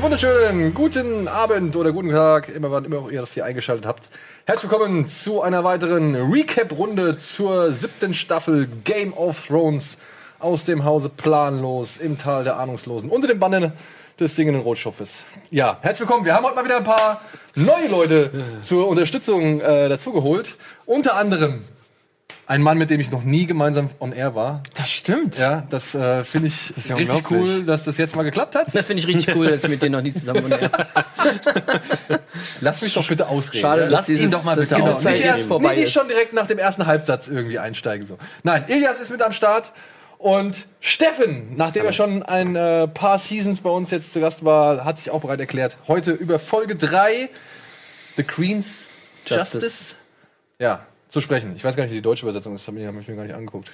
Einen wunderschönen guten Abend oder guten Tag, immer wann immer auch ihr das hier eingeschaltet habt. Herzlich willkommen zu einer weiteren Recap-Runde zur siebten Staffel Game of Thrones aus dem Hause Planlos im Tal der Ahnungslosen unter dem Bannen des singenden Rotschopfes. Ja, herzlich willkommen. Wir haben heute mal wieder ein paar neue Leute zur Unterstützung äh, dazugeholt. Unter anderem ein Mann, mit dem ich noch nie gemeinsam on air war. Das stimmt. Ja, das äh, finde ich ist ja richtig cool, dass das jetzt mal geklappt hat. Das finde ich richtig cool, dass ich mit denen noch nie zusammen war. Lass mich doch bitte ausreden. Schade, ja? dass ihn diese- doch mal bitte aus- Zeit nicht, erst, vorbei nicht ist. schon direkt nach dem ersten Halbsatz irgendwie einsteigen. So. Nein, Ilias ist mit am Start. Und Steffen, nachdem er schon ein äh, paar Seasons bei uns jetzt zu Gast war, hat sich auch bereit erklärt, heute über Folge 3 The Queen's Justice, Justice. ja, zu sprechen. Ich weiß gar nicht, wie die deutsche Übersetzung ist, das habe ich mir gar nicht angeguckt.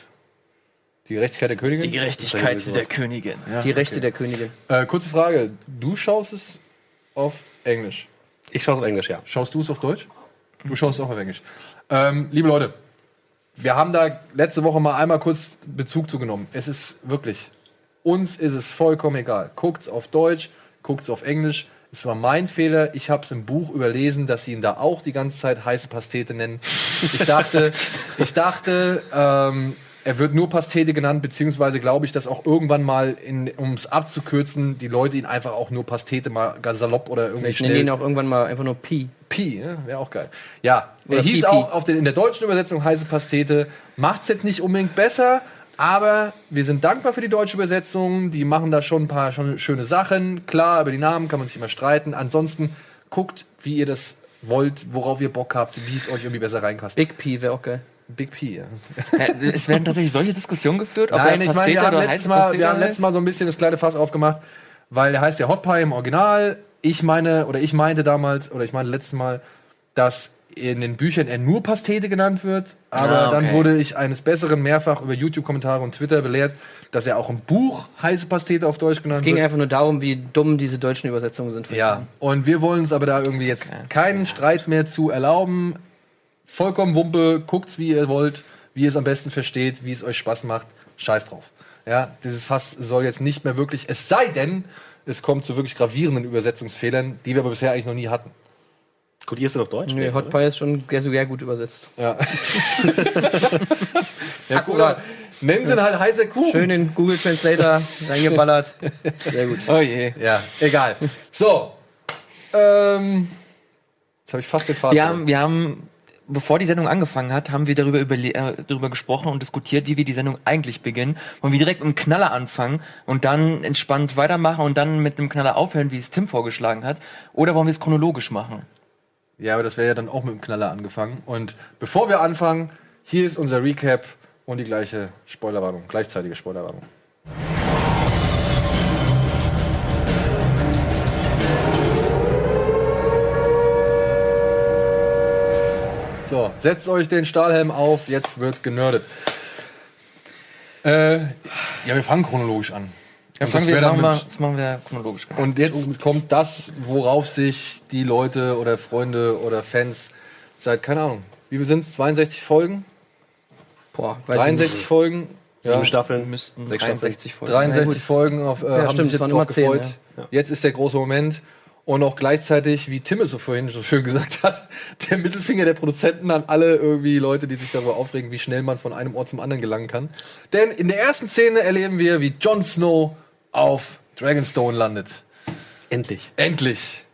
Die Gerechtigkeit der Königin? Die Gerechtigkeit der Königin. Ja, Die Rechte okay. der Königin. Äh, kurze Frage, du schaust es auf Englisch. Ich schaue es auf Englisch, ja. Schaust du es auf Deutsch? Du schaust es auch auf Englisch. Ähm, liebe Leute, wir haben da letzte Woche mal einmal kurz Bezug zugenommen. Es ist wirklich, uns ist es vollkommen egal. Guckt's auf Deutsch, guckt's auf Englisch. Es war mein Fehler. Ich habe es im Buch überlesen, dass sie ihn da auch die ganze Zeit heiße Pastete nennen. Ich dachte, ich dachte, ähm, er wird nur Pastete genannt, beziehungsweise glaube ich, dass auch irgendwann mal, um es abzukürzen, die Leute ihn einfach auch nur Pastete mal salopp oder irgendwie Ich nenne schnell ihn auch irgendwann mal einfach nur Pi. Pi, ne? wäre auch geil. Ja, er Oder hieß Pipi. auch auf den, in der deutschen Übersetzung heiße Pastete. Macht's jetzt nicht unbedingt besser, aber wir sind dankbar für die deutsche Übersetzung. Die machen da schon ein paar schon schöne Sachen. Klar, über die Namen kann man sich immer streiten. Ansonsten guckt, wie ihr das wollt, worauf ihr Bock habt, wie es euch irgendwie besser reinpasst. Big Pi wäre auch geil. Big P, ja. Es werden tatsächlich solche Diskussionen geführt, ob Nein, ich meine, wir haben, oder letztes Mal, wir haben letztes Mal so ein bisschen das kleine Fass aufgemacht, weil der heißt ja Hot Pie im Original. Ich meine, oder ich meinte damals, oder ich meinte letztes Mal, dass in den Büchern er nur Pastete genannt wird. Aber Ah, okay. dann wurde ich eines Besseren mehrfach über YouTube-Kommentare und Twitter belehrt, dass er auch im Buch heiße Pastete auf Deutsch genannt Es ging wird. einfach nur darum, wie dumm diese deutschen Übersetzungen sind. Ja, und wir wollen uns aber da irgendwie jetzt keinen Streit mehr zu erlauben. Vollkommen Wumpe, guckt's, wie ihr wollt, wie ihr es am besten versteht, wie es euch Spaß macht. Scheiß drauf. Ja, dieses Fass soll jetzt nicht mehr wirklich, es sei denn, es kommt zu wirklich gravierenden Übersetzungsfehlern, die wir aber bisher eigentlich noch nie hatten. Ist denn auf Deutsch? Nee, Hot Pie ist schon sehr, sehr gut übersetzt. Ja. ja, Akkurat. Nennen sie ihn halt heißer Kuchen. Schön in Google Translator reingeballert. Sehr gut. Oh je. Ja, egal. So. Ähm, jetzt habe ich fast den Faden. Wir haben, wir haben, bevor die Sendung angefangen hat, haben wir darüber, überle- äh, darüber gesprochen und diskutiert, wie wir die Sendung eigentlich beginnen. Wollen wir direkt mit einem Knaller anfangen und dann entspannt weitermachen und dann mit einem Knaller aufhören, wie es Tim vorgeschlagen hat? Oder wollen wir es chronologisch machen? Ja, aber das wäre ja dann auch mit dem Knaller angefangen. Und bevor wir anfangen, hier ist unser Recap und die gleiche Spoilerwarnung, gleichzeitige Spoilerwarnung. So, setzt euch den Stahlhelm auf, jetzt wird genördet. Äh, ja, wir fangen chronologisch an. Ja, Und fangen das wir, machen wir, das machen wir chronologisch. und jetzt kommt das, worauf sich die Leute oder Freunde oder Fans seit, keine Ahnung, wie viel sind es? 62 Folgen? Boah, weiß ich 63 nicht. Folgen? Ja, Sieben Staffeln. müssten Sechs 63 Folgen. 63 Folgen auf, äh, haben stimmt, sich jetzt drauf immer zehn, gefreut. Jetzt ist der große Moment. Und auch gleichzeitig, wie Tim es so vorhin so schön gesagt hat, der Mittelfinger der Produzenten an alle irgendwie Leute, die sich darüber aufregen, wie schnell man von einem Ort zum anderen gelangen kann. Denn in der ersten Szene erleben wir, wie Jon Snow auf Dragonstone landet. Endlich. Endlich.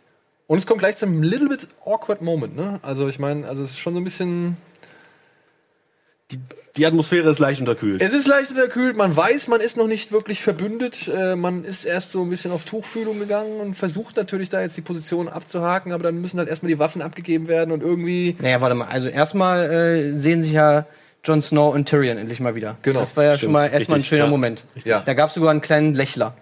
Und es kommt gleich zu einem little bit awkward Moment, ne? Also ich meine, also es ist schon so ein bisschen. Die Atmosphäre ist leicht unterkühlt. Es ist leicht unterkühlt, man weiß, man ist noch nicht wirklich verbündet. Äh, man ist erst so ein bisschen auf Tuchfühlung gegangen und versucht natürlich da jetzt die Position abzuhaken, aber dann müssen halt erstmal die Waffen abgegeben werden und irgendwie. Naja, warte mal. Also erstmal äh, sehen sich ja Jon Snow und Tyrion endlich mal wieder. Genau. Das war ja Stimmt. schon mal erstmal ein Richtig. schöner Ja. Moment. Ja. Da gab es sogar einen kleinen Lächler.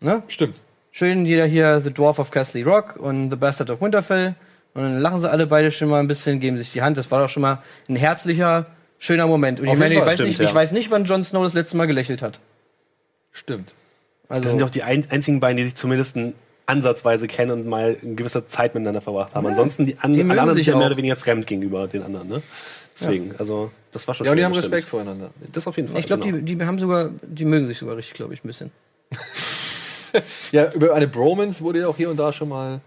Ne? Stimmt. Schön jeder hier The Dwarf of Castle Rock und The Bastard of Winterfell. Und dann lachen sie alle beide schon mal ein bisschen, geben sich die Hand. Das war doch schon mal ein herzlicher, schöner Moment. Und Auf ich meine, ich weiß, stimmt, nicht, ja. ich weiß nicht, wann Jon Snow das letzte Mal gelächelt hat. Stimmt. Also, Das sind ja auch die ein einzigen beiden, die sich zumindest ansatzweise kennen und mal eine gewisse Zeit miteinander verbracht haben. Ansonsten, die, an, die alle anderen sich sind ja mehr oder weniger fremd gegenüber den anderen. Ne? Deswegen, also das war schon Ja, und die haben Respekt stimmt. voreinander. Das auf jeden Fall. ich glaube, genau. die, die haben sogar, die mögen sich sogar richtig, glaube ich, ein bisschen. Ja, über eine Bromance wurde ja auch hier und da schon mal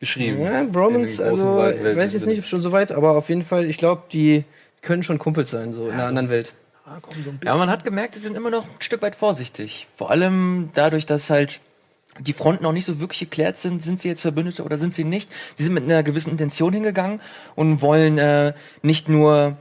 geschrieben. Ja, Bromance, also, weiten ich weiß jetzt nicht, ob schon so weit, aber auf jeden Fall, ich glaube, die können schon Kumpels sein, so in einer anderen Welt. Ja, aber man hat gemerkt, sie sind immer noch ein Stück weit vorsichtig. Vor allem dadurch, dass halt die Fronten noch nicht so wirklich geklärt sind, sind sie jetzt Verbündete oder sind sie nicht. Sie sind mit einer gewissen Intention hingegangen und wollen äh, nicht nur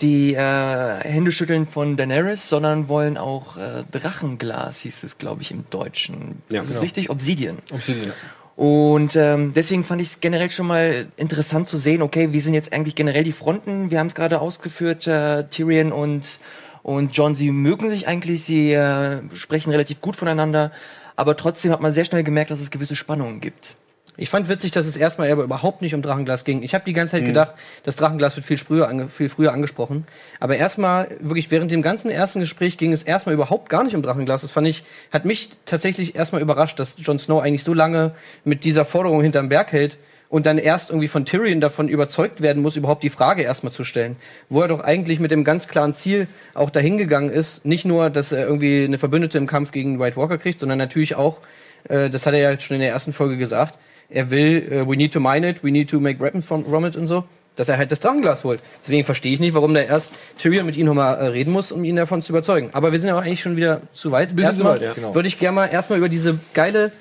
die äh, Hände schütteln von Daenerys, sondern wollen auch äh, Drachenglas, hieß es, glaube ich, im Deutschen. Ja, das ist genau. richtig, Obsidian. Obsidian. Und ähm, deswegen fand ich es generell schon mal interessant zu sehen, okay, wie sind jetzt eigentlich generell die Fronten? Wir haben es gerade ausgeführt, äh, Tyrion und, und John, sie mögen sich eigentlich, sie äh, sprechen relativ gut voneinander, aber trotzdem hat man sehr schnell gemerkt, dass es gewisse Spannungen gibt. Ich fand witzig, dass es erstmal aber überhaupt nicht um Drachenglas ging. Ich habe die ganze Zeit gedacht, das Drachenglas wird viel früher, ange viel früher angesprochen. Aber erstmal, wirklich während dem ganzen ersten Gespräch ging es erstmal überhaupt gar nicht um Drachenglas. Das fand ich, hat mich tatsächlich erstmal überrascht, dass Jon Snow eigentlich so lange mit dieser Forderung hinterm Berg hält und dann erst irgendwie von Tyrion davon überzeugt werden muss, überhaupt die Frage erstmal zu stellen. Wo er doch eigentlich mit dem ganz klaren Ziel auch dahingegangen ist, nicht nur, dass er irgendwie eine Verbündete im Kampf gegen White Walker kriegt, sondern natürlich auch, äh, das hat er ja schon in der ersten Folge gesagt, er will, äh, we need to mine it, we need to make weapons from, it und so, dass er halt das Drachenglas holt. Deswegen verstehe ich nicht, warum der erst Tyrion mit ihm nochmal äh, reden muss, um ihn davon zu überzeugen. Aber wir sind ja auch eigentlich schon wieder zu weit. Bisschen zu weit, ja, genau. würde ich gerne mal erstmal über diese geile,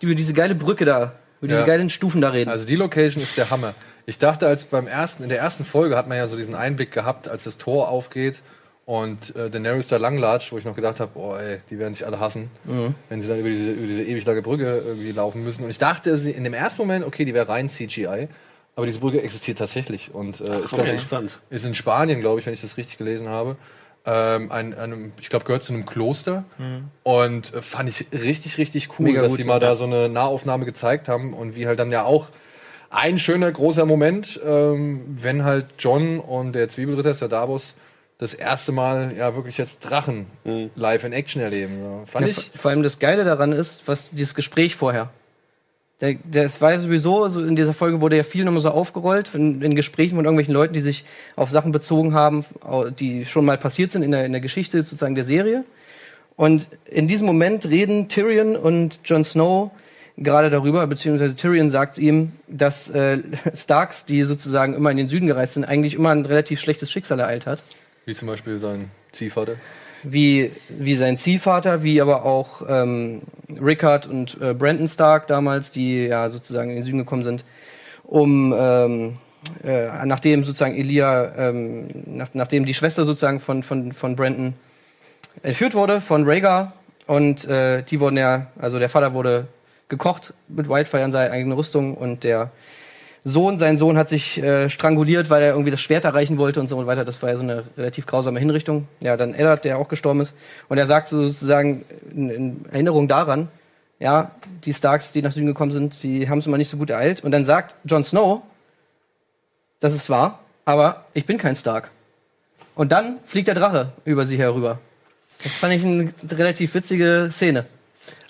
über diese geile Brücke da, über diese Ja. geilen Stufen da reden. Also die Location ist der Hammer. Ich dachte, als beim ersten, in der ersten Folge hat man ja so diesen Einblick gehabt, als das Tor aufgeht und äh, Daenerys da langlatscht, wo ich noch gedacht habe, oh ey, die werden sich alle hassen, wenn sie dann über diese, über diese ewig lange Brücke irgendwie laufen müssen. Und ich dachte in dem ersten Moment, okay, die wäre rein CGI, aber diese Brücke existiert tatsächlich und äh, ist, glaub ich, interessant. ist in Spanien, glaube ich, wenn ich das richtig gelesen habe. Ähm, ein, einem, ich glaube, gehört zu einem Kloster. Und äh, fand ich richtig, richtig cool, Mega dass die mal ja. da so eine Nahaufnahme gezeigt haben und wie halt dann ja auch ein schöner großer Moment, ähm, wenn halt John und der Zwiebelritter, der Davos, das erste Mal ja wirklich jetzt Drachen live in Action erleben. Ja. Fand Ja, ich. Vor allem das Geile daran ist, was dieses Gespräch vorher. Der, es war ja sowieso, so in dieser Folge wurde ja viel nochmal so aufgerollt, in, in Gesprächen von irgendwelchen Leuten, die sich auf Sachen bezogen haben, die schon mal passiert sind in der, in der Geschichte sozusagen der Serie. Und in diesem Moment reden Tyrion und Jon Snow gerade darüber, beziehungsweise Tyrion sagt ihm, dass äh, Starks, die sozusagen immer in den Süden gereist sind, eigentlich immer ein relativ schlechtes Schicksal ereilt hat Wie zum Beispiel sein Ziehvater. Wie, wie sein Ziehvater, wie aber auch ähm, Rickard und äh, Brandon Stark damals, die ja sozusagen in den Süden gekommen sind, um ähm, äh, nachdem sozusagen Elia, ähm, nach, nachdem die Schwester sozusagen von, von, von Brandon entführt wurde von Rhaegar und äh, die wurden ja, also der Vater wurde gekocht mit Wildfire in seiner eigenen Rüstung und der Sohn, sein Sohn hat sich äh, stranguliert, weil er irgendwie das Schwert erreichen wollte und so weiter. Das war ja so eine relativ grausame Hinrichtung. Ja, dann Eddard, der auch gestorben ist. Und er sagt sozusagen in, in Erinnerung daran, ja, die Starks, die nach Süden gekommen sind, die haben es immer nicht so gut ereilt. Und dann sagt Jon Snow, das ist wahr, aber ich bin kein Stark. Und dann fliegt der Drache über sie herüber. Das fand ich eine relativ witzige Szene.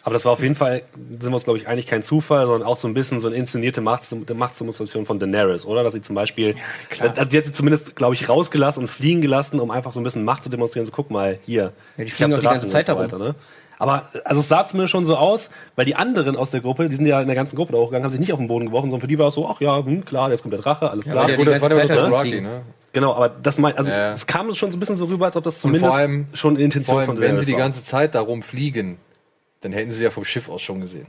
Aber das war auf jeden Fall, sind wir uns, glaube ich, eigentlich kein Zufall, sondern auch so ein bisschen so eine inszenierte Machts Machtsdemonstration von Daenerys, oder? Dass sie zum Beispiel, also sie hat sie zumindest, glaube ich, rausgelassen und fliegen gelassen, um einfach so ein bisschen Macht zu demonstrieren. So, guck mal, hier. Ja, die ich fliegen auch die ganze Zeit so weiter, ne? Aber also es sah zumindest schon so aus, weil die anderen aus der Gruppe, die sind ja in der ganzen Gruppe da hochgegangen, haben sich nicht auf den Boden geworfen, sondern für die war es so, ach ja, hm, klar, jetzt kommt der Drache, alles klar. der Gut, die das war ganze der Zeit halt rumfliegen. ne? Genau, aber das mein, also Ja, ja. es kam schon so ein bisschen so rüber, als ob das zumindest vor allem, schon eine Intention vor allem, von wenn sie die ganze Zeit darum fliegen, dann hätten sie ja vom Schiff aus schon gesehen.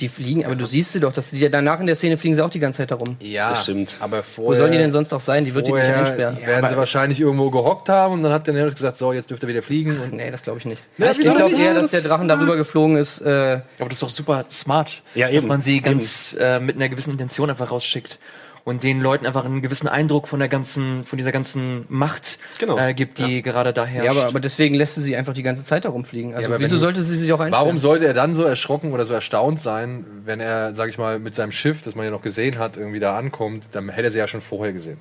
Die fliegen, aber du siehst sie doch, dass die danach in der Szene fliegen sie auch die ganze Zeit herum. Ja, Das stimmt. Aber Wo vorher, sollen die denn sonst auch sein? Die wird die nicht einsperren. werden sie wahrscheinlich irgendwo gehockt haben und dann hat der Daenerys gesagt, so, jetzt dürft ihr wieder fliegen. Und Nee, das glaube ich nicht. Ja, ich glaube eher, dass der Drachen darüber geflogen ist. Äh, Aber das ist doch super smart, Ja, dass man sie ganz äh, mit einer gewissen Intention einfach rausschickt und den Leuten einfach einen gewissen Eindruck von der ganzen, von dieser ganzen Macht Genau. äh, gibt, die gerade da herrscht. ja, aber, aber deswegen lässt sie sie einfach die ganze Zeit herumfliegen. Also aber wieso sollte sie sich auch einsperren? Warum sollte er dann so erschrocken oder so erstaunt sein, wenn er, sag ich mal, mit seinem Schiff, das man ja noch gesehen hat, irgendwie da ankommt? Dann hätte er sie ja schon vorher gesehen.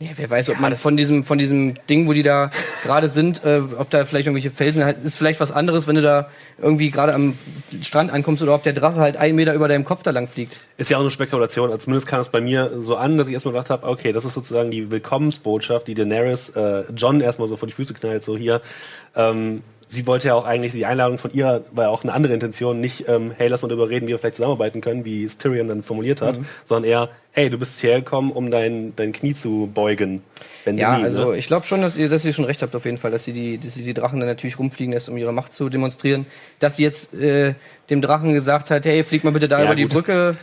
Ja, wer weiß, ob man von diesem, von diesem Ding, wo die da gerade sind, äh, ob da vielleicht irgendwelche Felsen halt, ist vielleicht was anderes, wenn du da irgendwie gerade am Strand ankommst oder ob der Drache halt einen Meter über deinem Kopf da lang fliegt. Ist ja auch eine Spekulation. Also zumindest kam es bei mir so an, dass ich erstmal gedacht habe, okay, das ist sozusagen die Willkommensbotschaft, die Daenerys äh, John erstmal so vor die Füße knallt, so hier. Ähm, sie wollte ja auch eigentlich, die Einladung von ihr war ja auch eine andere Intention, nicht, ähm, hey, lass mal darüber reden, wie wir vielleicht zusammenarbeiten können, wie es Tyrion dann formuliert hat, Mhm. sondern eher, hey, du bist hierher gekommen, um dein, dein Knie zu beugen. Wenn Ja, nie, also ne? ich glaube schon, dass ihr, dass ihr schon recht habt auf jeden Fall, dass sie die, dass sie die Drachen dann natürlich rumfliegen lässt, um ihre Macht zu demonstrieren. Dass sie jetzt äh, dem Drachen gesagt hat, hey, flieg mal bitte da Ja, über die gut. Brücke,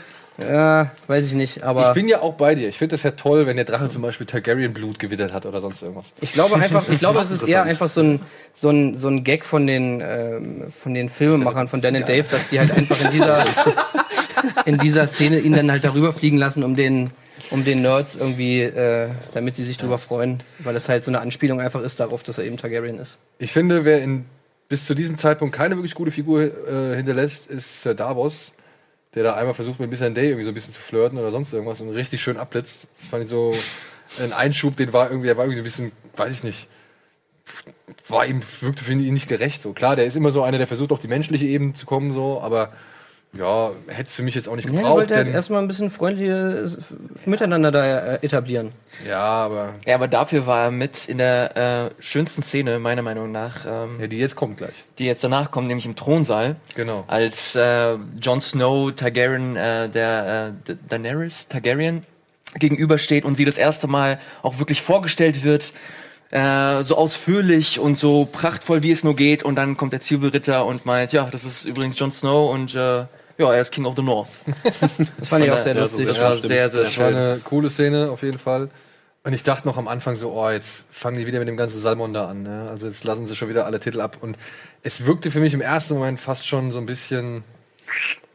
ja, weiß ich nicht. Aber Ich bin ja auch bei dir. Ich finde das ja toll, wenn der Drache zum Beispiel Targaryen-Blut gewittert hat oder sonst irgendwas. Ich glaube einfach, ich glaube, es ist eher einfach so ein, so ein, so ein Gag von den, ähm, von den Filmemachern, von Dan und Dave, dass die halt einfach in dieser, in dieser Szene ihn dann halt darüber fliegen lassen, um den, um den Nerds irgendwie, äh, damit sie sich drüber freuen, weil es halt so eine Anspielung einfach ist darauf, dass er eben Targaryen ist. Ich finde, wer in, bis zu diesem Zeitpunkt keine wirklich gute Figur äh, hinterlässt, ist Sir Davos, der da einmal versucht, mit Missandei Day irgendwie so ein bisschen zu flirten oder sonst irgendwas und richtig schön abblitzt. Das fand ich so ein Einschub, den war irgendwie, der war irgendwie so ein bisschen, weiß ich nicht, war ihm, wirkte für ihn nicht gerecht. So klar, der ist immer so einer, der versucht auf die menschliche Ebene zu kommen, so, aber ja, hätte es für mich jetzt auch nicht Ja, er gebraucht. wollte halt erstmal ein bisschen freundliches Miteinander da äh, etablieren. ja, aber Ja, aber dafür war er mit in der äh, schönsten Szene, meiner Meinung nach, ähm, ja, die jetzt kommt gleich. die jetzt danach kommt, nämlich im Thronsaal. Genau. Als äh, Jon Snow Targaryen, äh, der äh, Da- Daenerys Targaryen gegenübersteht und sie das erste Mal auch wirklich vorgestellt wird, äh, so ausführlich und so prachtvoll, wie es nur geht. Und dann kommt der Zwiebelritter und meint, ja, das ist übrigens Jon Snow und äh, ja, er ist King of the North. Das fand ich auch sehr Ja, lustig. Das war sehr, sehr Das war eine coole Szene auf jeden Fall. Und ich dachte noch am Anfang so, oh, jetzt fangen die wieder mit dem ganzen Salmon da an. Ne? Also jetzt lassen sie schon wieder alle Titel ab. Und es wirkte für mich im ersten Moment fast schon so ein bisschen,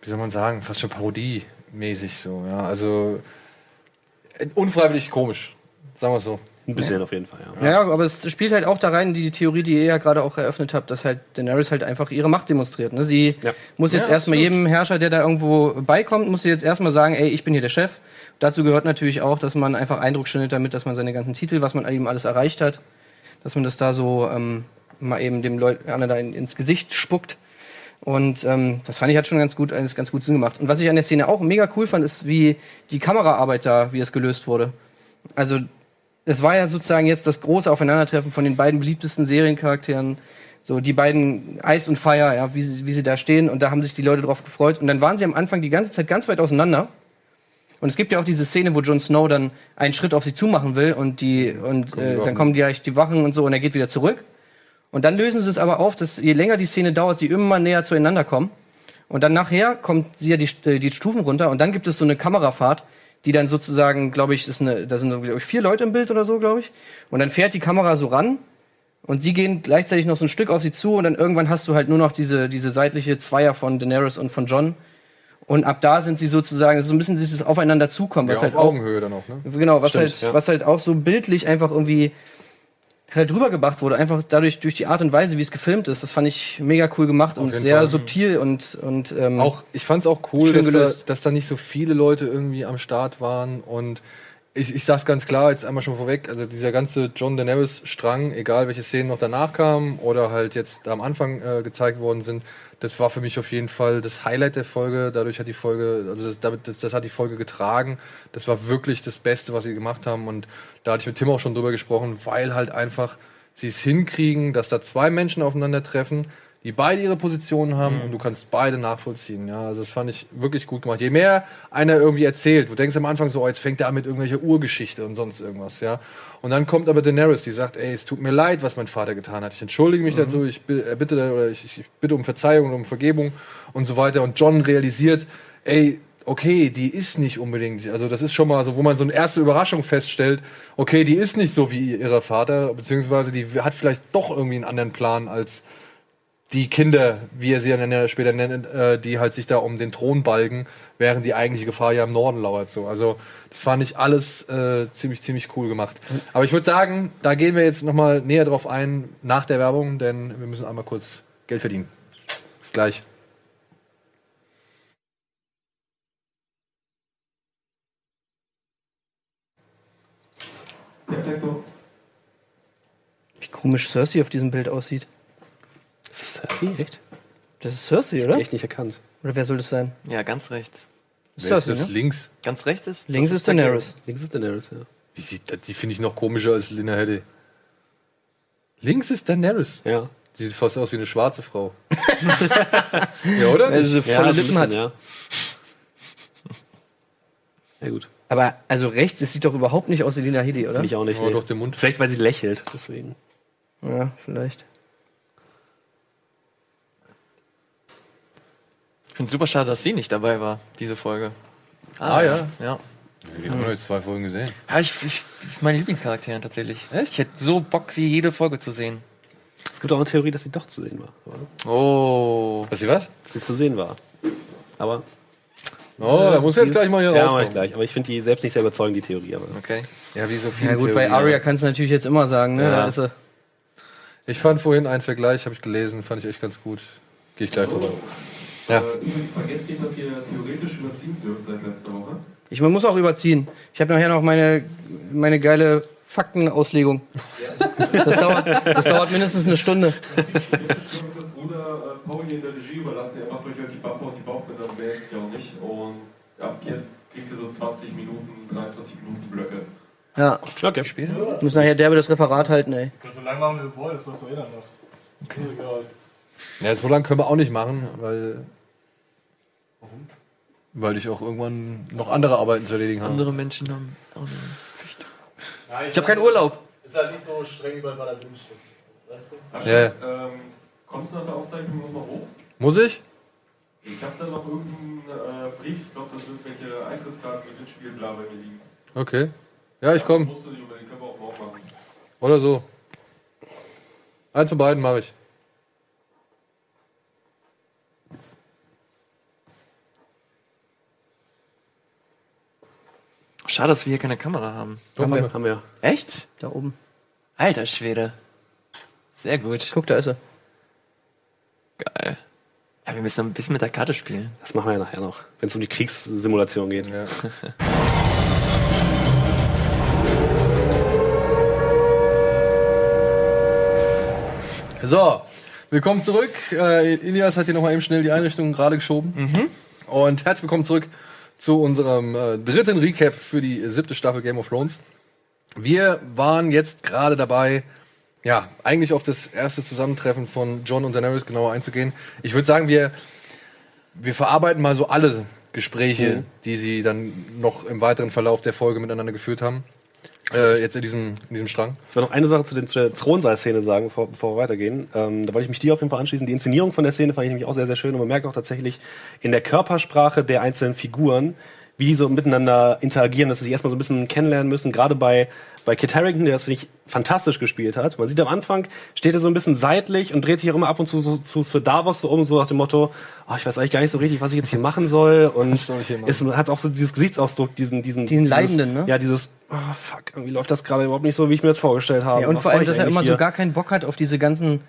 wie soll man sagen, fast schon parodiemäßig so. Ja? Also äh, unfreiwillig komisch, sagen wir es so. Ein bisschen auf jeden Fall, ja. Ja, aber es spielt halt auch da rein, die Theorie, die ihr ja gerade auch eröffnet habt, dass halt Daenerys halt einfach ihre Macht demonstriert. Ne? Sie Ja. muss jetzt Ja, erstmal jedem Herrscher, der da irgendwo beikommt, muss sie jetzt erstmal sagen, ey, ich bin hier der Chef. Dazu gehört natürlich auch, dass man einfach Eindruck schindet damit, dass man seine ganzen Titel, was man eben alles erreicht hat, dass man das da so ähm, mal eben dem Leuten da in, ins Gesicht spuckt. Und ähm, das fand ich hat schon ganz gut, alles ganz gut Sinn gemacht. Und was ich an der Szene auch mega cool fand, ist, wie die Kameraarbeit da, wie es gelöst wurde. Also es war ja sozusagen jetzt das große Aufeinandertreffen von den beiden beliebtesten Seriencharakteren. So die beiden Ice und Fire, ja, wie sie, wie sie da stehen. Und da haben sich die Leute drauf gefreut. Und dann waren sie am Anfang die ganze Zeit ganz weit auseinander. Und es gibt ja auch diese Szene, wo Jon Snow dann einen Schritt auf sie zumachen will und die und die äh, dann kommen die, die Wachen und so und er geht wieder zurück. Und dann lösen sie es aber auf, dass je länger die Szene dauert, sie immer näher zueinander kommen. Und dann nachher kommt sie ja die, äh, die Stufen runter und dann gibt es so eine Kamerafahrt, die dann sozusagen, glaube ich, ist eine, da sind glaube ich vier Leute im Bild oder so, glaube ich. Und dann fährt die Kamera so ran und sie gehen gleichzeitig noch so ein Stück auf sie zu und dann irgendwann hast du halt nur noch diese, diese seitliche Zweier von Daenerys und von John. Und ab da sind sie sozusagen, so ein bisschen dieses Aufeinander zukommen, was ja, halt auf auch Augenhöhe dann auch, ne? Genau, was Stimmt, halt, ja. was halt auch so bildlich einfach irgendwie halt rübergebracht wurde, einfach dadurch durch die Art und Weise, wie es gefilmt ist. Das fand ich mega cool gemacht und jeden sehr Fall. subtil und und ähm, Auch, ich fand es auch cool, dass da, dass da nicht so viele Leute irgendwie am Start waren. Und ich, ich sag's ganz klar, jetzt einmal schon vorweg, also dieser ganze John Daenerys-Strang, egal welche Szenen noch danach kamen oder halt jetzt am Anfang äh, gezeigt worden sind, das war für mich auf jeden Fall das Highlight der Folge. Dadurch hat die Folge, also das, damit, das, das hat die Folge getragen. Das war wirklich das Beste, was sie gemacht haben. Und da hatte ich mit Tim auch schon drüber gesprochen, weil halt einfach sie es hinkriegen, dass da zwei Menschen aufeinandertreffen, die beide ihre Positionen haben und du kannst beide nachvollziehen. Ja, also das fand ich wirklich gut gemacht. Je mehr einer irgendwie erzählt, du denkst am Anfang so, oh, jetzt fängt er an mit irgendwelcher Urgeschichte und sonst irgendwas, ja. Und dann kommt aber Daenerys, die sagt, ey, es tut mir leid, was mein Vater getan hat. Ich entschuldige mich dazu, ich äh, bitte oder ich, ich bitte um Verzeihung und um Vergebung und so weiter. Und John realisiert, ey, okay, die ist nicht unbedingt, also das ist schon mal so, wo man so eine erste Überraschung feststellt, okay, die ist nicht so wie ihrer Vater, beziehungsweise die hat vielleicht doch irgendwie einen anderen Plan als die Kinder, wie er sie dann später nennt, äh, die halt sich da um den Thron balgen, während die eigentliche Gefahr ja im Norden lauert. So. Also das fand ich alles äh, ziemlich, ziemlich cool gemacht. Aber ich würde sagen, da gehen wir jetzt nochmal näher drauf ein nach der Werbung, denn wir müssen einmal kurz Geld verdienen. Bis gleich. wie komisch Cersei auf diesem Bild aussieht. Ist das Cersei? Echt? Das ist Cersei, oder? Echt nicht erkannt. Oder wer soll das sein? Ja, ganz rechts. Das ist Cersei, das ne? links? Ganz rechts ist. Links das ist Daenerys. Links ist Daenerys, ja. Wie sieht, die finde ich noch komischer als Lina Headey. Links ist Daenerys. Ja. Die sieht fast aus wie eine schwarze Frau. ja, oder? Also Nicht? volle so ein Lippen hat. ja. Ja, gut. Aber also rechts, es sieht doch überhaupt nicht aus wie Lina Headey, oder? Finde ich auch nicht. Oh, nee. doch, den Mund. Vielleicht, weil sie lächelt, deswegen. Ja, vielleicht. Ich finde super schade, dass sie nicht dabei war, diese Folge. Ah, ja. Ja. Wir haben jetzt zwei Folgen gesehen. ja ich, ich, das ist meine Lieblingscharakterin tatsächlich. Echt? Ich hätte so Bock, sie jede Folge zu sehen. Es gibt auch eine Theorie, dass sie doch zu sehen war. Aber, Oh. Was sie was? dass sie zu sehen war. Aber. Oh, da muss jetzt gleich mal hier Ja, mach rauskommen. ich gleich. Aber ich finde die selbst nicht sehr überzeugend, die Theorie. Aber Okay. Ja, wie so viele Ja gut, bei Theorien. Arya kannst du natürlich jetzt immer sagen, ne? Ja. Da ist sie. Ich fand vorhin einen Vergleich, habe ich gelesen, fand ich echt ganz gut. Gehe ich gleich drüber. Ja. Äh, übrigens vergesst nicht, dass ihr theoretisch überziehen dürft seit letzter Woche. Ich man muss auch überziehen. Ich habe nachher noch meine, meine geile Faktenauslegung. Das dauert, das dauert mindestens eine Stunde. Ich würde das Ruder äh, Paul hier in der Regie überlassen. Er macht euch halt die Bumper und die Bauchbinder, mehr ist es ja auch nicht. Und ab jetzt kriegt ihr so 20 Minuten, 23 Minuten Blöcke. Ja, okay. ich muss nachher derbe das Referat halten, ey. Könnt so lange machen, wie ihr wollt, das läuft doch eh dann noch. Okay. Ist egal. Ja, so lange können wir auch nicht machen, weil. Warum? Weil ich auch irgendwann noch andere Arbeiten zu erledigen habe. Andere Menschen haben auch eine Pflicht. Ja, Ich habe keinen Urlaub. Ist halt nicht so streng, wie bei steht. Weißt du? Asche, Ja. ähm, kommst du nach der Aufzeichnung nochmal hoch? Muss ich? Ich habe da noch irgendeinen äh, Brief, ich glaube, das sind irgendwelche Eintrittskarten mit dem Spiel bla bei mir liegen. Okay. Ja, ich komme. Musst du nicht unbedingt, können wir auch machen. Oder so. Eins von beiden mache ich. Schade, dass wir hier keine Kamera haben. Doch, Haben haben wir. wir. Haben wir. Echt? Da oben. Alter Schwede. Sehr gut. Guck, da ist er. Geil. Ja, wir müssen ein bisschen mit der Karte spielen. Das machen wir ja nachher noch, wenn es um die Kriegssimulation geht. Ja. So, willkommen zurück. Äh, Ilias hat hier nochmal eben schnell die Einrichtung gerade geschoben. Und herzlich willkommen zurück zu unserem äh, dritten Recap für die siebte Staffel Game of Thrones. Wir waren jetzt gerade dabei, ja, eigentlich auf das erste Zusammentreffen von John und Daenerys genauer einzugehen. Ich würde sagen, wir, wir verarbeiten mal so alle Gespräche, die sie dann noch im weiteren Verlauf der Folge miteinander geführt haben. Äh, jetzt in diesem, in diesem Strang. Ich will noch eine Sache zu, den, zu der Thronsaal-Szene sagen, bevor, bevor wir weitergehen. Ähm, da wollte ich mich dir auf jeden Fall anschließen. Die Inszenierung von der Szene fand ich nämlich auch sehr, sehr schön. Und man merkt auch tatsächlich in der Körpersprache der einzelnen Figuren, wie die so miteinander interagieren, dass sie sich erstmal so ein bisschen kennenlernen müssen. Gerade bei, bei Kit Harington, der das, finde ich, fantastisch gespielt hat. Man sieht am Anfang, steht er so ein bisschen seitlich und dreht sich auch immer ab und zu so, zu, zu Davos so um, so nach dem Motto, oh, ich weiß eigentlich gar nicht so richtig, was ich jetzt hier machen soll. Und soll es hat auch so dieses Gesichtsausdruck, diesen, diesen, Diesen dieses, Leidenden, ne? Ja, dieses, oh, fuck, irgendwie läuft das gerade überhaupt nicht so, wie ich mir das vorgestellt habe. Ja, und Was vor allem, dass er immer hier? so gar keinen Bock hat auf diese ganzen.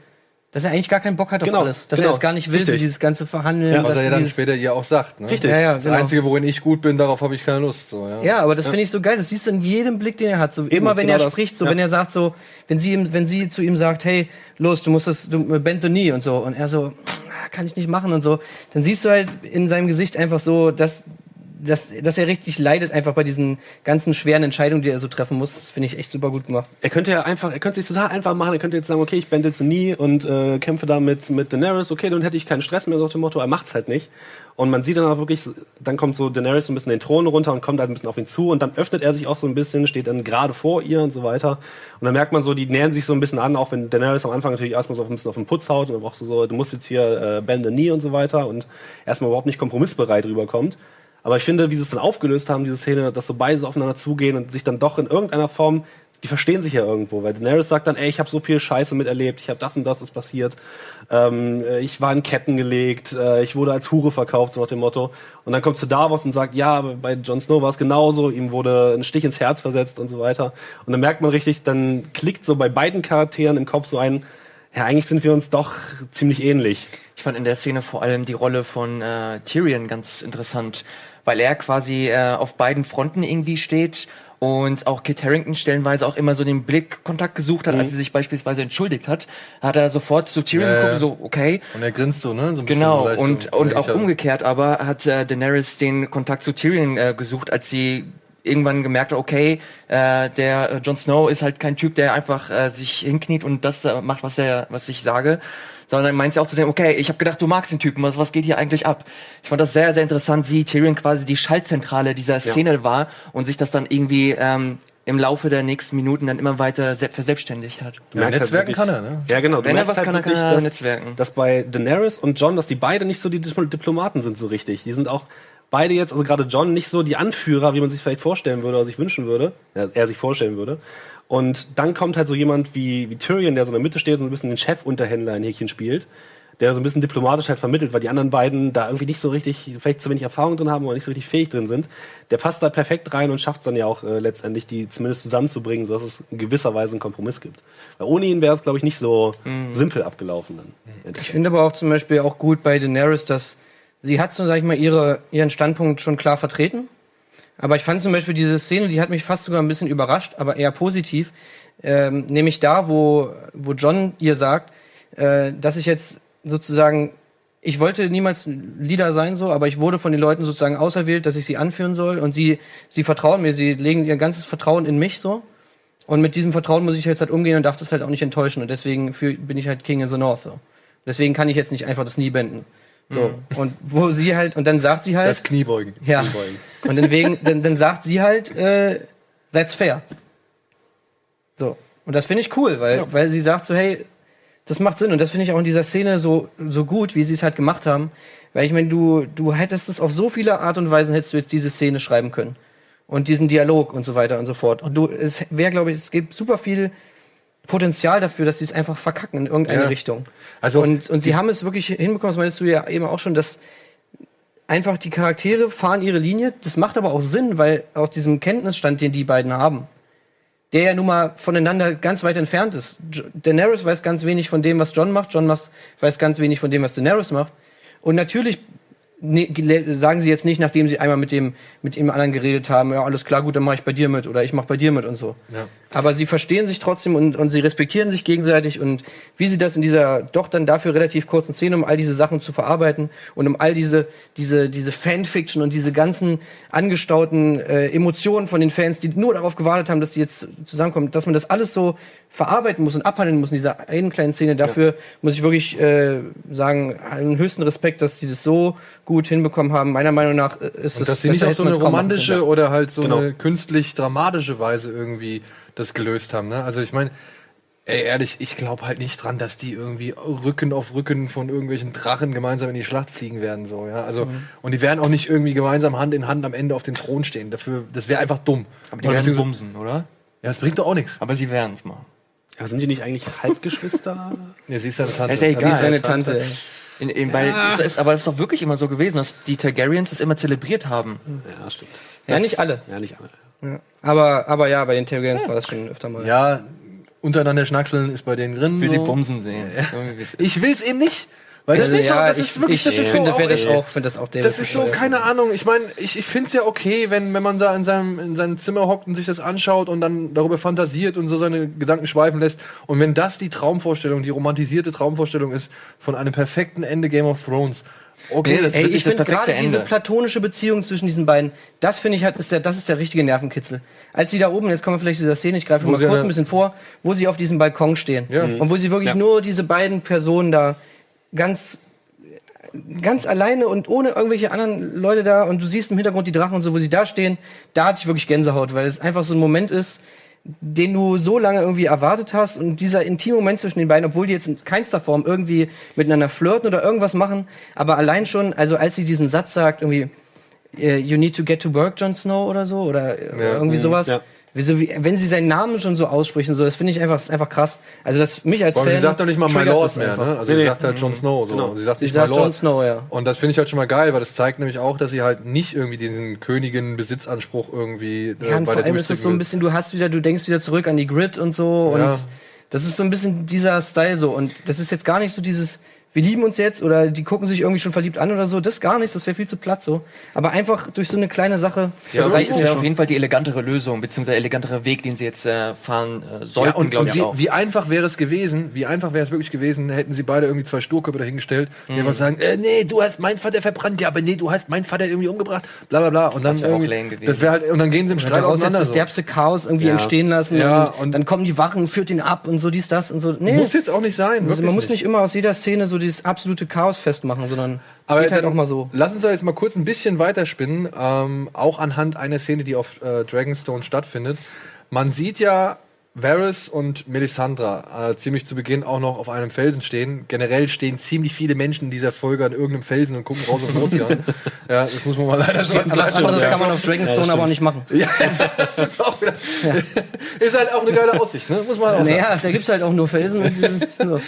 Dass er eigentlich gar keinen Bock hat auf Genau, alles. Dass genau, er es gar nicht will, so richtig. dieses ganze Verhandeln. Ja, Was er ja dann später ihr auch sagt. Ne? Richtig. Ja, ja, Das genau. Einzige, worin ich gut bin, darauf habe ich keine Lust. So, ja. Ja, aber das finde ich so geil. Das siehst du in jedem Blick, den er hat. So immer wenn genau er das. spricht, so Ja. wenn er sagt so, wenn sie ihm, wenn sie zu ihm sagt, hey, los, du musst das, du bend the knee und so, und er so, "Ah, kann ich nicht machen und so, dann siehst du halt in seinem Gesicht einfach so, dass dass, dass er richtig leidet einfach bei diesen ganzen schweren Entscheidungen, die er so treffen muss. Finde ich echt super gut gemacht. Er könnte ja einfach, er könnte sich total einfach machen. Er könnte jetzt sagen, okay, ich bände jetzt nie und äh, kämpfe da mit, mit Daenerys. Okay, dann hätte ich keinen Stress mehr, so nach dem Motto. Er macht's halt nicht. Und man sieht dann auch wirklich, dann kommt so Daenerys so ein bisschen den Thron runter und kommt halt ein bisschen auf ihn zu. Und dann öffnet er sich auch so ein bisschen, steht dann gerade vor ihr und so weiter. Und dann merkt man so, die nähern sich so ein bisschen an, auch wenn Daenerys am Anfang natürlich erstmal so ein bisschen auf den Putz haut und dann auch so, so, du musst jetzt hier äh, bend the knee und so weiter und erstmal überhaupt nicht kompromissbereit rüberkommt. Aber ich finde, wie sie es dann aufgelöst haben, diese Szene, dass so beide so aufeinander zugehen und sich dann doch in irgendeiner Form, die verstehen sich ja irgendwo, weil Daenerys sagt dann, ey, ich habe so viel Scheiße miterlebt, ich habe das und das ist passiert, ähm, äh, ich war in Ketten gelegt, äh, ich wurde als Hure verkauft, so nach dem Motto. Und dann kommt zu Davos und sagt, ja, bei Jon Snow war es genauso, ihm wurde ein Stich ins Herz versetzt und so weiter. Und dann merkt man richtig, dann klickt so bei beiden Charakteren im Kopf so ein, ja, eigentlich sind wir uns doch ziemlich ähnlich. Ich fand in der Szene vor allem die Rolle von äh, Tyrion ganz interessant, weil er quasi äh, auf beiden Fronten irgendwie steht und auch Kit Harington stellenweise auch immer so den Blickkontakt gesucht hat, als sie sich beispielsweise entschuldigt hat, hat er sofort zu Tyrion Ja, ja. geguckt, so okay, Und er grinst so, ne? So Genau, und, und auch umgekehrt aber hat äh, Daenerys den Kontakt zu Tyrion äh, gesucht, als sie irgendwann gemerkt hat, okay, äh, der äh, Jon Snow ist halt kein Typ, der einfach äh, sich hinkniet und das äh, macht, was er, was ich sage, sondern meint sie auch zu denken, okay, ich habe gedacht, du magst den Typen, was, was geht hier eigentlich ab? Ich fand das sehr, sehr interessant, wie Tyrion quasi die Schaltzentrale dieser Szene war und sich das dann irgendwie ähm, im Laufe der nächsten Minuten dann immer weiter se- verselbstständigt hat. Du merkst halt Netzwerken wirklich- kann er, ne? Ja, genau. Du Wenn er was kann, er wirklich, kann er dass- Netzwerken. dass bei Daenerys und John, dass die beide nicht so die Dipl- Diplomaten sind so richtig. Die sind auch beide jetzt, also gerade John, nicht so die Anführer, wie man sich vielleicht vorstellen würde oder sich wünschen würde, er sich vorstellen würde. Und dann kommt halt so jemand wie, wie Tyrion, der so in der Mitte steht und so ein bisschen den Chefunterhändler in Häkchen spielt, der so ein bisschen diplomatisch halt vermittelt, weil die anderen beiden da irgendwie nicht so richtig, vielleicht zu wenig Erfahrung drin haben oder nicht so richtig fähig drin sind. Der passt da perfekt rein und schafft es dann ja auch äh, letztendlich, die zumindest zusammenzubringen, sodass es in gewisser Weise einen Kompromiss gibt. Weil ohne ihn wäre es, glaube ich, nicht so simpel abgelaufen dann. Ich finde aber auch zum Beispiel auch gut bei Daenerys, dass sie hat so, sag ich mal, ihre, ihren Standpunkt schon klar vertreten. Aber ich fand zum Beispiel diese Szene, die hat mich fast sogar ein bisschen überrascht, aber eher positiv. Ähm, nämlich da, wo, wo John ihr sagt, äh, dass ich jetzt sozusagen, ich wollte niemals ein Leader sein, so, aber ich wurde von den Leuten sozusagen auserwählt, dass ich sie anführen soll. Und sie, sie vertrauen mir, sie legen ihr ganzes Vertrauen in mich so. Und mit diesem Vertrauen muss ich jetzt halt umgehen und darf das halt auch nicht enttäuschen. Und deswegen für, bin ich halt King in the North so. Deswegen kann ich jetzt nicht einfach das Knie benden. So. Und wo sie halt, und dann sagt sie halt. Das Kniebeugen. Ja. Kniebeugen. Und dann, wegen, dann, dann sagt sie halt, äh, that's fair. So. Und das finde ich cool, weil, weil sie sagt so, hey, das macht Sinn. Und das finde ich auch in dieser Szene so, so gut, wie sie es halt gemacht haben. Weil ich meine, du, du hättest es auf so viele Art und Weisen hättest du jetzt diese Szene schreiben können. Und diesen Dialog und so weiter und so fort. Und du, es wäre, glaube ich, es gibt super viel Potenzial dafür, dass sie es einfach verkacken in irgendeine Ja. Richtung. Also, und, und sie haben es wirklich hinbekommen, das meinst du ja eben auch schon, dass einfach die Charaktere fahren ihre Linie. Das macht aber auch Sinn, weil aus diesem Kenntnisstand, den die beiden haben, der ja nun mal voneinander ganz weit entfernt ist. Daenerys weiß ganz wenig von dem, was John macht. John weiß ganz wenig von dem, was Daenerys macht. Und natürlich ne, sagen sie jetzt nicht, nachdem sie einmal mit dem mit dem anderen geredet haben, ja alles klar, gut, dann mache ich bei dir mit oder ich mache bei dir mit und so. Ja. Aber sie verstehen sich trotzdem und, und sie respektieren sich gegenseitig und wie sie das in dieser doch dann dafür relativ kurzen Szene, um all diese Sachen zu verarbeiten und um all diese, diese, diese Fanfiction und diese ganzen angestauten äh, Emotionen von den Fans, die nur darauf gewartet haben, dass die jetzt zusammenkommen, dass man das alles so verarbeiten muss und abhandeln muss in dieser einen kleinen Szene. Dafür muss ich wirklich äh, sagen, einen höchsten Respekt, dass die das so gut hinbekommen haben. Meiner Meinung nach äh, ist Und es dass sie nicht auf so eine machen romantische können. oder halt so Genau. eine künstlich dramatische Weise irgendwie das gelöst haben. Ne? Also ich meine, ey, ehrlich, ich glaube halt nicht dran, dass die irgendwie Rücken auf Rücken von irgendwelchen Drachen gemeinsam in die Schlacht fliegen werden. So, ja? Also, Mhm. und die werden auch nicht irgendwie gemeinsam Hand in Hand am Ende auf dem Thron stehen. Dafür, das wäre einfach dumm. Aber die Oder werden bumsen, oder? Ja, das bringt doch auch nichts. Aber sie werden es mal. Aber sind die nicht eigentlich Halbgeschwister? Ja, sie ist seine Tante. Ist ja Sie ist seine Tante. In, in, bei, es ist, aber es ist doch wirklich immer so gewesen, dass die Targaryens das immer zelebriert haben. ja, stimmt. Ja, nicht alle. Ja, nicht alle. Ja. Aber, aber ja, bei den Targaryens war das schon öfter mal. Ja, untereinander schnackseln ist bei denen drin. Will sie so. bumsen sehen. Ich will's eben nicht. Weil das Also, ist so, ja, das ich, ist wirklich, ich das ist so finde, auch wäre das auch, finde das auch der Das ist so, keine Ahnung. Ich meine, ich, ich finde es ja okay, wenn, wenn man da in seinem, in seinem Zimmer hockt und sich das anschaut und dann darüber fantasiert und so seine Gedanken schweifen lässt. Und wenn das die Traumvorstellung, die romantisierte Traumvorstellung ist von einem perfekten Ende Game of Thrones. Okay, Nee, das Ey, wirklich ich das finde gerade diese platonische Beziehung zwischen diesen beiden, das finde ich halt, ist der, das ist der richtige Nervenkitzel. Als sie da oben, jetzt kommen wir vielleicht zu dieser Szene, ich greife mal kurz eine- ein bisschen vor, wo sie auf diesem Balkon stehen. Ja. Und wo sie wirklich Ja. nur diese beiden Personen da ganz, ganz alleine und ohne irgendwelche anderen Leute da und du siehst im Hintergrund die Drachen und so, wo sie da stehen, da hatte ich wirklich Gänsehaut, weil es einfach so ein Moment ist, den du so lange irgendwie erwartet hast und dieser intime Moment zwischen den beiden, obwohl die jetzt in keinster Form irgendwie miteinander flirten oder irgendwas machen, aber allein schon, also als sie diesen Satz sagt, irgendwie, äh, you need to get to work, Jon Snow oder so, oder äh, Ja. irgendwie sowas. Ja. Wieso, wie, wenn sie seinen Namen schon so ausspricht und so, das finde ich einfach, einfach krass. Also das mich als Fan sie sagt doch nicht mal My Lord mehr, einfach. ne? Also Nee, sie nee. sagt halt Jon Snow so. Genau. Sie sagt Sie nicht sagt My Jon Lord. Snow, ja. Und das finde ich halt schon mal geil, weil das zeigt nämlich auch, dass sie halt nicht irgendwie diesen Königin-Besitzanspruch irgendwie äh, Ja, und bei vor der allem ist es so ein bisschen, du hast wieder, du denkst wieder zurück an die Grid und so Ja. und das ist so ein bisschen dieser Style so und das ist jetzt gar nicht so dieses, wir lieben uns jetzt oder die gucken sich irgendwie schon verliebt an oder so. Das gar nicht, das wäre viel zu platt so. Aber einfach durch so eine kleine Sache. Ja, das reicht ist ja schon. auf jeden Fall die elegantere Lösung, beziehungsweise der elegantere Weg, den sie jetzt äh, fahren äh, sollten, Ja, und, glaube und ich wie, auch. wie einfach wäre es gewesen, wie einfach wäre es wirklich gewesen, hätten sie beide irgendwie zwei Sturköpfe dahingestellt, die Mhm. einfach sagen, äh, nee, du hast meinen Vater verbrannt, ja, aber nee, du hast meinen Vater irgendwie umgebracht, bla bla bla. Und dann Das wär auch irgendwie, lame gewesen. das wäre halt, und dann gehen sie im Streit jetzt auseinander. das So. derbste Chaos irgendwie Ja. entstehen lassen Ja, und, und- dann kommen die Wachen, führt ihn ab und so dies, das und so. Nee, Muss jetzt auch nicht sein, also man muss nicht immer aus jeder Szene so dieses absolute Chaos festmachen, sondern Aber geht halt auch mal so. Lass uns da jetzt mal kurz ein bisschen weiterspinnen, ähm, auch anhand einer Szene, die auf äh, Dragonstone stattfindet. Man sieht ja Varys und Melisandra äh, ziemlich zu Beginn auch noch auf einem Felsen stehen. Generell stehen ziemlich viele Menschen in dieser Folge an irgendeinem Felsen und gucken raus auf den Ozean. ja, das muss man mal leider so Aber das, Klarstellung das kann man auf Dragonstone aber auch nicht machen. Ja, das stimmt auch wieder. Ist halt auch eine geile Aussicht, ne? Muss man auch sagen. Naja, da gibt's halt auch nur Felsen. Und so.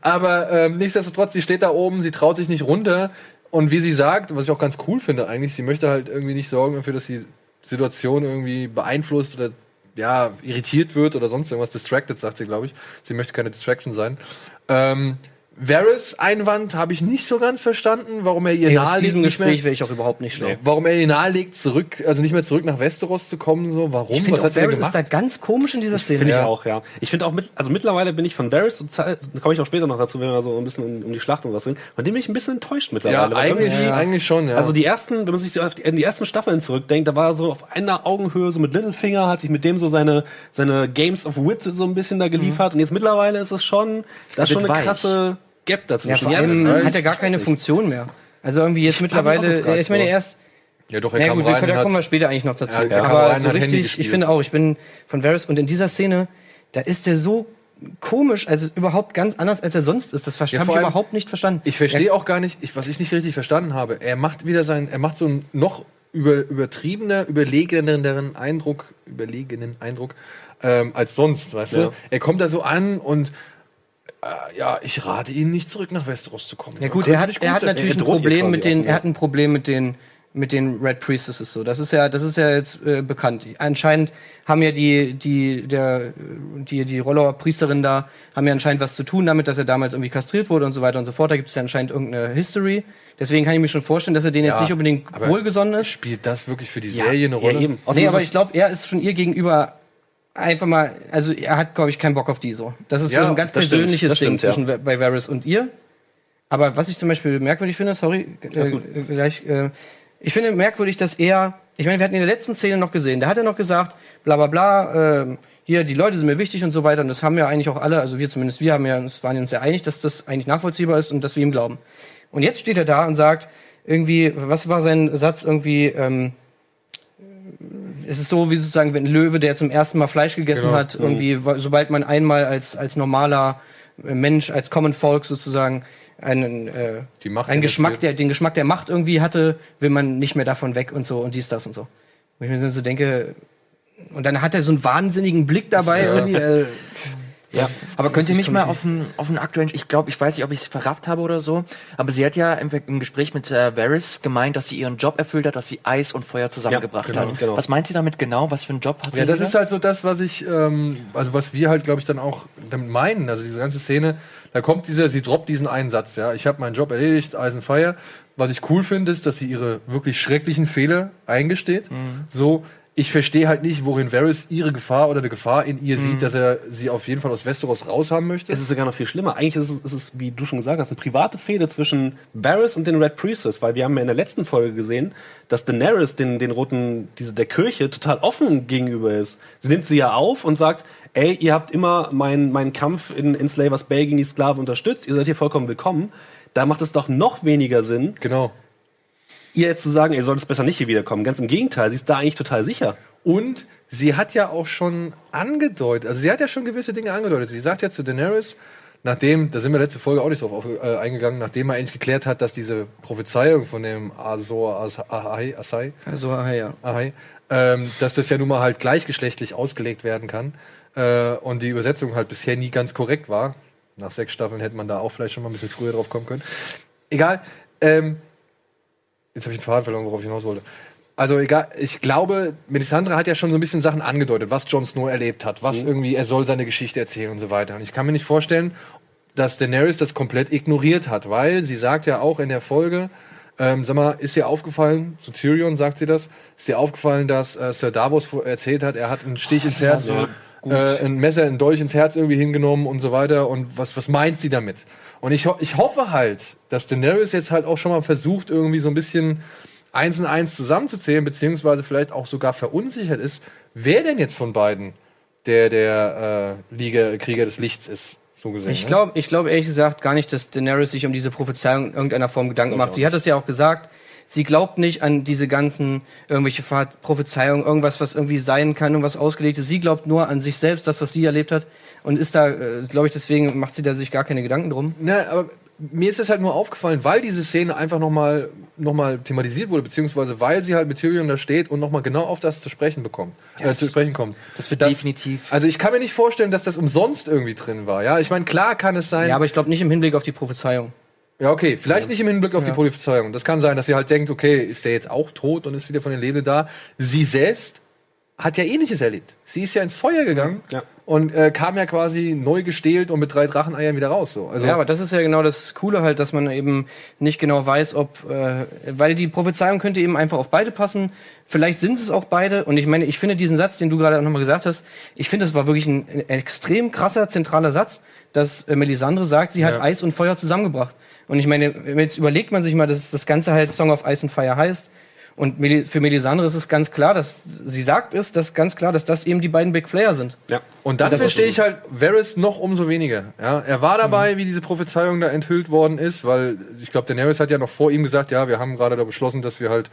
Aber ähm, nichtsdestotrotz, sie steht da oben, sie traut sich nicht runter. Und wie sie sagt, was ich auch ganz cool finde eigentlich, sie möchte halt irgendwie nicht sorgen dafür, dass die Situation irgendwie beeinflusst oder ja, irritiert wird oder sonst irgendwas. Distracted, sagt sie, glaube ich. Sie möchte keine Distraction sein. Ähm, Varys Einwand habe ich nicht so ganz verstanden, warum er ihr aus nahelegt, diesem nicht mehr, Gespräch wäre ich auch überhaupt nicht schlau. warum er ihr nahelegt, zurück, also nicht mehr zurück nach Westeros zu kommen, so, warum? Ich finde auch sie denn Varys ist da ganz komisch in dieser Szene. Finde ich Ja. auch, ja. Ich finde auch, mit, also mittlerweile bin ich von Varys, da komme ich auch später noch dazu, wenn wir so ein bisschen um, um die Schlacht und was reden, von dem bin ich ein bisschen enttäuscht Ja, mittlerweile. weil eigentlich, irgendwie- eigentlich schon, ja. Also die ersten, wenn man sich auf die, ersten Staffeln zurückdenkt, da war er so auf einer Augenhöhe, so mit Littlefinger, hat sich mit dem so seine, seine Games of Wit so ein bisschen da geliefert. Und jetzt mittlerweile ist es schon, da ist schon eine weich. krasse Gap Ja, dazwischen. vor das allem ist- hat er gar keine Funktion mehr. Also irgendwie jetzt mich mittlerweile, gefragt, äh, ich meine erst, ja, doch, er ja kam gut, rein da kommen wir später eigentlich noch dazu. Ja, kam Aber so richtig, ich finde auch, ich bin von Varys und in dieser Szene, da ist der so komisch, also überhaupt ganz anders, als er sonst ist. Das Ja, habe ich vor überhaupt nicht verstanden. Ich verstehe auch gar nicht, ich, was ich nicht richtig verstanden habe. Er macht wieder sein, er macht so einen noch über, übertriebener, überlegeneren Eindruck, überlegenen Eindruck ähm, als sonst, weißt Ja. du? Er kommt da so an und ja, ich rate Ihnen nicht zurück nach Westeros zu kommen. Ja gut, er hat, nicht er hat sein. natürlich Er ein Problem mit den, er ja. hat ein Problem mit den mit den Red Priestesses so. Das ist ja, das ist ja jetzt äh, bekannt. Anscheinend haben ja die die der die die Roller Priesterin da haben ja anscheinend was zu tun damit, dass er damals irgendwie kastriert wurde und so weiter und so fort. Da gibt es ja anscheinend irgendeine History. Deswegen kann ich mir schon vorstellen, dass er denen jetzt Ja, nicht unbedingt aber wohlgesonnen ist. Spielt das wirklich für die Serie eine ja, Rolle? eben. Nee, Außerdem aber ist ich glaube, er ist schon ihr gegenüber einfach mal, also er hat, glaube ich, keinen Bock auf die so. Das ist Ja, so ein ganz stimmt, persönliches das Ding stimmt, ja. zwischen bei Varys und ihr. Aber was ich zum Beispiel merkwürdig finde, sorry, äh, äh, gleich, äh, ich finde merkwürdig, dass er, ich meine, wir hatten in der letzten Szene noch gesehen, da hat er noch gesagt, bla bla bla, äh, hier, die Leute sind mir wichtig und so weiter. Und das haben ja eigentlich auch alle, also wir zumindest, wir haben ja uns, waren uns sehr einig, dass das eigentlich nachvollziehbar ist und dass wir ihm glauben. Und jetzt steht er da und sagt, irgendwie, was war sein Satz, irgendwie, ähm, es ist so wie sozusagen wenn ein Löwe, der zum ersten Mal Fleisch gegessen Genau. hat, irgendwie, wo- sobald man einmal als, als normaler äh, Mensch, als Common Folk sozusagen einen, äh, einen Geschmack, der, den Geschmack der Macht irgendwie hatte, will man nicht mehr davon weg und so und dies, das und so. Und ich mir so denke, und dann hat er so einen wahnsinnigen Blick dabei irgendwie. Äh, ja. Aber könnt ihr ich mich mal auf einen, auf einen aktuellen, ich glaube, ich weiß nicht, ob ich es verrafft habe oder so, aber sie hat ja im, im Gespräch mit äh, Varys gemeint, dass sie ihren Job erfüllt hat, dass sie Eis und Feuer zusammengebracht genau, hat. genau. Was meint sie damit genau? Was für einen Job hat sie? Ja, das wieder? ist halt so das, was ich, ähm, also was wir halt, glaube ich, dann auch damit meinen. Also diese ganze Szene, da kommt dieser, sie droppt diesen einen Satz, ja, ich habe meinen Job erledigt, Eisen Fire. Was ich cool finde, ist, dass sie ihre wirklich schrecklichen Fehler eingesteht. So, ich verstehe halt nicht, worin Varys ihre Gefahr oder eine Gefahr in ihr sieht, dass er sie auf jeden Fall aus Westeros raushaben möchte. Es ist sogar noch viel schlimmer. Eigentlich ist es, ist es, wie du schon gesagt hast, eine private Fehde zwischen Varys und den Red Priestess, weil wir haben ja in der letzten Folge gesehen, dass Daenerys den, den roten, diese, der Kirche total offen gegenüber ist. Sie nimmt sie ja auf und sagt, ey, ihr habt immer meinen meinen Kampf in, in Slavers Bay gegen die Sklaven unterstützt, ihr seid hier vollkommen willkommen. Da macht es doch noch weniger Sinn, genau. Ihr jetzt zu sagen, ihr solltet besser nicht hier wiederkommen. Ganz im Gegenteil, sie ist da eigentlich total sicher. Und sie hat ja auch schon angedeutet, also sie hat ja schon gewisse Dinge angedeutet. Sie sagt ja zu Daenerys, nachdem, da sind wir letzte Folge auch nicht drauf auf, äh, eingegangen, nachdem er endlich geklärt hat, dass diese Prophezeiung von dem Azor Ahai, Asai, also, ah, ja. Ahai ähm, dass das ja nun mal halt gleichgeschlechtlich ausgelegt werden kann äh, und die Übersetzung halt bisher nie ganz korrekt war. Nach sechs Staffeln hätte man da auch vielleicht schon mal ein bisschen früher drauf kommen können. Egal. Ähm, jetzt habe ich den Faden verloren, worauf ich hinaus wollte. Also egal, ich glaube, Melisandre hat ja schon so ein bisschen Sachen angedeutet, was Jon Snow erlebt hat, was irgendwie, er soll seine Geschichte erzählen und so weiter. Und ich kann mir nicht vorstellen, dass Daenerys das komplett ignoriert hat, weil sie sagt ja auch in der Folge, ähm, sag mal, ist dir aufgefallen, zu Tyrion sagt sie das, ist dir aufgefallen, dass äh, Sir Davos erzählt hat, er hat einen Stich ins Herz, äh, ein Messer, ein Dolch ins Herz irgendwie hingenommen und so weiter und was, was meint sie damit? Und ich, ich hoffe halt, dass Daenerys jetzt halt auch schon mal versucht, irgendwie so ein bisschen eins und eins zusammenzuzählen, beziehungsweise vielleicht auch sogar verunsichert ist, wer denn jetzt von beiden der, der äh, Liga, Krieger des Lichts ist, so gesehen. Ich ne? glaube ich glaub ehrlich gesagt gar nicht, dass Daenerys sich um diese Prophezeiung in irgendeiner Form Gedanken macht. Sie hat es ja auch gesagt. Sie glaubt nicht an diese ganzen irgendwelche Prophezeiungen, irgendwas, was irgendwie sein kann und was ausgelegt ist. Sie glaubt nur an sich selbst, das, was sie erlebt hat. Und ist da, äh, glaube ich, deswegen macht sie da sich gar keine Gedanken drum. Na, aber mir ist es halt nur aufgefallen, weil diese Szene einfach nochmal noch mal thematisiert wurde, beziehungsweise weil sie halt mit Tyrion da steht und nochmal genau auf das zu sprechen bekommt, äh, zu sprechen kommt. Das wird definitiv. Also ich kann mir nicht vorstellen, dass das umsonst irgendwie drin war. Ja, ich meine, klar kann es sein. Ja, aber ich glaube nicht im Hinblick auf die Prophezeiung. Ja, okay, vielleicht nicht im Hinblick auf die Prophezeiung. Das kann sein, dass sie halt denkt, okay, ist der jetzt auch tot und ist wieder von den Lebenden da. Sie selbst hat ja ähnliches erlebt. Sie ist ja ins Feuer gegangen Ja. und äh, kam ja quasi neu gestählt und mit drei Dracheneiern wieder raus. So. Also, Ja, aber das ist ja genau das Coole halt, dass man eben nicht genau weiß, ob, äh, weil die Prophezeiung könnte eben einfach auf beide passen. Vielleicht sind es auch beide. Und ich meine, ich finde diesen Satz, den du gerade nochmal gesagt hast, ich finde, das war wirklich ein, ein extrem krasser, zentraler Satz, dass äh, Melisandre sagt, sie hat Ja. Eis und Feuer zusammengebracht. Und ich meine, jetzt überlegt man sich mal, dass das Ganze halt Song of Ice and Fire heißt. Und für Melisandre ist es ganz klar, dass sie sagt es, dass ganz klar, dass das eben die beiden Big Player sind. Ja. Und dann Das ist verstehe ich halt Varys noch umso weniger. Ja, er war dabei, wie diese Prophezeiung da enthüllt worden ist, weil ich glaube, Daenerys hat ja noch vor ihm gesagt, ja, wir haben gerade da beschlossen, dass wir halt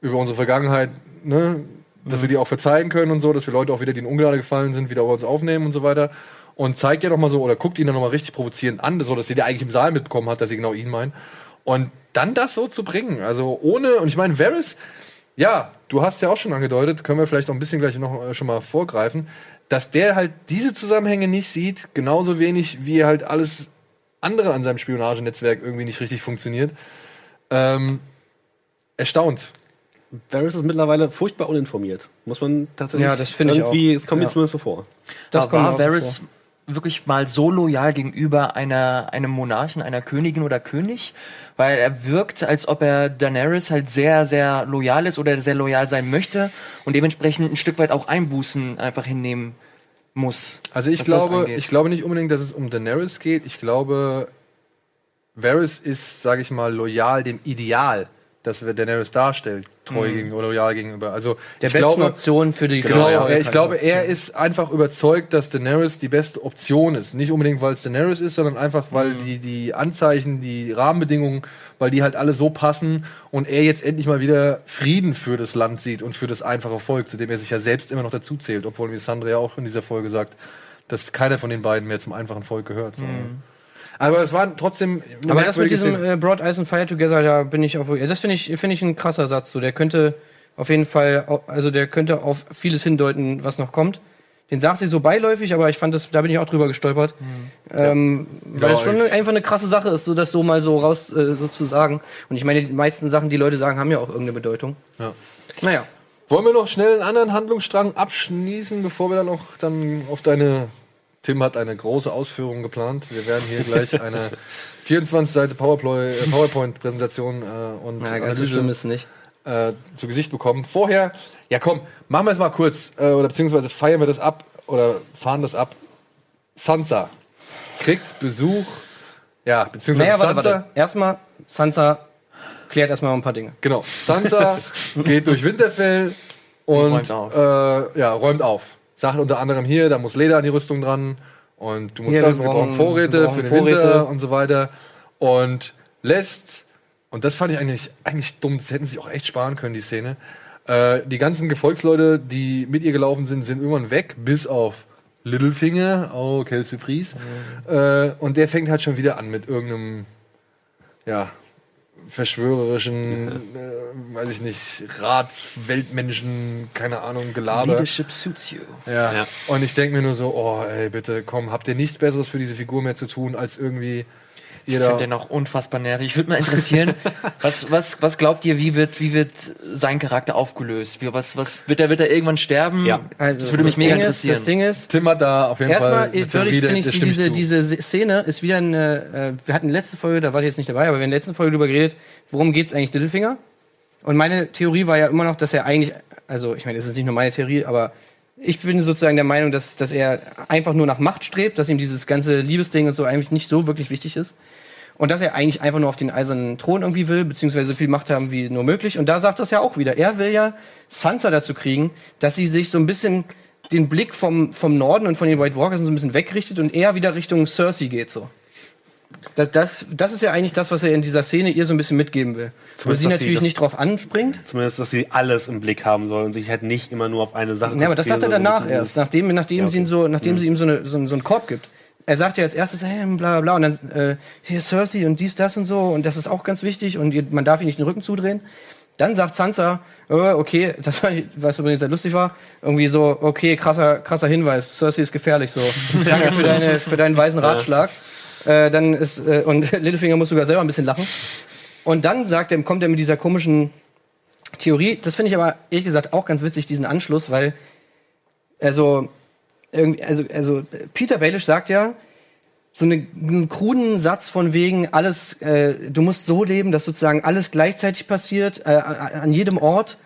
über unsere Vergangenheit, ne, dass wir die auch verzeihen können und so, dass wir Leute auch wieder, die in Ungnade gefallen sind, wieder bei uns aufnehmen und so weiter. Und zeigt ja noch mal so, oder guckt ihn dann noch mal richtig provozierend an, so dass sie der eigentlich im Saal mitbekommen hat, dass sie genau ihn meinen. Und dann das so zu bringen, also ohne, und ich meine, Varys, ja, du hast ja auch schon angedeutet, können wir vielleicht auch ein bisschen gleich noch äh, schon mal vorgreifen, dass der halt diese Zusammenhänge nicht sieht, genauso wenig wie halt alles andere an seinem Spionagenetzwerk irgendwie nicht richtig funktioniert. Ähm, erstaunt. Varys ist mittlerweile furchtbar uninformiert. Muss man tatsächlich. Ja, das finde ich irgendwie, auch. Es kommt mir Ja. zumindest so vor. Das Aber mir war Varys vor. Wirklich mal so loyal gegenüber einer, einem Monarchen, einer Königin oder König? Weil er wirkt, als ob er Daenerys halt sehr, sehr loyal ist oder sehr loyal sein möchte und dementsprechend ein Stück weit auch Einbußen einfach hinnehmen muss. Also ich glaube, ich glaube nicht unbedingt, dass es um Daenerys geht. Ich glaube, Varys ist, sage ich mal, loyal dem Ideal, das wir Daenerys darstellt, treu gegen oder loyal gegenüber. Also Der ich besten glaube, Option für die Genau, er, Volk ich glaube, er ist einfach überzeugt, dass Daenerys die beste Option ist. Nicht unbedingt, weil es Daenerys ist, sondern einfach, weil die, die Anzeichen, die Rahmenbedingungen, weil die halt alle so passen und er jetzt endlich mal wieder Frieden für das Land sieht und für das einfache Volk, zu dem er sich ja selbst immer noch dazu zählt, obwohl Missandre ja auch in dieser Folge sagt, dass keiner von den beiden mehr zum einfachen Volk gehört. So. Aber es war trotzdem. Aber das mit diesem äh, Broad Ice and Fire Together, da bin ich auf. Das finde ich, finde ich ein krasser Satz. So, der könnte auf jeden Fall, also der könnte auf vieles hindeuten, was noch kommt. Den sagt sie so beiläufig, aber ich fand das, da bin ich auch drüber gestolpert. Ähm, weil Ja, es schon einfach eine krasse Sache ist, so das so mal so raus äh, so zu sagen. Und ich meine, die meisten Sachen, die Leute sagen, haben ja auch irgendeine Bedeutung. Ja. Naja. Wollen wir noch schnell einen anderen Handlungsstrang abschließen, bevor wir dann noch dann auf deine. Tim hat eine große Ausführung geplant. Wir werden hier gleich eine 24 Seite PowerPoint, äh, PowerPoint-Präsentation äh, und Na, ganz so schlimm ist nicht. äh, zu Gesicht bekommen. Vorher, ja komm, machen wir es mal kurz, äh, oder beziehungsweise feiern wir das ab oder fahren das ab. Sansa kriegt Besuch, ja, beziehungsweise Naja, warte, Sansa, warte. Erstmal, Sansa klärt erstmal ein paar Dinge. genau, Sansa geht durch Winterfell und Räumt auf. Äh, ja, räumt auf. Sagt unter anderem hier, da muss Leder an die Rüstung dran und du musst Hier, das, wir brauchen Vorräte wir brauchen für den Vorräte. Winter und so weiter. Und lässt, und das fand ich eigentlich, eigentlich dumm, das hätten sie auch echt sparen können, die Szene. Äh, die ganzen Gefolgsleute, die mit ihr gelaufen sind, sind irgendwann weg, bis auf Littlefinger, oh, quelle Surprise. Äh, und der fängt halt schon wieder an mit irgendeinem, ja, verschwörerischen, äh, weiß ich nicht, Rat, Weltmenschen, keine Ahnung, Gelaber. Leadership suits you. Ja. Ja. Und ich denke mir nur so, oh, ey, bitte, komm, habt ihr nichts Besseres für diese Figur mehr zu tun, als irgendwie Ich Jeder- finde den auch unfassbar nervig. Ich würde mal interessieren, was, was, was glaubt ihr, wie wird, wie wird sein Charakter aufgelöst? Wie, was, was, wird er, wird er irgendwann sterben? Ja. Also, das würde mich mega Ding interessieren. Ist, das Ding ist, Tim hat da auf jeden Fall. Erstmal, mit würde ich, Theorie, finde ich, diese, zu. diese Szene ist wieder eine, äh, wir hatten letzte Folge, da war ich jetzt nicht dabei, aber wir haben in der letzten Folge darüber geredet, worum geht's eigentlich Littlefinger? Und meine Theorie war ja immer noch, dass er eigentlich, also ich meine, es ist nicht nur meine Theorie, aber ich bin sozusagen der Meinung, dass, dass er einfach nur nach Macht strebt, dass ihm dieses ganze Liebesding und so eigentlich nicht so wirklich wichtig ist. Und dass er eigentlich einfach nur auf den eisernen Thron irgendwie will, beziehungsweise so viel Macht haben wie nur möglich. Und da sagt das ja auch wieder. Er will ja Sansa dazu kriegen, dass sie sich so ein bisschen den Blick vom, vom Norden und von den White Walkers so ein bisschen wegrichtet und eher wieder Richtung Cersei geht so. Das, das, das ist ja eigentlich das, was er in dieser Szene ihr so ein bisschen mitgeben will. Wo Zumindest, sie dass sie natürlich das- nicht drauf anspringt. Zumindest, dass sie alles im Blick haben soll und sich halt nicht immer nur auf eine Sache Ja, aber das sagt er danach erst, nachdem, nachdem, Ja, okay. sie, ihn so, nachdem sie ihm so, eine, so, so einen Korb gibt. Er sagt ja als erstes, hey, bla bla bla, und dann äh, hier Cersei und dies, das und so, und das ist auch ganz wichtig und ihr- man darf ihr nicht den Rücken zudrehen. Dann sagt Sansa, äh, okay, das war, nicht- was übrigens sehr lustig war, irgendwie so, okay, krasser, krasser Hinweis, Cersei ist gefährlich, so. Danke für, deine, für deinen weisen Ratschlag. Äh, dann ist, äh, und Littlefinger muss sogar selber ein bisschen lachen. Und dann sagt er, kommt er mit dieser komischen Theorie, das finde ich aber ehrlich gesagt auch ganz witzig, diesen Anschluss, weil also irgendwie, also, also Peter Baelish sagt ja so eine, einen kruden Satz von wegen alles, äh, du musst so leben, dass sozusagen alles gleichzeitig passiert, äh, an jedem Ort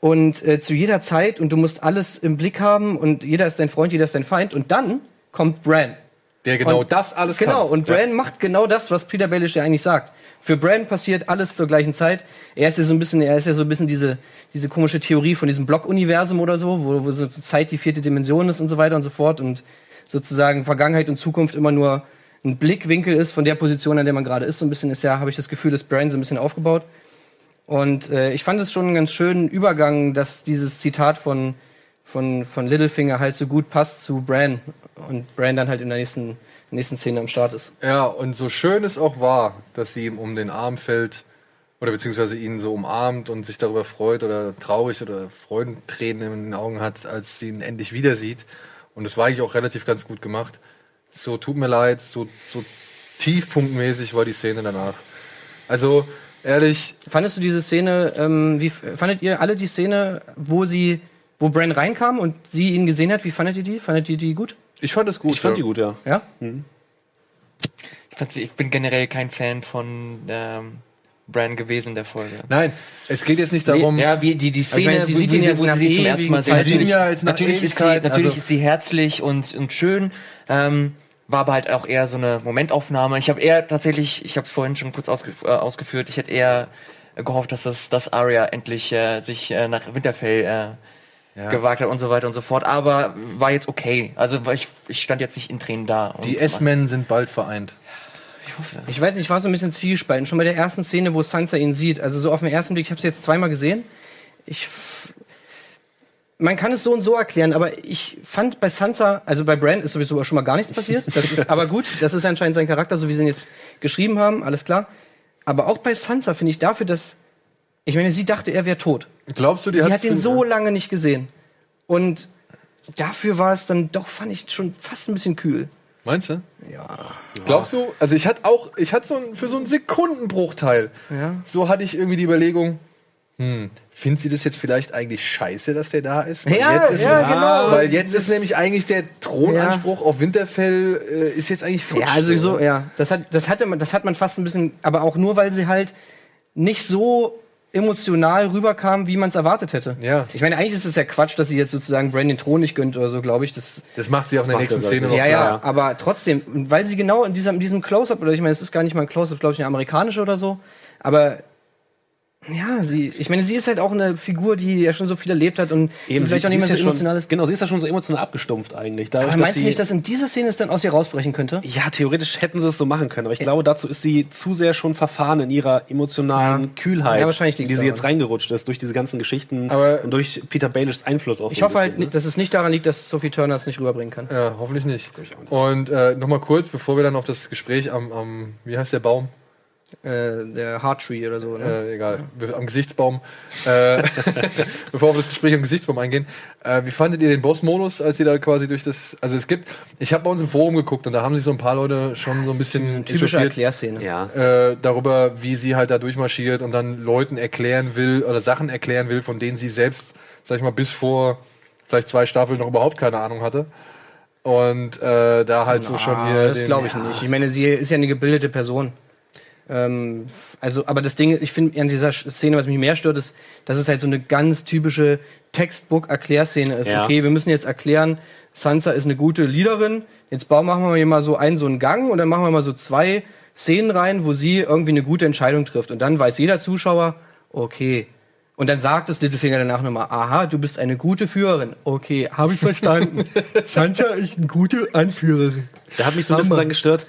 und äh, zu jeder Zeit und du musst alles im Blick haben und jeder ist dein Freund, jeder ist dein Feind und dann kommt Bran. Der genau Und- das alles Genau, kann. und Bran macht genau das, was Peter Baelish ja eigentlich sagt. Für Bran passiert alles zur gleichen Zeit. Er ist ja so ein bisschen, er ist ja so ein bisschen diese, diese komische Theorie von diesem Block-Universum oder so, wo, wo so Zeit die vierte Dimension ist und so weiter und so fort und sozusagen Vergangenheit und Zukunft immer nur ein Blickwinkel ist von der Position, an der man gerade ist. So ein bisschen ist ja, habe ich das Gefühl, ist Bran so ein bisschen aufgebaut. Und äh, ich fand es schon einen ganz schönen Übergang, dass dieses Zitat von, von, von Littlefinger halt so gut passt zu Bran und Bran dann halt in der nächsten, nächsten Szene am Start ist. Ja, und so schön es auch war, dass sie ihm um den Arm fällt, oder beziehungsweise ihn so umarmt und sich darüber freut oder traurig oder Freudentränen in den Augen hat, als sie ihn endlich wieder sieht. Und das war eigentlich auch relativ ganz gut gemacht. So tut mir leid, so, so tiefpunktmäßig war die Szene danach. Also, ehrlich, Fandest du diese Szene, ähm, wie fandet ihr alle die Szene, wo sie, wo Bran reinkam und sie ihn gesehen hat, wie fandet ihr die? Fandet ihr die gut? ich fand es gut. Ich fand ja. die gut, ja. Ja? Ich, fand's- ich bin generell kein Fan von ähm, Bran gewesen in der Folge. Nein, es geht jetzt nicht darum. Ja, wie die, die Szene, meine, sie wo, sieht ihn sie, jetzt wo nach sie zum ersten Mal. Sie Natürlich, ja jetzt nach natürlich, ist sie, natürlich also- ist sie herzlich und, und schön. Ähm, war aber halt auch eher so eine Momentaufnahme. Ich habe eher tatsächlich, ich habe es vorhin schon kurz ausgef äh, ausgeführt, ich hätte eher gehofft, dass das dass Arya endlich äh, sich äh, nach Winterfell äh, gewagt hat und so weiter und so fort. Aber war jetzt okay. Also ich, ich stand jetzt nicht in Tränen da. Die S-Men sind bald vereint. Ich weiß nicht, ich war so ein bisschen zwiegespalten. Schon bei der ersten Szene, wo Sansa ihn sieht. Also so auf den ersten Blick, ich habe es jetzt zweimal gesehen. Ich. Man kann es so und so erklären, aber ich fand bei Sansa, also bei Bran ist sowieso schon mal gar nichts passiert. Das ist aber gut. Das ist anscheinend sein Charakter, so wie sie ihn jetzt geschrieben haben, alles klar. Aber auch bei Sansa finde ich dafür, dass. Ich meine, sie dachte, er wäre tot. Glaubst du, die Sie hat ihn so lange nicht gesehen. Und dafür war es dann doch, fand ich schon fast ein bisschen kühl. Meinst du? Ja. Glaubst du? Also ich hatte auch, ich hatte so ein, für so einen Sekundenbruchteil, Ja. so hatte ich irgendwie die Überlegung, hm, findet sie das jetzt vielleicht eigentlich scheiße, dass der da ist? Ja, jetzt ist ja, genau. Weil jetzt ist nämlich eigentlich der Thronanspruch auf Winterfell äh, ist jetzt eigentlich futsch. Ja, also so, ja. Das hat, das hatte man, das hat man fast ein bisschen, aber auch nur, weil sie halt nicht so emotional rüberkam, wie man es erwartet hätte. Ja. Ich meine, eigentlich ist es ja Quatsch, dass sie jetzt sozusagen Brandon den Thron nicht gönnt oder so, glaube ich. Das, Das macht sie auch in der nächsten Szene noch ja, ja, klar. aber trotzdem, weil sie genau in diesem, in diesem Close-Up, oder ich meine, es ist gar nicht mal ein Close-Up, glaube ich, eine amerikanische oder so, aber ja, sie, ich meine, sie ist halt auch eine Figur, die ja schon so viel erlebt hat und Eben, vielleicht auch sie nicht mehr so ja emotional ist. Genau, sie ist ja schon so emotional abgestumpft eigentlich. Dadurch, Aber dass meinst du sie- nicht, dass in dieser Szene es dann aus ihr rausbrechen könnte? Ja, theoretisch hätten sie es so machen können, aber ich glaube, dazu ist sie zu sehr schon verfahren in ihrer emotionalen Ja. Kühlheit, Ja, wahrscheinlich die sie daran. jetzt reingerutscht ist durch diese ganzen Geschichten Aber- und durch Peter Baelish Einfluss auch so Ich ein hoffe halt, bisschen, ne? dass es nicht daran liegt, dass Sophie Turner es nicht rüberbringen kann. Ja, hoffentlich nicht. Und äh, nochmal kurz, bevor wir dann auf das Gespräch am, am wie heißt der Baum? Äh, der Heart Tree oder so. Ne? Äh, egal, am Gesichtsbaum. Äh, bevor wir auf das Gespräch am Gesichtsbaum eingehen, äh, wie fandet ihr den Boss-Modus, als ihr da quasi durch das. Also es gibt, ich habe bei uns im Forum geguckt und da haben sich so ein paar Leute schon so ein bisschen Typische Erklärszene. Ja. äh, darüber, wie sie halt da durchmarschiert und dann Leuten erklären will oder Sachen erklären will, von denen sie selbst, sag ich mal, bis vor vielleicht zwei Staffeln noch überhaupt keine Ahnung hatte. Und äh, da halt so schon hier. Das glaube ich nicht. Ich meine, sie ist ja eine gebildete Person. Ähm, also, aber das Ding, ich finde an dieser Szene, was mich mehr stört, ist, dass es halt so eine ganz typische Textbook-Erklärszene ist. Ja. Okay, wir müssen jetzt erklären, Sansa ist eine gute Leaderin. Jetzt bauen, machen wir hier mal so einen, so einen Gang und dann machen wir mal so zwei Szenen rein, wo sie irgendwie eine gute Entscheidung trifft. Und dann weiß jeder Zuschauer, okay. Und dann sagt das Littlefinger danach nochmal, aha, du bist eine gute Führerin. Okay, habe ich verstanden. Sansa ist eine gute Anführerin. Da hat mich so ein bisschen dran gestört.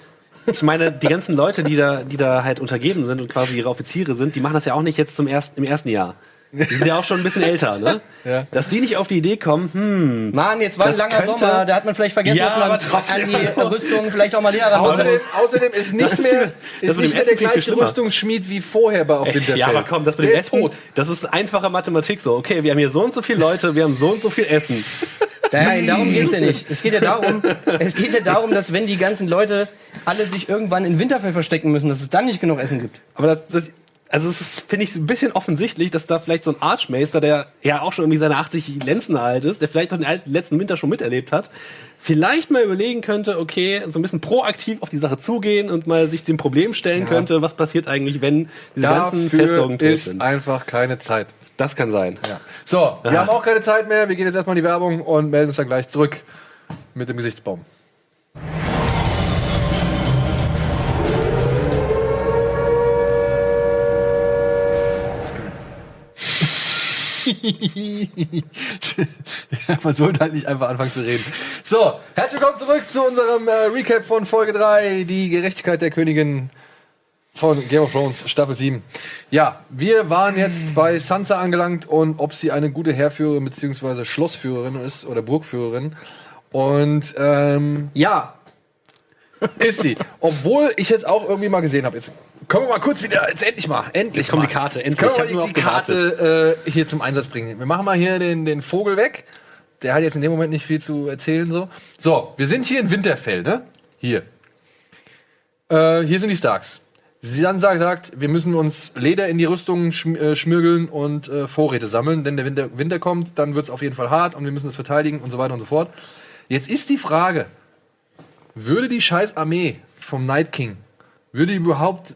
Ich meine, die ganzen Leute, die da, die da halt untergeben sind und quasi ihre Offiziere sind, die machen das ja auch nicht jetzt zum ersten, im ersten Jahr. Die sind ja auch schon ein bisschen älter, ne? Ja. Dass die nicht auf die Idee kommen, hm, Mann, jetzt war ein langer könnte- Sommer, da hat man vielleicht vergessen, Ja, dass man an die Rüstung vielleicht auch mal Lehrer machen Außerdem, muss. außerdem ist nicht mehr, ist nicht mehr der gleiche. Rüstungsschmied wie vorher bei auf Winterfell. ja, aber komm, das mit dem Der ist Essen, tot. das ist einfache Mathematik so. Okay, wir haben hier so und so viele Leute, wir haben so und so viel Essen. Nein, darum geht's ja nicht. Es geht ja darum, es geht ja darum, dass wenn die ganzen Leute alle sich irgendwann in Winterfell verstecken müssen, dass es dann nicht genug Essen gibt. Aber das, das also es ist, finde ich, ein bisschen offensichtlich, dass da vielleicht so ein Archmeister, der ja auch schon irgendwie seine 80 Lenzen alt ist, der vielleicht noch den letzten Winter schon miterlebt hat, vielleicht mal überlegen könnte, okay, so ein bisschen proaktiv auf die Sache zugehen und mal sich dem Problem stellen könnte, was passiert eigentlich, wenn diese ganzen Dafür Festungen tot ist sind. einfach keine Zeit. Das kann sein. Ja. So, wir haben auch keine Zeit mehr. Wir gehen jetzt erstmal in die Werbung und melden uns dann gleich zurück mit dem Gesichtsbaum. man sollte halt nicht einfach anfangen zu reden. So, herzlich willkommen zurück zu unserem äh, Recap von Folge 3, die Gerechtigkeit der Königin von Game of Thrones, Staffel 7. Ja, wir waren jetzt bei Sansa angelangt und ob sie eine gute Heerführerin bzw. Schlossführerin ist oder Burgführerin. Und ähm, Ja, ist sie. Obwohl ich jetzt auch irgendwie mal gesehen habe. Jetzt kommen wir mal kurz wieder, jetzt endlich mal, endlich Jetzt kommt die Karte, Jetzt endlich. können wir mal die, die Karte äh, hier zum Einsatz bringen. Wir machen mal hier den, den Vogel weg. Der hat jetzt in dem Moment nicht viel zu erzählen. So, so wir sind hier in Winterfell, ne? Hier. Äh, hier sind die Starks. Sansa sagt, wir müssen uns Leder in die Rüstung schm äh, schmürgeln und äh, Vorräte sammeln, denn der Winter, Winter kommt, dann wird es auf jeden Fall hart und wir müssen es verteidigen und so weiter und so fort. Jetzt ist die Frage, würde die scheiß Armee vom Night King, würde die überhaupt,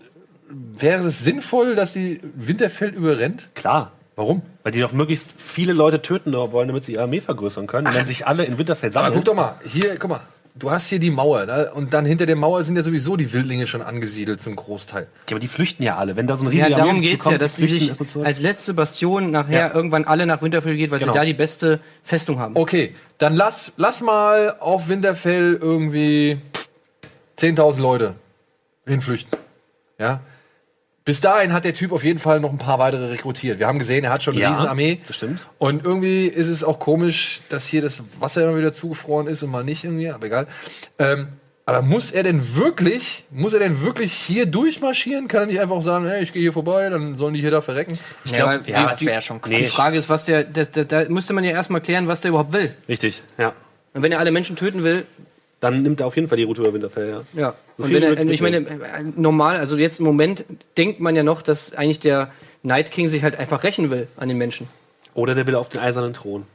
wäre es sinnvoll, dass die Winterfell überrennt? Klar. Warum? Weil die doch möglichst viele Leute töten wollen, damit sie ihre Armee vergrößern können. Und wenn sich alle in Winterfell Aber sammeln. guck doch mal, hier, guck mal, du hast hier die Mauer, ne? und dann hinter der Mauer sind ja sowieso die Wildlinge schon angesiedelt zum Großteil. Ja, aber die flüchten ja alle. Wenn da so eine ja riesige darum geht's zukommt, ja, dass die sich als letzte Bastion nachher Ja. irgendwann alle nach Winterfell geht, weil Genau. sie da die beste Festung haben. Okay, dann lass, lass mal auf Winterfell irgendwie 10.000 Leute hinflüchten. Ja. Bis dahin hat der Typ auf jeden Fall noch ein paar weitere rekrutiert. Wir haben gesehen, er hat schon eine Ja, Riesenarmee. das stimmt. Und irgendwie ist es auch komisch, dass hier das Wasser immer wieder zugefroren ist und mal nicht irgendwie, aber egal. Ähm, aber muss er denn wirklich, muss er denn wirklich hier durchmarschieren? Kann er nicht einfach sagen, hey, ich gehe hier vorbei, dann sollen die hier da verrecken? Ich glaub, aber ja, die- das wäre schon Die Nee. Frage ist, was der, da müsste man ja erstmal klären, was der überhaupt will. Richtig, ja. Und wenn er alle Menschen töten will, Dann nimmt er auf jeden Fall die Route über Winterfell, ja. ja. So und viel wenn er, ich meine, äh, normal, also jetzt im Moment denkt man ja noch, dass eigentlich der Night King sich halt einfach rächen will an den Menschen. Oder der will auf den eisernen Thron.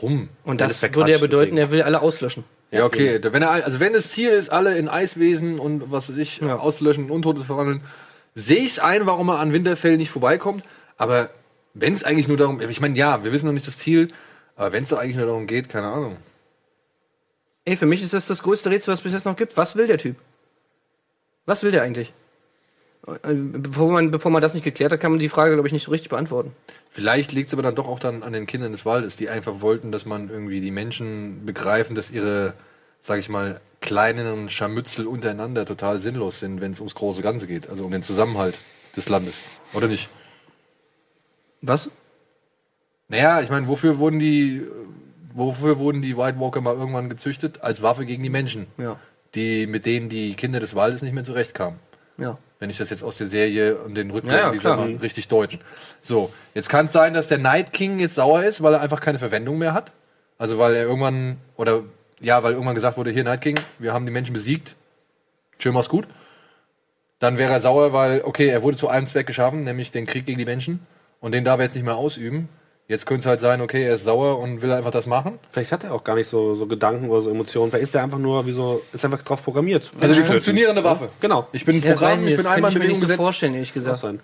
Warum? Und das, das würde ja bedeuten, deswegen. er will alle auslöschen. Ja, okay. Wenn er, also wenn das Ziel ist, alle in Eiswesen und was weiß ich, Ja. auszulöschen, Untote zu verwandeln, sehe ich es ein, warum er an Winterfell nicht vorbeikommt. Aber wenn es eigentlich nur darum, ich meine, ja, wir wissen noch nicht das Ziel, aber wenn es doch eigentlich nur darum geht, keine Ahnung. Ey, für mich ist das das größte Rätsel, was es bis jetzt noch gibt. Was will der Typ? Was will der eigentlich? Bevor man, bevor man das nicht geklärt hat, kann man die Frage, glaube ich, nicht so richtig beantworten. Vielleicht liegt es aber dann doch auch dann an den Kindern des Waldes, die einfach wollten, dass man irgendwie die Menschen begreifen, dass ihre, sag ich mal, kleinen Scharmützel untereinander total sinnlos sind, wenn es ums große Ganze geht, also um den Zusammenhalt des Landes, oder nicht? Was? Naja, ich meine, wofür wurden die, wofür wurden die White Walker mal irgendwann gezüchtet? Als Waffe gegen die Menschen, Ja. die, mit denen die Kinder des Waldes nicht mehr zurechtkamen. Ja. Wenn ich das jetzt aus der Serie und den Ja, Rückblicken ja, dieser mal richtig deuten. So, jetzt kann es sein, dass der Night King jetzt sauer ist, weil er einfach keine Verwendung mehr hat. Also weil er irgendwann, oder ja, weil irgendwann gesagt wurde, hier Night King, wir haben die Menschen besiegt. Chill, mach's gut. Dann wäre er sauer, weil, okay, er wurde zu einem Zweck geschaffen, nämlich den Krieg gegen die Menschen. Und den darf er jetzt nicht mehr ausüben. Jetzt könnte es halt sein, okay, er ist sauer und will einfach das machen. Vielleicht hat er auch gar nicht so, so Gedanken oder so Emotionen. Vielleicht ist er einfach nur wie so, ist einfach drauf programmiert. Also die funktionierende Waffe. Genau. Ich bin ein Ja, Programm, ich ich bin das einmal in ich mir nicht so vorstellen, ehrlich gesagt. sein.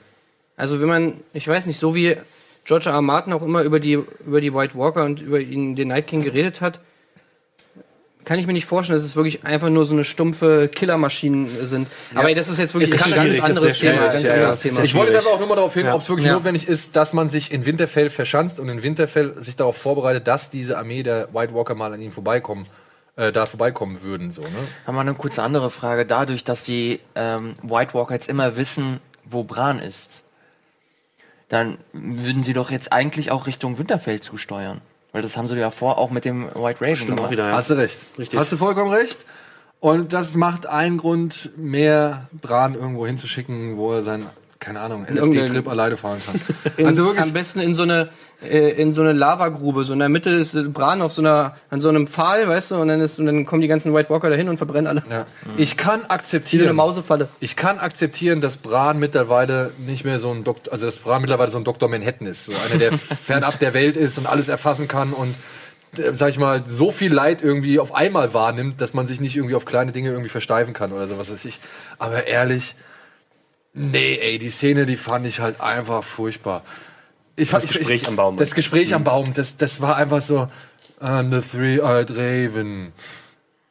Also wenn man, ich weiß nicht, so wie George R. R. Martin auch immer über die, über die White Walker und über ihn, den Night King geredet hat, kann ich mir nicht vorstellen, dass es wirklich einfach nur so eine stumpfe Killermaschinen sind. Aber das ist jetzt wirklich Es ein ganz ist anderes Thema. Ganz ja, anderes ja. Thema. Ich wollte jetzt aber auch nur mal darauf hin, Ja. ob es wirklich Ja. notwendig ist, dass man sich in Winterfell verschanzt und in Winterfell sich darauf vorbereitet, dass diese Armee der White Walker mal an ihm vorbeikommen, äh, da vorbeikommen würden. So, ne? Haben wir eine kurze andere Frage. Dadurch, dass die ähm, White Walker jetzt immer wissen, wo Bran ist, dann würden sie doch jetzt eigentlich auch Richtung Winterfell zusteuern. Weil das haben sie ja vor auch mit dem White Raven Stimmt auch gemacht. wieder, ja. Hast du recht. Richtig. Hast du vollkommen recht. Und das macht einen Grund, mehr Bran irgendwo hinzuschicken, wo er sein, keine Ahnung, LSD-Trip alleine fahren kann. In, also wirklich, am besten in so eine äh, in so eine Lavagrube, so in der Mitte ist Bran auf so einer an so einem Pfahl, weißt du, und dann ist und dann kommen die ganzen White Walker dahin und verbrennen alle. ja. ich kann Wie so eine akzeptieren, Mausefalle. ich kann akzeptieren, dass Bran mittlerweile nicht mehr so ein Doktor, also dass Bran mittlerweile so ein Dr. Manhattan ist, so einer, der fernab der Welt ist und alles erfassen kann und äh, sag ich mal, so viel Leid irgendwie auf einmal wahrnimmt, dass man sich nicht irgendwie auf kleine Dinge irgendwie versteifen kann oder so, was weiß ich. Aber ehrlich, nee, ey, die Szene, die fand ich halt einfach furchtbar. Ich, Das Gespräch ich, am Baum. Das Gespräch am Baum, das, das war einfach so, I'm the three-eyed raven.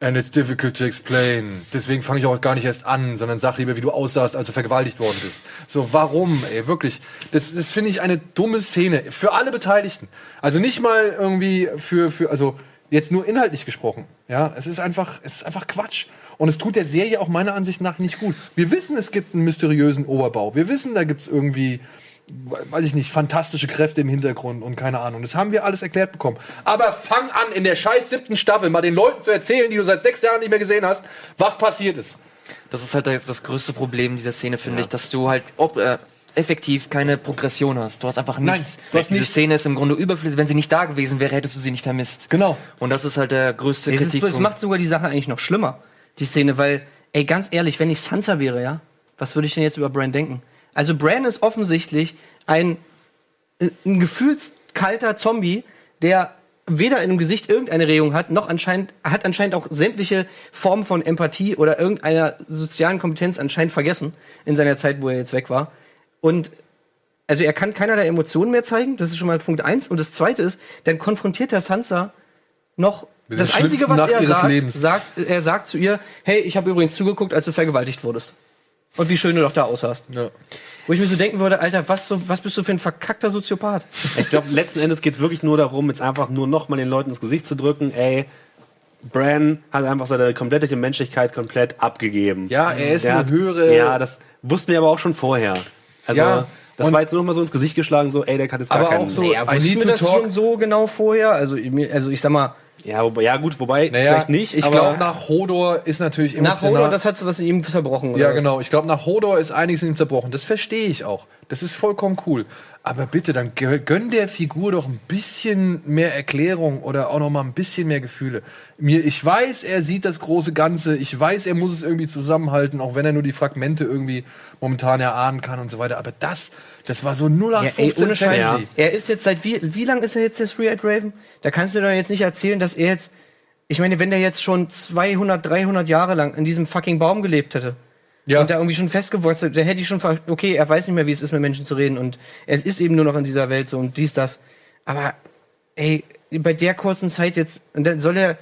And it's difficult to explain. Deswegen fange ich auch gar nicht erst an, sondern sag lieber, wie du aussahst, als du vergewaltigt worden bist. So, warum, ey, wirklich? Das, das finde ich eine dumme Szene. Für alle Beteiligten. Also nicht mal irgendwie für, für, also jetzt nur inhaltlich gesprochen. Ja, es ist einfach, es ist einfach Quatsch. Und es tut der Serie auch meiner Ansicht nach nicht gut. Wir wissen, es gibt einen mysteriösen Oberbau. Wir wissen, da gibt's irgendwie, weiß ich nicht, fantastische Kräfte im Hintergrund und keine Ahnung. Das haben wir alles erklärt bekommen. Aber fang an, in der scheiß siebten Staffel mal den Leuten zu erzählen, die du seit sechs Jahren nicht mehr gesehen hast, was passiert ist. Das ist halt das, das größte Problem dieser Szene, finde ich, dass du halt ob, äh, effektiv keine Progression hast. Du hast einfach Nein, nichts. du hast Diese nichts. Szene ist im Grunde überflüssig. Wenn sie nicht da gewesen wäre, hättest du sie nicht vermisst. Genau. Und das ist halt der größte Es, Kritikpunkt. es macht sogar die Sache eigentlich noch schlimmer, die Szene, weil, ey, ganz ehrlich, wenn ich Sansa wäre, ja, was würde ich denn jetzt über Bran denken? Also Bran ist offensichtlich ein, ein gefühlskalter Zombie, der weder im Gesicht irgendeine Regung hat, noch anscheinend, hat anscheinend auch sämtliche Formen von Empathie oder irgendeiner sozialen Kompetenz anscheinend vergessen in seiner Zeit, wo er jetzt weg war. Und also er kann keinerlei Emotionen mehr zeigen, das ist schon mal Punkt eins. Und das zweite ist, dann konfrontiert er Sansa noch. Das Einzige, was Nacht er sagt, sagt, er sagt zu ihr, hey, ich habe übrigens zugeguckt, als du vergewaltigt wurdest. Und wie schön du doch da aussahst. Ja. Wo ich mir so denken würde, Alter, was, so, was bist du für ein verkackter Soziopath? Ich glaube, letzten Endes geht es wirklich nur darum, jetzt einfach nur noch mal den Leuten ins Gesicht zu drücken, ey, Bran hat einfach seine komplette Menschlichkeit komplett abgegeben. Ja, er ist Der eine hat- höhere- Ja, das wussten wir aber auch schon vorher. Also, Ja, das und- war jetzt nur noch mal so ins Gesicht geschlagen, so, ey, der hat jetzt gar Aber keinen. auch so- Ja, I wussten wir das talk. schon so genau vorher? Also, also ich sag mal, Ja, wobei, ja, gut, wobei, Naja, vielleicht nicht. Ich glaube, nach Hodor ist natürlich nach emotional- Hodor, das hat was in ihm zerbrochen. oder Ja, was? genau. Ich glaube, nach Hodor ist einiges in ihm zerbrochen. Das verstehe ich auch. Das ist vollkommen cool. Aber bitte, dann gö- gönn der Figur doch ein bisschen mehr Erklärung oder auch noch mal ein bisschen mehr Gefühle. Mir, ich weiß, er sieht das große Ganze. Ich weiß, er muss es irgendwie zusammenhalten, auch wenn er nur die Fragmente irgendwie momentan erahnen kann und so weiter. Aber das, das war so 0 Ja, ey, ohne Scheiß. Ja. Er ist jetzt seit wie, wie lang ist er jetzt der Three-Eyed Raven? Da kannst du mir doch jetzt nicht erzählen, dass er jetzt, ich meine, wenn der jetzt schon 200, 300 Jahre lang in diesem fucking Baum gelebt hätte. Ja. Und da irgendwie schon festgewurzelt, dann hätte ich schon, okay, er weiß nicht mehr, wie es ist, mit Menschen zu reden und er ist eben nur noch in dieser Welt so und dies, das. Aber, ey, bei der kurzen Zeit jetzt, und dann soll er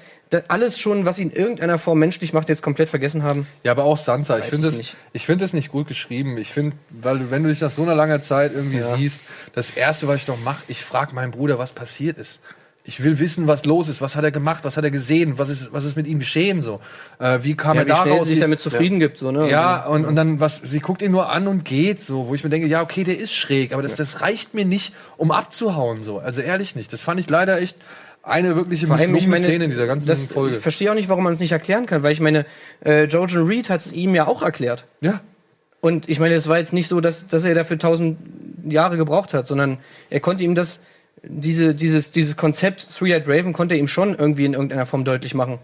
alles schon, was ihn in irgendeiner Form menschlich macht, jetzt komplett vergessen haben. Ja, aber auch Sansa. Ich finde es nicht. ich finde es nicht gut geschrieben. Ich finde, weil wenn du dich nach so einer langer Zeit irgendwie siehst, das erste, was ich doch mache, ich frage meinen Bruder, was passiert ist. Ich will wissen, was los ist. Was hat er gemacht? Was hat er gesehen? Was ist, was ist mit ihm geschehen? So, äh, wie kam Ja, er wie schnell daraus? sie sich damit zufrieden gibt, so, ne? ja, und, und dann, was, sie guckt ihn nur an und geht, so, wo ich mir denke, ja, okay, der ist schräg, aber das, das reicht mir nicht, um abzuhauen, so. Also ehrlich nicht. Das fand ich leider echt eine wirkliche misslungene meine, Szene in dieser ganzen das, Folge. Ich verstehe auch nicht, warum man es nicht erklären kann, weil ich meine, äh, Jojen Reed hat es ihm ja auch erklärt. Ja. Und ich meine, es war jetzt nicht so, dass, dass er dafür tausend Jahre gebraucht hat, sondern er konnte ihm das, diese, dieses, dieses Konzept Three-Eyed Raven konnte er ihm schon irgendwie in irgendeiner Form deutlich machen.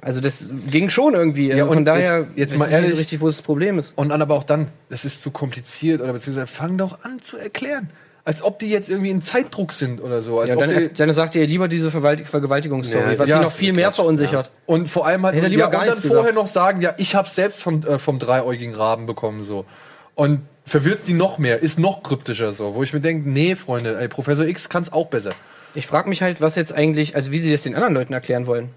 Also das ging schon irgendwie. Also und von daher jetzt- jetzt weiß mal ich nicht ehrlich- so richtig, wo das Problem ist. Und dann aber auch dann, das ist zu kompliziert oder beziehungsweise fang doch an zu erklären. Als ob die jetzt irgendwie in Zeitdruck sind oder so. Als Ja, ob dann, die, dann sagt ihr lieber diese Verwalt- Vergewaltigungsstory, Ja, was ja, sie noch viel mehr Quatsch, verunsichert. und vor allem halt, Hätte er lieber ja, gar und dann vorher gesagt. noch sagen, ja, ich habe selbst vom, äh, vom dreieugigen Raben bekommen so. Und verwirrt sie noch mehr, ist noch kryptischer so. Wo ich mir denke, nee, Freunde, ey, Professor X kann es auch besser. Ich frage mich halt, was jetzt eigentlich, also wie sie das den anderen Leuten erklären wollen.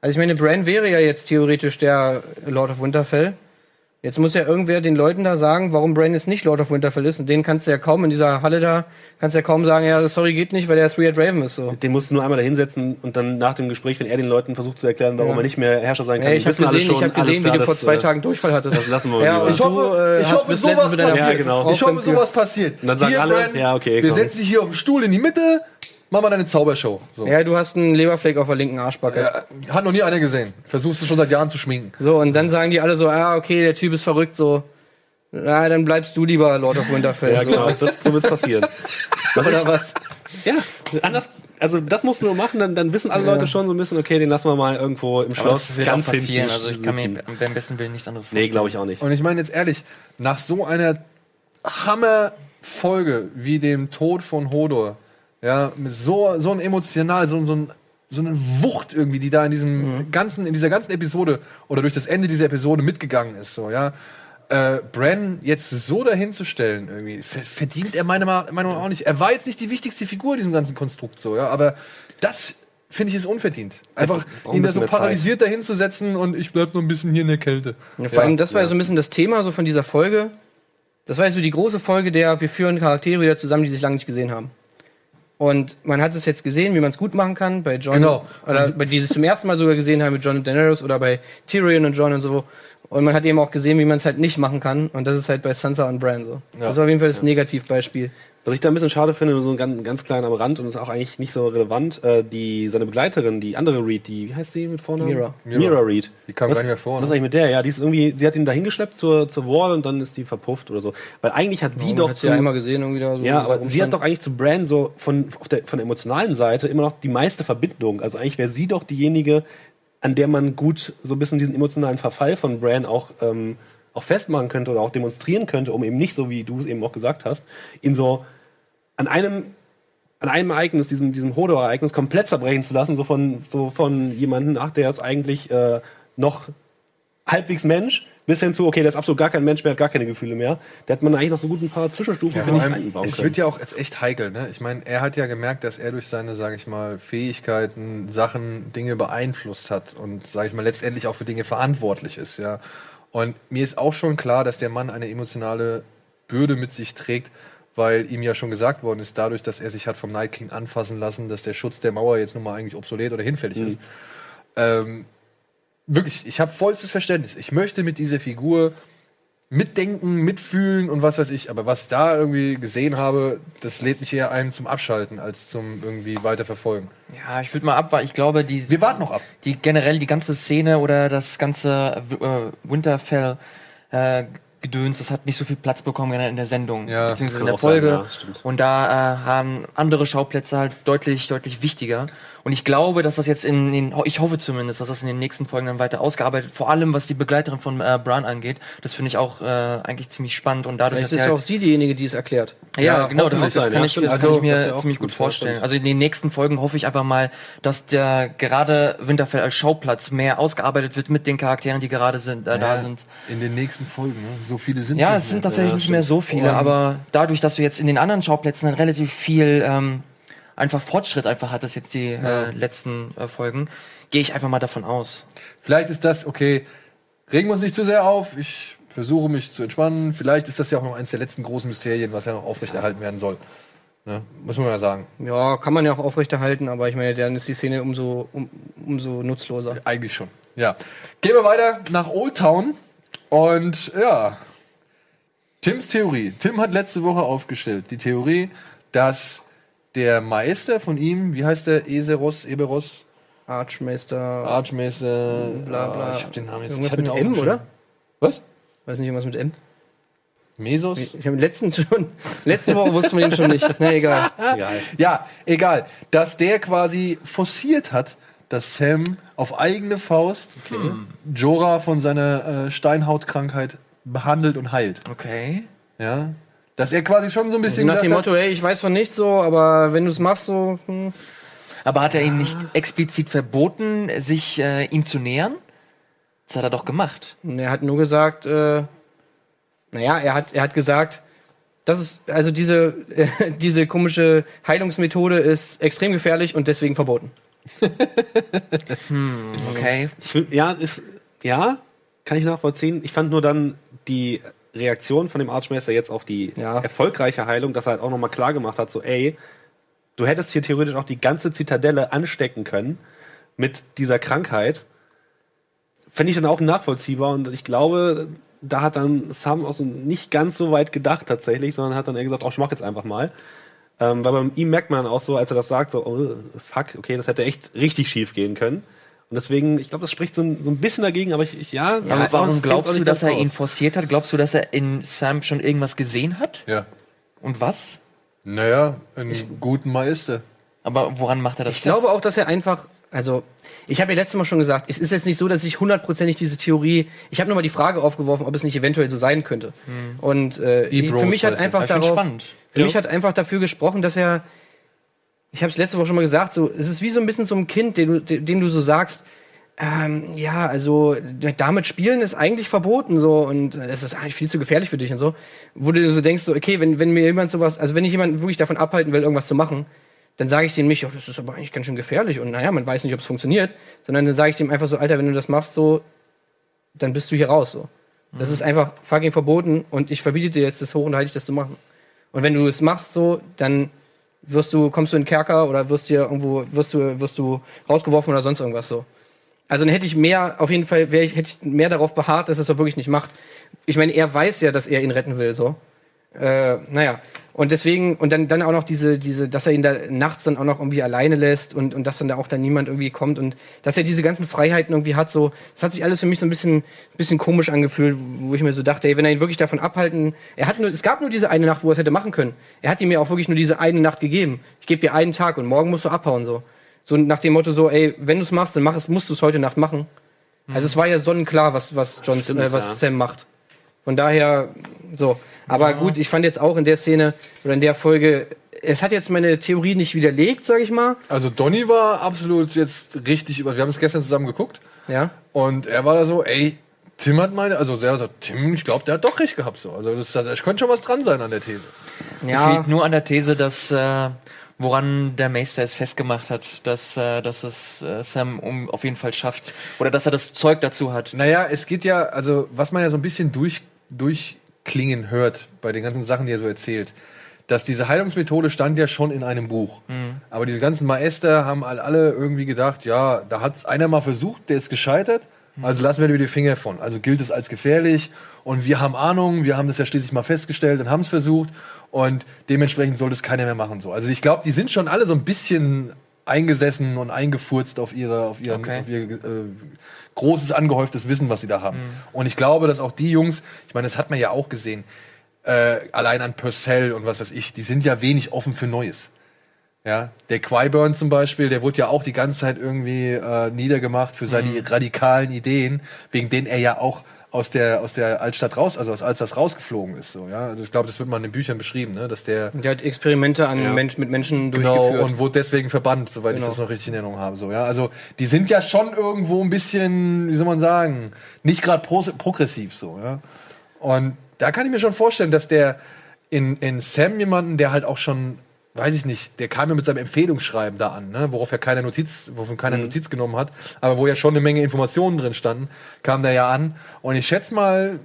Also ich meine, Bran wäre ja jetzt theoretisch der Lord of Winterfell. Jetzt muss ja irgendwer den Leuten da sagen, warum Bran jetzt nicht Lord of Winterfell ist. Und denen kannst du ja kaum in dieser Halle da, kannst du ja kaum sagen, ja, sorry, geht nicht, weil der Three-Eyed Raven ist so. Den musst du nur einmal da hinsetzen und dann nach dem Gespräch, wenn er den Leuten versucht zu erklären, warum Ja. er nicht mehr Herrscher sein kann, Ja, ich habe gesehen, ich hab gesehen klar, wie du vor zwei äh, Tagen Durchfall hattest. Das lassen wir Ja, lieber. und Ich du, hoffe, äh, ich hoffe sowas passiert. Ja, genau. Ich hoffe, sowas passiert. Und dann sagen Hier, alle, Bran, ja, okay, Wir komm. setzen dich hier auf den Stuhl in die Mitte, mach mal deine Zaubershow. So. Ja, du hast einen Leberfleck auf der linken Arschbacke. Ja, hat noch nie einer gesehen. Versuchst du schon seit Jahren zu schminken. So, und dann sagen die alle so, ah, okay, der Typ ist verrückt, so. Na, dann bleibst du lieber Lord of Winterfell. Ja, genau, das, so wird's passieren. Was Oder was? ja, anders, also das musst du nur machen, dann, dann wissen alle Leute schon so ein bisschen, okay, den lassen wir mal irgendwo im Aber Schloss das wird auch ganz passieren. hinten Also ich kann sitzen. mir beim besten Willen nichts anderes vorstellen. Nee, glaube ich auch nicht. Und ich meine jetzt ehrlich, nach so einer Hammerfolge wie dem Tod von Hodor, ja, mit so, so ein emotional, so, so, ein, so eine Wucht irgendwie, die da in diesem ganzen, in dieser ganzen Episode oder durch das Ende dieser Episode mitgegangen ist, so, ja. Äh, Bran jetzt so dahin zu stellen, irgendwie, ver- verdient er meiner Meinung nach auch nicht. Er war jetzt nicht die wichtigste Figur in diesem ganzen Konstrukt, so, ja, aber das finde ich ist unverdient. Einfach ein ihn da so Zeit. paralysiert dahin zu setzen und ich bleib noch ein bisschen hier in der Kälte. Ja, vor allem, das war ja so ein bisschen das Thema so von dieser Folge. Das war ja so die große Folge der, wir führen Charaktere wieder zusammen, die sich lange nicht gesehen haben. Und man hat es jetzt gesehen, wie man es gut machen kann, bei John, Genau. oder bei die sich zum ersten Mal sogar gesehen haben mit John und Daenerys oder bei Tyrion und John und so. Und man hat eben auch gesehen, wie man es halt nicht machen kann. Und das ist halt bei Sansa und Bran so. Ja. Das war auf jeden Fall das Negativbeispiel. Was ich da ein bisschen schade finde, so ein ganz, ganz klein am Rand und ist auch eigentlich nicht so relevant, äh, die, seine Begleiterin, die andere Reed, die, wie heißt sie mit Vornamen? Mira. Mira. Mira Reed. Die kam was, gar nicht mehr vor, Was ne? ist eigentlich mit der? Ja, die ist irgendwie, sie hat ihn da hingeschleppt zur, zur Wall und dann ist die verpufft oder so. Weil eigentlich hat die Man doch hat sie ja einmal gesehen irgendwie da so. Ja, aber sie hat doch eigentlich zu Bran so von, auf der, von der emotionalen Seite immer noch die meiste Verbindung. Also eigentlich wäre sie doch diejenige, an der man gut so ein bisschen diesen emotionalen Verfall von Bran auch, ähm, auch festmachen könnte oder auch demonstrieren könnte, um eben nicht, so wie du es eben auch gesagt hast, ihn so an einem an einem Ereignis, diesem, diesem Hodor-Ereignis, komplett zerbrechen zu lassen, so von, so von jemandem, ach, der ist eigentlich äh, noch halbwegs Mensch, bis hin zu, okay, der ist absolut gar kein Mensch mehr, hat gar keine Gefühle mehr. Da hat man eigentlich noch so gut ein paar Zwischenstufen, Ja, finde ich, einbauen es können. wird ja auch jetzt echt heikel, ne? Ich meine, er hat ja gemerkt, dass er durch seine, sage ich mal, Fähigkeiten, Sachen, Dinge beeinflusst hat und, sage ich mal, letztendlich auch für Dinge verantwortlich ist, ja. Und mir ist auch schon klar, dass der Mann eine emotionale Bürde mit sich trägt, weil ihm ja schon gesagt worden ist, dadurch, dass er sich hat vom Night King anfassen lassen, dass der Schutz der Mauer jetzt nun mal eigentlich obsolet oder hinfällig ist. Ähm, wirklich, ich habe vollstes Verständnis. Ich möchte mit dieser Figur mitdenken, mitfühlen und was weiß ich. Aber was ich da irgendwie gesehen habe, das lädt mich eher ein zum Abschalten als zum irgendwie weiterverfolgen. Ja, ich würde mal abwarten. Ich glaube, die, Wir warten noch ab. die generell die ganze Szene oder das ganze äh, Winterfell äh, Gedöns, das hat nicht so viel Platz bekommen in der Sendung, Ja, beziehungsweise in der auch sein, Folge. ja, stimmt. und da äh, haben andere Schauplätze halt deutlich, deutlich wichtiger. Und ich glaube, dass das jetzt in den, ich hoffe zumindest, dass das in den nächsten Folgen dann weiter ausgearbeitet, vor allem was die Begleiterin von äh, Bran angeht. Das finde ich auch äh, eigentlich ziemlich spannend und dadurch, Vielleicht dass ist sie auch halt sie diejenige, die es erklärt. ja, Ja, genau, das, das, sein, kann ja, ich, das Also, kann ich mir das ziemlich gut ja, vorstellen. stimmt. Also in den nächsten Folgen hoffe ich einfach mal, dass der gerade Winterfell als Schauplatz mehr ausgearbeitet wird mit den Charakteren, die gerade sind, äh, da sind. In den nächsten Folgen, ne? So viele sind Ja, nicht es sind mehr. tatsächlich nicht mehr so viele, aber dadurch, dass du jetzt in den anderen Schauplätzen dann relativ viel ähm, einfach Fortschritt einfach hattest jetzt die äh, letzten äh, Folgen, gehe ich einfach mal davon aus. Vielleicht ist das, okay, regen wir uns nicht zu sehr auf. Ich versuche mich zu entspannen. Vielleicht ist das ja auch noch eines der letzten großen Mysterien, was ja noch aufrechterhalten werden soll. Ne? Muss man ja sagen. Ja, kann man ja auch aufrechterhalten, aber ich meine, dann ist die Szene umso, um, umso nutzloser. Eigentlich schon. Ja. Gehen wir weiter nach Old Town. Und ja, Tims Theorie. Tim hat letzte Woche aufgestellt die Theorie, dass der Meister von ihm, wie heißt der? Eseros, Eberos, Archmeister. Archmeister, Bla, bla. Ah, ich hab den Namen jetzt Irgendwas mit M, oder? Was? Weiß nicht, irgendwas mit M? Mesos? Ich habe letzten schon, letzte Woche wussten wir den schon nicht. Na egal. Egal. Ja, egal. Dass der quasi forciert hat, dass Sam auf eigene Faust Jorah von seiner äh, Steinhautkrankheit behandelt und heilt. Okay. Ja. Dass er quasi schon so ein bisschen Nach dem Motto, ey, ich weiß von nichts so, aber wenn du es machst, so. Hm. Aber hat er ihm nicht explizit verboten, sich äh, ihm zu nähern? Das hat er doch gemacht. Er hat nur gesagt, äh, naja, er hat, er hat gesagt, das ist, also diese, äh, diese komische Heilungsmethode ist extrem gefährlich und deswegen verboten. Okay. Ich find, ja, ist, ja, kann ich nachvollziehen. Ich fand nur dann die Reaktion von dem Archmeister jetzt auf die Ja. erfolgreiche Heilung, dass er halt auch nochmal klar gemacht hat, so, ey, du hättest hier theoretisch auch die ganze Zitadelle anstecken können mit dieser Krankheit. Fände ich dann auch nachvollziehbar und ich glaube, da hat dann Sam auch so nicht ganz so weit gedacht tatsächlich, sondern hat dann eher gesagt, oh, ich mach jetzt einfach mal. Ähm, weil bei ihm merkt man auch so, als er das sagt, so, oh, fuck, okay, das hätte echt richtig schief gehen können. Und deswegen, ich glaube, das spricht so ein, so ein bisschen dagegen, aber ich, ich ja. Ja, aber warum glaubst du, dass er ihn forciert hat? Glaubst du, dass er in Sam schon irgendwas gesehen hat? Ja. Und was? Naja, einen guten Meister. Aber woran macht er das Ich glaube auch, dass er einfach, also ich habe ja letztes Mal schon gesagt, es ist jetzt nicht so, dass ich hundertprozentig diese Theorie, ich habe nur mal die Frage aufgeworfen, ob es nicht eventuell so sein könnte. Und äh, für mich hat einfach Ich darauf, für Ja. mich hat einfach dafür gesprochen, dass er, ich habe es letzte Woche schon mal gesagt, so es ist wie so ein bisschen so ein Kind, dem du, dem du so sagst, ähm, ja, also damit spielen ist eigentlich verboten so und es ist eigentlich viel zu gefährlich für dich und so. Wo du so denkst, so, okay, wenn, wenn mir jemand sowas, also wenn ich jemanden wirklich davon abhalten will, irgendwas zu machen, dann sage ich dem nicht, oh, das ist aber eigentlich ganz schön gefährlich und naja, man weiß nicht, ob es funktioniert, sondern dann sage ich dem einfach so, Alter, wenn du das machst, so, dann bist du hier raus so. Das ist einfach fucking verboten und ich verbiete dir jetzt das hoch und heilig, das zu machen. Und wenn du es machst so, dann wirst du, kommst du in den Kerker oder wirst hier irgendwo, wirst du, wirst du rausgeworfen oder sonst irgendwas so. Also dann hätte ich mehr, auf jeden Fall wäre ich, hätte ich mehr darauf beharrt, dass er es doch wirklich nicht macht. Ich meine, er weiß ja, dass er ihn retten will, so. Äh, naja. Und deswegen, und dann, dann auch noch diese, diese, dass er ihn da nachts dann auch noch irgendwie alleine lässt und, und dass dann da auch dann niemand irgendwie kommt und dass er diese ganzen Freiheiten irgendwie hat, so, das hat sich alles für mich so ein bisschen, bisschen komisch angefühlt, wo ich mir so dachte, ey, wenn er ihn wirklich davon abhalten, er hat nur, es gab nur diese eine Nacht, wo er es hätte machen können. Er hat ihm ja auch wirklich nur diese eine Nacht gegeben. Ich gebe dir einen Tag und morgen musst du abhauen, so. So nach dem Motto so, ey, wenn du es machst, dann mach es, musst du es heute Nacht machen. Also es war ja sonnenklar, was, was John, Stimmt, äh, was ja. Sam macht. Von daher, so. Aber gut, ich fand jetzt auch in der Szene oder in der Folge, es hat jetzt meine Theorie nicht widerlegt, sag ich mal. Also Donny war absolut jetzt richtig über. Wir haben es gestern zusammen geguckt Ja. und er war da so, ey, Tim hat meine, also er sagt, Tim, ich glaube, der hat doch recht gehabt so. Also das, das könnte schon was dran sein an der These. Ja. Fehlt nur an der These, dass äh, woran der Meister es festgemacht hat, dass, äh, dass es äh, Sam um, auf jeden Fall schafft. Oder dass er das Zeug dazu hat. Naja, es geht ja, also was man ja so ein bisschen durch, durchklingen hört bei den ganzen Sachen, die er so erzählt, dass diese Heilungsmethode stand ja schon in einem Buch. Aber diese ganzen Meister haben all- alle irgendwie gedacht, ja, da hat es einer mal versucht, der ist gescheitert, also lassen wir dir die Finger von. Also gilt es als gefährlich und wir haben Ahnung, wir haben das ja schließlich mal festgestellt und haben es versucht und dementsprechend sollte es keiner mehr machen. So. Also ich glaube, die sind schon alle so ein bisschen eingesessen und eingefurzt auf ihre, auf ihren, Okay. auf ihr äh, großes angehäuftes Wissen, was sie da haben. Und ich glaube, dass auch die Jungs, ich meine, das hat man ja auch gesehen, äh, allein an Purcell und was weiß ich, die sind ja wenig offen für Neues. Ja, der Qui-Burn zum Beispiel, der wurde ja auch die ganze Zeit irgendwie äh, niedergemacht für seine radikalen Ideen, wegen denen er ja auch aus der aus der Altstadt raus, also als das rausgeflogen ist, so ja. Also ich glaube, das wird mal in den Büchern beschrieben, ne, dass der Der hat Experimente an Ja. Mensch, mit Menschen genau durchgeführt. und wurde deswegen verbannt, soweit Genau. ich das noch richtig in Erinnerung habe, so ja. Also die sind ja schon irgendwo ein bisschen, wie soll man sagen, nicht gerade pro progressiv so, ja. Und da kann ich mir schon vorstellen, dass der in, in Sam jemanden, der halt auch schon, weiß ich nicht, der kam ja mit seinem Empfehlungsschreiben da an, ne, worauf er keine Notiz, wovon keiner Notiz genommen hat, aber wo ja schon eine Menge Informationen drin standen, kam der ja an. Und ich schätze mal,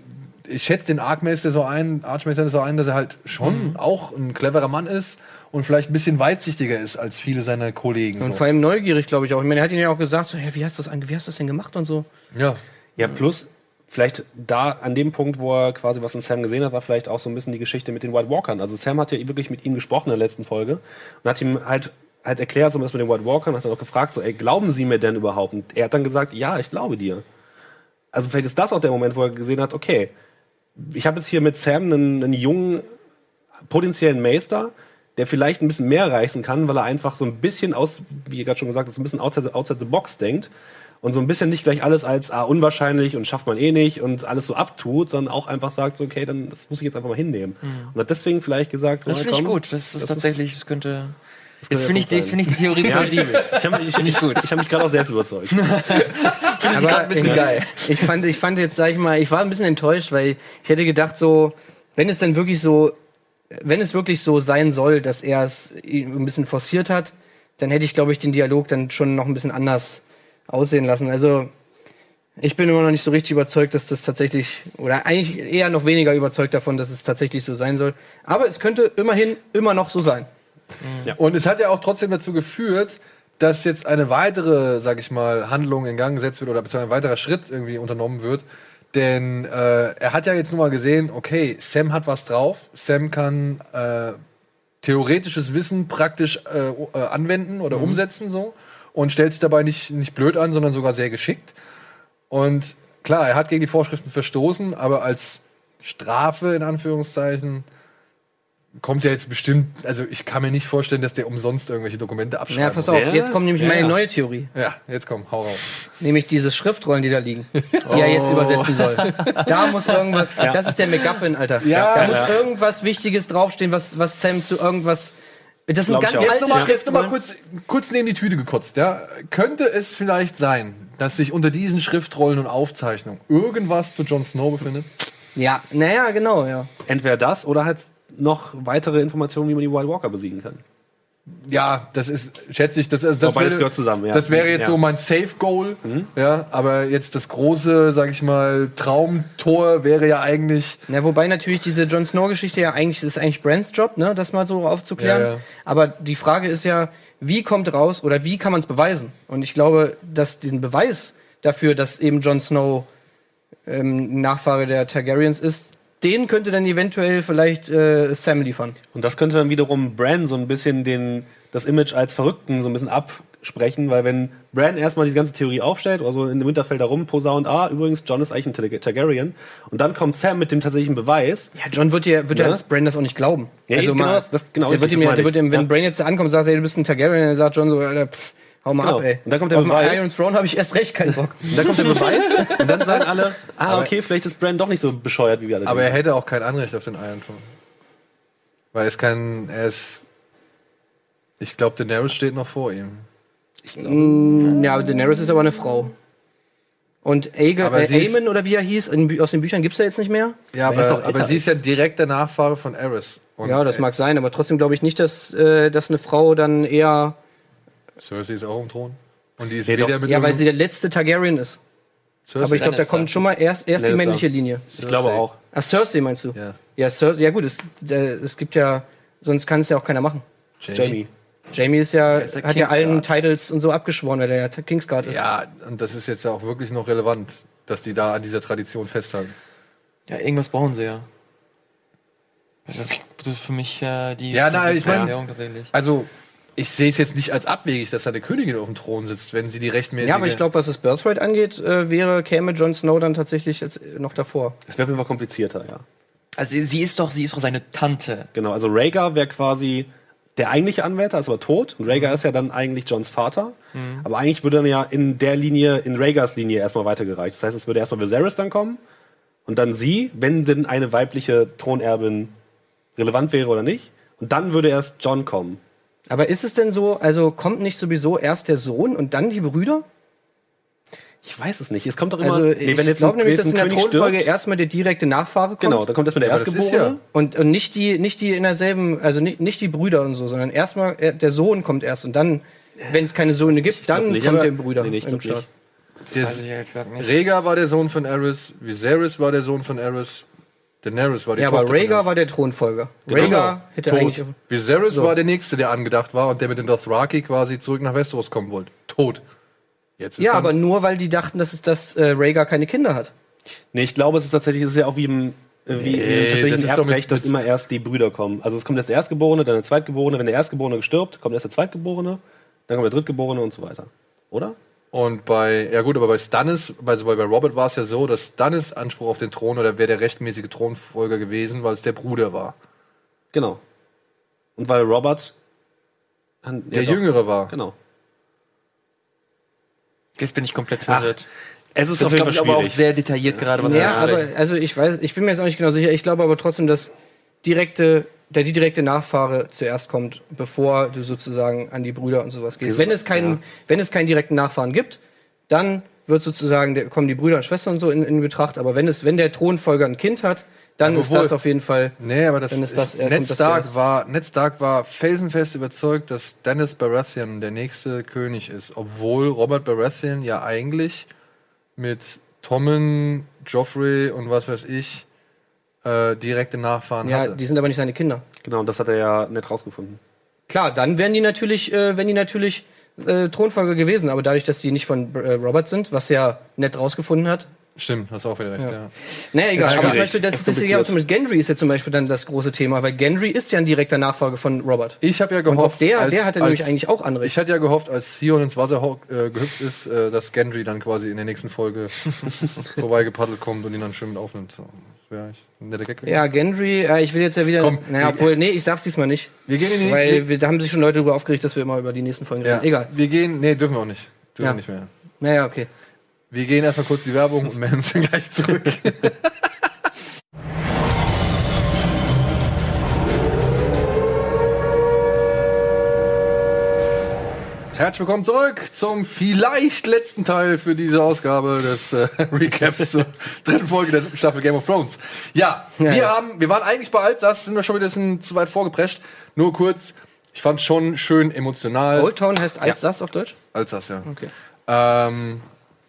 ich schätze den Archmeister so ein, Archmeister so ein, dass er halt schon auch ein cleverer Mann ist und vielleicht ein bisschen weitsichtiger ist als viele seiner Kollegen. Und so. vor allem neugierig, glaube ich auch. Ich meine, er hat ihn ja auch gesagt, so, hä, wie hast du das, wie hast du das denn gemacht und so. ja. Ja, plus vielleicht da an dem Punkt, wo er quasi was in Sam gesehen hat, war vielleicht auch so ein bisschen die Geschichte mit den White Walkern. Also Sam hat ja wirklich mit ihm gesprochen in der letzten Folge und hat ihm halt halt erklärt, so was mit den White Walkern, hat dann auch gefragt, so, ey, glauben Sie mir denn überhaupt? Und er hat dann gesagt, ja, ich glaube dir. Also vielleicht ist das auch der Moment, wo er gesehen hat, okay, ich habe jetzt hier mit Sam einen, einen jungen potenziellen Meister, der vielleicht ein bisschen mehr reißen kann, weil er einfach so ein bisschen aus, wie ihr gerade schon gesagt habt, so ein bisschen outside, outside the box denkt und so ein bisschen nicht gleich alles als ah, unwahrscheinlich und schafft man eh nicht und alles so abtut, sondern auch einfach sagt, so, okay, dann das muss ich jetzt einfach mal hinnehmen. Und hat deswegen vielleicht gesagt, so, Das finde ich gut. Das ist das tatsächlich, das könnte. könnte Jetzt finde ich, finde ich die Theorie Ja, ich, plausibel. ich habe ich, ich, ich hab mich gerade auch selbst überzeugt. Finde ich gerade ein bisschen ich, geil. Ich fand, ich fand jetzt, sag ich mal, ich war ein bisschen enttäuscht, weil ich hätte gedacht, so, wenn es dann wirklich so, wenn es wirklich so sein soll, dass er es ein bisschen forciert hat, dann hätte ich, glaube ich, den Dialog dann schon noch ein bisschen anders aussehen lassen. Also, ich bin immer noch nicht so richtig überzeugt, dass das tatsächlich, oder eigentlich eher noch weniger überzeugt davon, dass es tatsächlich so sein soll. Aber es könnte immerhin immer noch so sein. Und es hat ja auch trotzdem dazu geführt, dass jetzt eine weitere, sag ich mal, Handlung in Gang gesetzt wird oder beziehungsweise ein weiterer Schritt irgendwie unternommen wird. Denn äh, er hat ja jetzt nur mal gesehen, okay, Sam hat was drauf. Sam kann äh, theoretisches Wissen praktisch äh, äh, anwenden oder umsetzen so und stellt sich dabei nicht, nicht blöd an, sondern sogar sehr geschickt. Und klar, er hat gegen die Vorschriften verstoßen, aber als Strafe in Anführungszeichen kommt ja jetzt bestimmt, also ich kann mir nicht vorstellen, dass der umsonst irgendwelche Dokumente abschreibt. Ja, pass auf, Ja, jetzt kommt nämlich ja, meine ja. neue Theorie. Ja, jetzt komm, hau raus. Nämlich diese Schriftrollen, die da liegen, die er jetzt übersetzen soll. Da muss irgendwas, das ist der McGuffin, Alter. Ja, da ja. muss irgendwas Wichtiges draufstehen, was, was Sam zu irgendwas. Das sind ganz. Jetzt alte nochmal jetzt noch mal kurz, kurz neben die Tüte gekotzt, ja. Könnte es vielleicht sein, dass sich unter diesen Schriftrollen und Aufzeichnungen irgendwas zu Jon Snow befindet? Ja, naja, genau, ja. Entweder das oder halt noch weitere Informationen, wie man die White Walker besiegen kann. Ja, das ist, schätze ich, das, das, das, wäre- gehört zusammen, ja. das wäre jetzt Ja. so mein Safe-Goal. Ja, aber jetzt das große, sag ich mal, Traumtor wäre ja eigentlich. Na, wobei natürlich diese Jon Snow-Geschichte ja eigentlich, das ist eigentlich Brands Job, ne, das mal so aufzuklären. Ja, ja. Aber die Frage ist ja, wie kommt raus oder wie kann man es beweisen? Und ich glaube, dass diesen Beweis dafür, dass eben Jon Snow ähm, Nachfahre der Targaryens ist, den könnte dann eventuell vielleicht äh, Sam liefern. Und das könnte dann wiederum Bran so ein bisschen den, das Image als Verrückten so ein bisschen absprechen, weil wenn Bran erstmal diese ganze Theorie aufstellt, also in dem Winterfell da rum posaunt, ah, übrigens, John ist eigentlich ein Tar- Targaryen, und dann kommt Sam mit dem tatsächlichen Beweis, Ja, John wird ja, wird ja Ja. das Bran das auch nicht glauben. Ja, eben, genau, das- das- genau der wird ihm, ja- der wird ihm, wenn Ja. Bran jetzt da ankommt und sagt, ey, du bist ein Targaryen, dann sagt John so, pff, hau mal Genau. ab, ey. Und dann kommt der Auf Beweis. dem Iron Throne habe ich erst recht keinen Bock. da kommt der Beweis, und dann sagen alle, ah, okay, vielleicht ist Bran doch nicht so bescheuert, wie wir alle Aber er denken. hätte auch kein Anrecht auf den Iron Throne. Weil es kein, er ist. Ich glaube, Daenerys steht noch vor ihm. Mm, ja, aber Daenerys ist aber eine Frau. Und Aegon, Aber äh, Aemon oder wie er hieß, in, aus den Büchern gibt's ja jetzt nicht mehr. Ja, er aber, aber älter sie ist ja direkt der Nachfahre von Aerys. Und, ja, das äh, mag sein, aber trotzdem glaube ich nicht, dass, äh, dass eine Frau dann eher. Cersei ist auch im Thron. Und die ist Nee, weder doch. mit Ja, weil sie der letzte Targaryen ist. Cersei. Aber ich glaube, da kommt schon mal erst, erst die Lannister. männliche Linie. Ich glaube auch. Ach, Cersei meinst du? Ja. Ja, Cersei, ja gut, es, äh, es gibt ja, sonst kann es ja auch keiner machen. Jamie. Jamie ist ja, ist ja hat ja allen. Titles und so abgeschworen, weil er ja Kingsguard ist. Ja, und das ist jetzt ja auch wirklich noch relevant, dass die da an dieser Tradition festhalten. Ja, irgendwas brauchen sie ja. Das ist, das ist für mich äh, die Ja, na, ich mein- Erklärung tatsächlich. Also, ich sehe es jetzt nicht als abwegig, dass da eine Königin auf dem Thron sitzt, wenn sie die rechtmäßige. Ja, aber ich glaube, was das Birthright angeht, äh, wäre, käme Jon Snow dann tatsächlich jetzt äh, noch davor. Das wäre auf jeden Fall komplizierter, ja. Also sie- sie ist doch, sie ist doch seine Tante. Genau, also Rhaegar wäre quasi der eigentliche Anwärter, ist aber tot. Und Rhaegar ist ja dann eigentlich Johns Vater. Aber eigentlich würde dann ja in der Linie, in Rhaegars Linie erstmal weitergereicht. Das heißt, es würde erstmal Viserys dann kommen. Und dann sie, wenn denn eine weibliche Thronerbin relevant wäre oder nicht. Und dann würde erst John kommen. Aber ist es denn so, also kommt nicht sowieso erst der Sohn und dann die Brüder? Ich weiß es nicht. Es kommt doch immer. Also ich glaube nämlich, dass in der Thronfolge erstmal der direkte Nachfahre kommt. Genau, da kommt erstmal der Ja, Erstgeborene. ja- Und, und nicht die, nicht die in derselben, also nicht, nicht die Brüder und so, sondern erstmal äh, der Sohn kommt erst und dann, wenn es keine Söhne gibt, dann nicht, kommt aber- der Bruder Nee, nee, ich im Start. nicht. Der- Weiß ich jetzt grad nicht. Rhaegar war der Sohn von Aerys, Viserys war der Sohn von Aerys, Daenerys war die Ja, Tochter aber Rhaegar war der Thronfolger. Genau. Rhaegar hätte Tot. eigentlich. Viserys So. war der Nächste, der angedacht war und der mit den Dothraki quasi zurück nach Westeros kommen wollte. Tot. Jetzt ist Ja, aber nur weil die dachten, dass, es, dass äh, Rhaegar keine Kinder hat. Nee, ich glaube, es ist tatsächlich, es ist ja auch wie im, äh, wie Nee, im tatsächlichen das ist doch mit- Erbrecht, dass immer erst die Brüder kommen. Also es kommt erst der Erstgeborene, dann der Zweitgeborene. Wenn der Erstgeborene stirbt, kommt erst der Zweitgeborene, dann kommt der Drittgeborene und so weiter. Oder? Und bei, ja gut, aber bei Stannis, also bei, bei Robert war es ja so, dass Stannis Anspruch auf den Thron oder wäre der rechtmäßige Thronfolger gewesen, weil es der Bruder war. Genau. Und weil Robert Der ja, doch. Jüngere war. Genau. Jetzt bin ich komplett verwirrt. Es ist Das auf jeden Fall aber auch sehr detailliert gerade, was ja, er aber schreibt. also ich weiß, ich bin mir jetzt auch nicht genau sicher. Ich glaube aber trotzdem, dass direkte, der die direkte Nachfahre zuerst kommt, bevor du sozusagen an die Brüder und sowas gehst. Wenn es keinen, wenn es keinen direkten Nachfahren gibt, dann wird sozusagen der, kommen die Brüder und Schwestern und so in, in Betracht. Aber wenn es, wenn der Thronfolger ein Kind hat, dann Aber ist wohl- das auf jeden Fall. Nee, aber das, Dann ist das- er Ned Stark war, Ned Stark war felsenfest überzeugt, dass Dennis Baratheon der nächste König ist, obwohl Robert Baratheon ja eigentlich mit Tommen, Joffrey und was weiß ich äh, direkte Nachfahren Ja, hatte. die sind aber nicht seine Kinder. Genau, und das hat er ja nicht rausgefunden. Klar, dann wären die natürlich, äh, wenn die natürlich äh, Thronfolger gewesen, aber dadurch, dass die nicht von äh, Robert sind, was er nett rausgefunden hat. Stimmt, hast auch wieder recht, ja. Naja, egal. Ist Aber zum. Beispiel, das, Ist das ja, zum Beispiel Gendry ist ja zum Beispiel dann das große Thema, weil Gendry ist ja ein direkter Nachfolger von Robert. Ich habe ja gehofft, der, als, der hatte als, nämlich eigentlich auch Ich Anrecht. hatte ja gehofft, als Theon ins Wasser äh, gehüpft ist, äh, dass Gendry dann quasi in der nächsten Folge vorbeigepaddelt kommt und ihn dann schwimmend aufnimmt. Ein netter Gag. Ja, Gendry, äh, ich will jetzt ja wieder. Komm, naja, obwohl, nee, ich sag's diesmal nicht. Wir gehen in die Weil nächste. wir, da haben sich schon Leute darüber aufgeregt, dass wir immer über die nächsten Folgen Ja, reden. Egal. Wir gehen, nee, dürfen wir auch nicht. Dürfen Ja. wir nicht mehr. Naja, okay. Wir gehen erstmal kurz die Werbung und melden uns dann gleich zurück. Herzlich willkommen zurück zum vielleicht letzten Teil für diese Ausgabe des äh, Recaps zur dritten Folge der siebten Staffel Game of Thrones. Ja, Ja, wir ja. haben, wir waren eigentlich bei Alsace, sind wir schon wieder ein bisschen zu weit vorgeprescht. Nur kurz, ich fand schon schön emotional. Old Town heißt Alsace auf Deutsch? Alsace, ja. Okay. Ähm,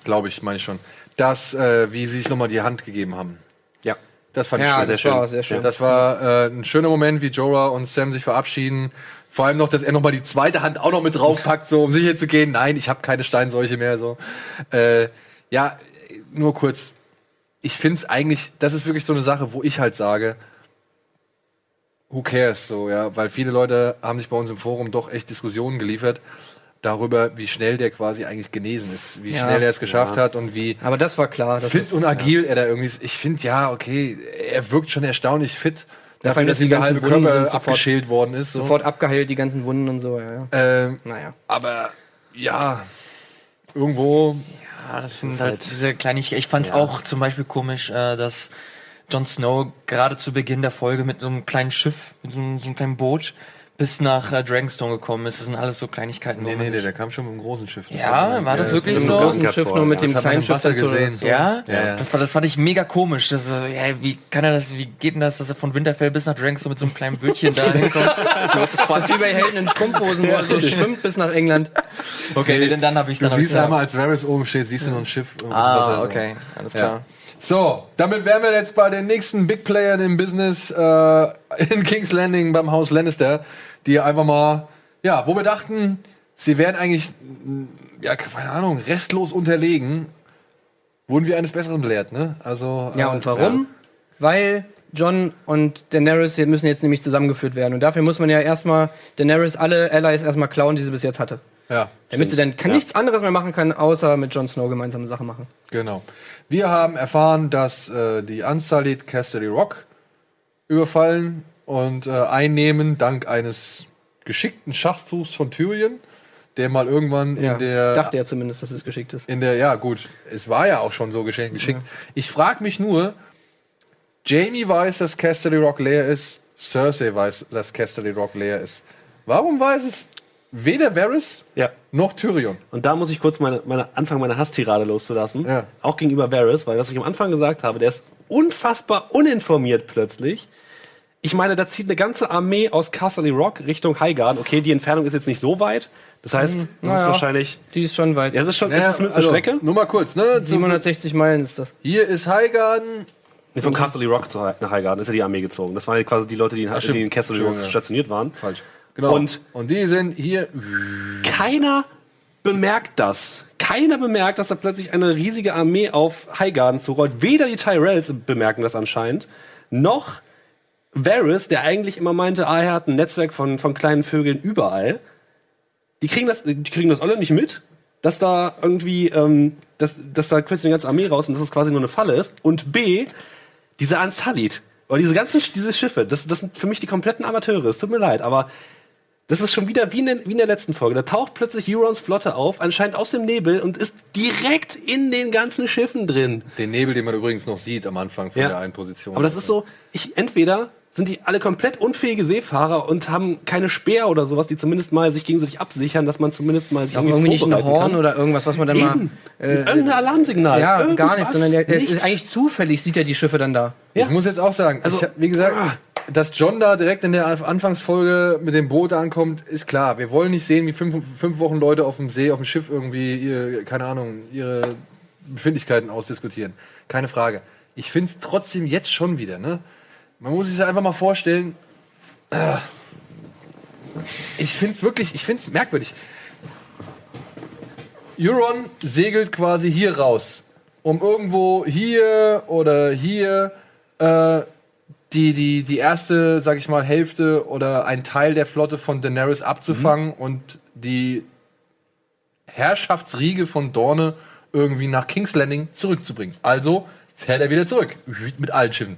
Glaube ich, meine ich schon. Das, äh, wie sie sich nochmal die Hand gegeben haben. Ja. Das fand Ja, ich schön. war sehr schön. Das war äh, ein schöner Moment, wie Jorah und Sam sich verabschieden. Vor allem noch, dass er nochmal die zweite Hand auch noch mit draufpackt, so um sicher zu gehen. Nein, ich habe keine Steinseuche mehr. So. Äh, ja, nur kurz. Ich finde es eigentlich, das ist wirklich so eine Sache, wo ich halt sage, who cares, so, ja, weil viele Leute haben sich bei uns im Forum doch echt Diskussionen geliefert darüber, wie schnell der quasi eigentlich genesen ist, wie Ja. schnell er es geschafft hat und wie Aber das war klar. Fit ist, und agil er da irgendwie ist. Ich finde, ja, okay, er wirkt schon erstaunlich fit. Ja, Dafür, vor allem, dass dass die ganzen halbe Wunden Körper sind sofort- abgeschält worden ist. So. sofort abgeheilt, die ganzen Wunden und so. Ja, ja. Ähm, Naja. aber ja, irgendwo. Ja, das sind halt diese Kleinigkeiten. Ich fand's Ja. auch zum Beispiel komisch, äh, dass Jon Snow gerade zu Beginn der Folge mit so einem kleinen Schiff, mit so so einem kleinen Boot bis nach äh, Dragonstone gekommen ist. Das sind alles so Kleinigkeiten. Nee, nee, sich- der, kam schon mit einem großen Schiff. Das Ja, war das wirklich Mit so? dem großen Schiff nur mit ja. dem kleinen Schiff gesehen. so. Ja, Ja. Das, das fand ich mega komisch. Das, äh, ja, wie kann er das, wie geht denn das, dass er von Winterfell bis nach Dragonstone mit so einem kleinen Bötchen da hinkommt? Das ist wie bei Helden in Strumpfhosen, wo er so schwimmt bis nach England. okay, nee, dann, dann habe ich Du dann siehst einmal, als Varys oben steht, siehst du noch ein Schiff. Ah, so. okay, alles Ja. klar. So, damit wären wir jetzt bei den nächsten Big Playern im Business äh, in King's Landing beim Haus Lannister, die einfach mal, ja, wo wir dachten, sie wären eigentlich, mh, ja, keine Ahnung, restlos unterlegen, wurden wir eines Besseren belehrt, ne? Also, Ja, äh, und warum? Weil John und Daenerys müssen jetzt nämlich zusammengeführt werden. Und dafür muss man ja erstmal Daenerys alle Allies erstmal klauen, die sie bis jetzt hatte. Ja, Damit sie dann kann nichts anderes mehr machen kann, außer mit Jon Snow gemeinsame Sachen machen. genau. Wir haben erfahren, dass äh, die Unsullied Casterly Rock überfallen und äh, einnehmen, dank eines geschickten Schachzugs von Tyrion, der mal irgendwann in der dachte er zumindest, dass es geschickt ist. In der, ja gut, es war ja auch schon so geschickt. Ich frage mich nur, Jamie weiß, dass Casterly Rock leer ist, Cersei weiß, dass Casterly Rock leer ist. Warum weiß es weder Varys Ja. noch Tyrion? Und da muss ich kurz meine, meine anfangen, meine Hasstirade loszulassen. Ja. Auch gegenüber Varys, weil was ich am Anfang gesagt habe, der ist unfassbar uninformiert plötzlich. Ich meine, da zieht eine ganze Armee aus Castle Rock Richtung Highgarden. Okay, die Entfernung ist jetzt nicht so weit. Das heißt, das ist naja. wahrscheinlich. Die ist schon weit. Ja, es ist schon, Ja, ist es zumindest also, eine Strecke. Nur mal kurz, ne? 760 Meilen ist das. Hier ist Highgarden. Nee, von Castle Rock zu, nach Highgarden ist ja die Armee gezogen. Das waren ja quasi die Leute, die in, Ach, die in Castle Rock stationiert waren. Falsch. Genau. Und- und die sind hier. Keiner bemerkt das. Keiner bemerkt, dass da plötzlich eine riesige Armee auf Highgarden zurollt. Weder die Tyrells bemerken das anscheinend, noch Varys, der eigentlich immer meinte, ah, er hat ein Netzwerk von, von kleinen Vögeln überall. Die kriegen das, die kriegen das alle nicht mit. dass da irgendwie, ähm, dass, dass da quasi eine ganze Armee raus und dass es quasi nur eine Falle ist. Und B, diese Ansalit. Oder diese ganzen diese Schiffe, das, das sind für mich die kompletten Amateure. Es tut mir leid, aber das ist schon wieder wie in, der- wie in der letzten Folge. Da taucht plötzlich Eurons Flotte auf, anscheinend aus dem Nebel und ist direkt in den ganzen Schiffen drin. Den Nebel, den man übrigens noch sieht am Anfang von Ja. der einen Position. Aber das ist so, ich entweder sind die alle komplett unfähige Seefahrer und haben keine Speer oder sowas, die zumindest mal sich gegenseitig absichern, dass man zumindest mal sich Auch irgendwie nicht ein Horn kann. oder irgendwas, was man dann Eben. mal. Äh, Irgendein Alarmsignal. ja, gar Irgendwas. nichts, sondern der, der Nichts. eigentlich zufällig sieht er die Schiffe dann da. Ich muss jetzt auch sagen, Also- ich, wie gesagt, dass John da direkt in der Anfangsfolge mit dem Boot ankommt, ist klar. Wir wollen nicht sehen, wie fünf, fünf Wochen Leute auf dem See, auf dem Schiff irgendwie, ihre, keine Ahnung, ihre Befindlichkeiten ausdiskutieren. Keine Frage. Ich finde es trotzdem jetzt schon wieder, ne? Man muss sich das einfach mal vorstellen. ah, Ich finde es wirklich, ich finde es merkwürdig. Euron segelt quasi hier raus, um irgendwo hier oder hier äh, die, die, die erste, sag ich mal, Hälfte oder ein Teil der Flotte von Daenerys abzufangen und die Herrschaftsriege von Dorne irgendwie nach King's Landing zurückzubringen. Also fährt er wieder zurück mit allen Schiffen.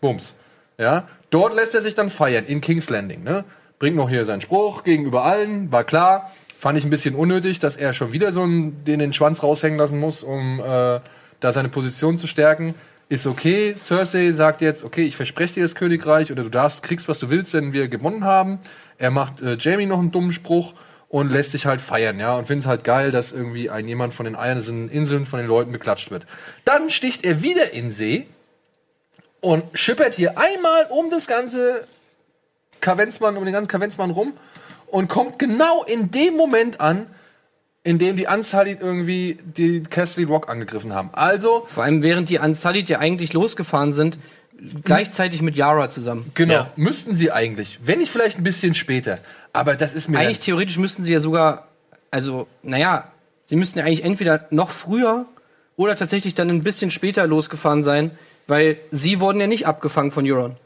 Bums. Ja, dort lässt er sich dann feiern in King's Landing. Ne? Bringt noch hier seinen Spruch gegenüber allen, war klar. Fand ich ein bisschen unnötig, dass er schon wieder so einen, den, den Schwanz raushängen lassen muss, um äh, da seine Position zu stärken. Ist okay. Cersei sagt jetzt, okay, ich verspreche dir das Königreich oder du darfst, kriegst, was du willst, wenn wir gewonnen haben. Er macht äh, Jamie noch einen dummen Spruch und lässt sich halt feiern, ja, und findet es halt geil, dass irgendwie ein jemand von den einzelnen Inseln von den Leuten beklatscht wird. Dann sticht er wieder in See und schippert hier einmal um das ganze Kavenzmann, um den ganzen Kavenzmann rum und kommt genau in dem Moment an, in dem die Unsullied irgendwie die Castle Rock angegriffen haben. Also, Vor allem während die Unsullied ja eigentlich losgefahren sind, gleichzeitig mit Yara zusammen. genau, Ja. müssten sie eigentlich, wenn nicht vielleicht ein bisschen später, aber das ist mir Eigentlich theoretisch müssten sie ja sogar, also, naja, sie müssten ja eigentlich entweder noch früher oder tatsächlich dann ein bisschen später losgefahren sein, weil sie wurden ja nicht abgefangen von Euron.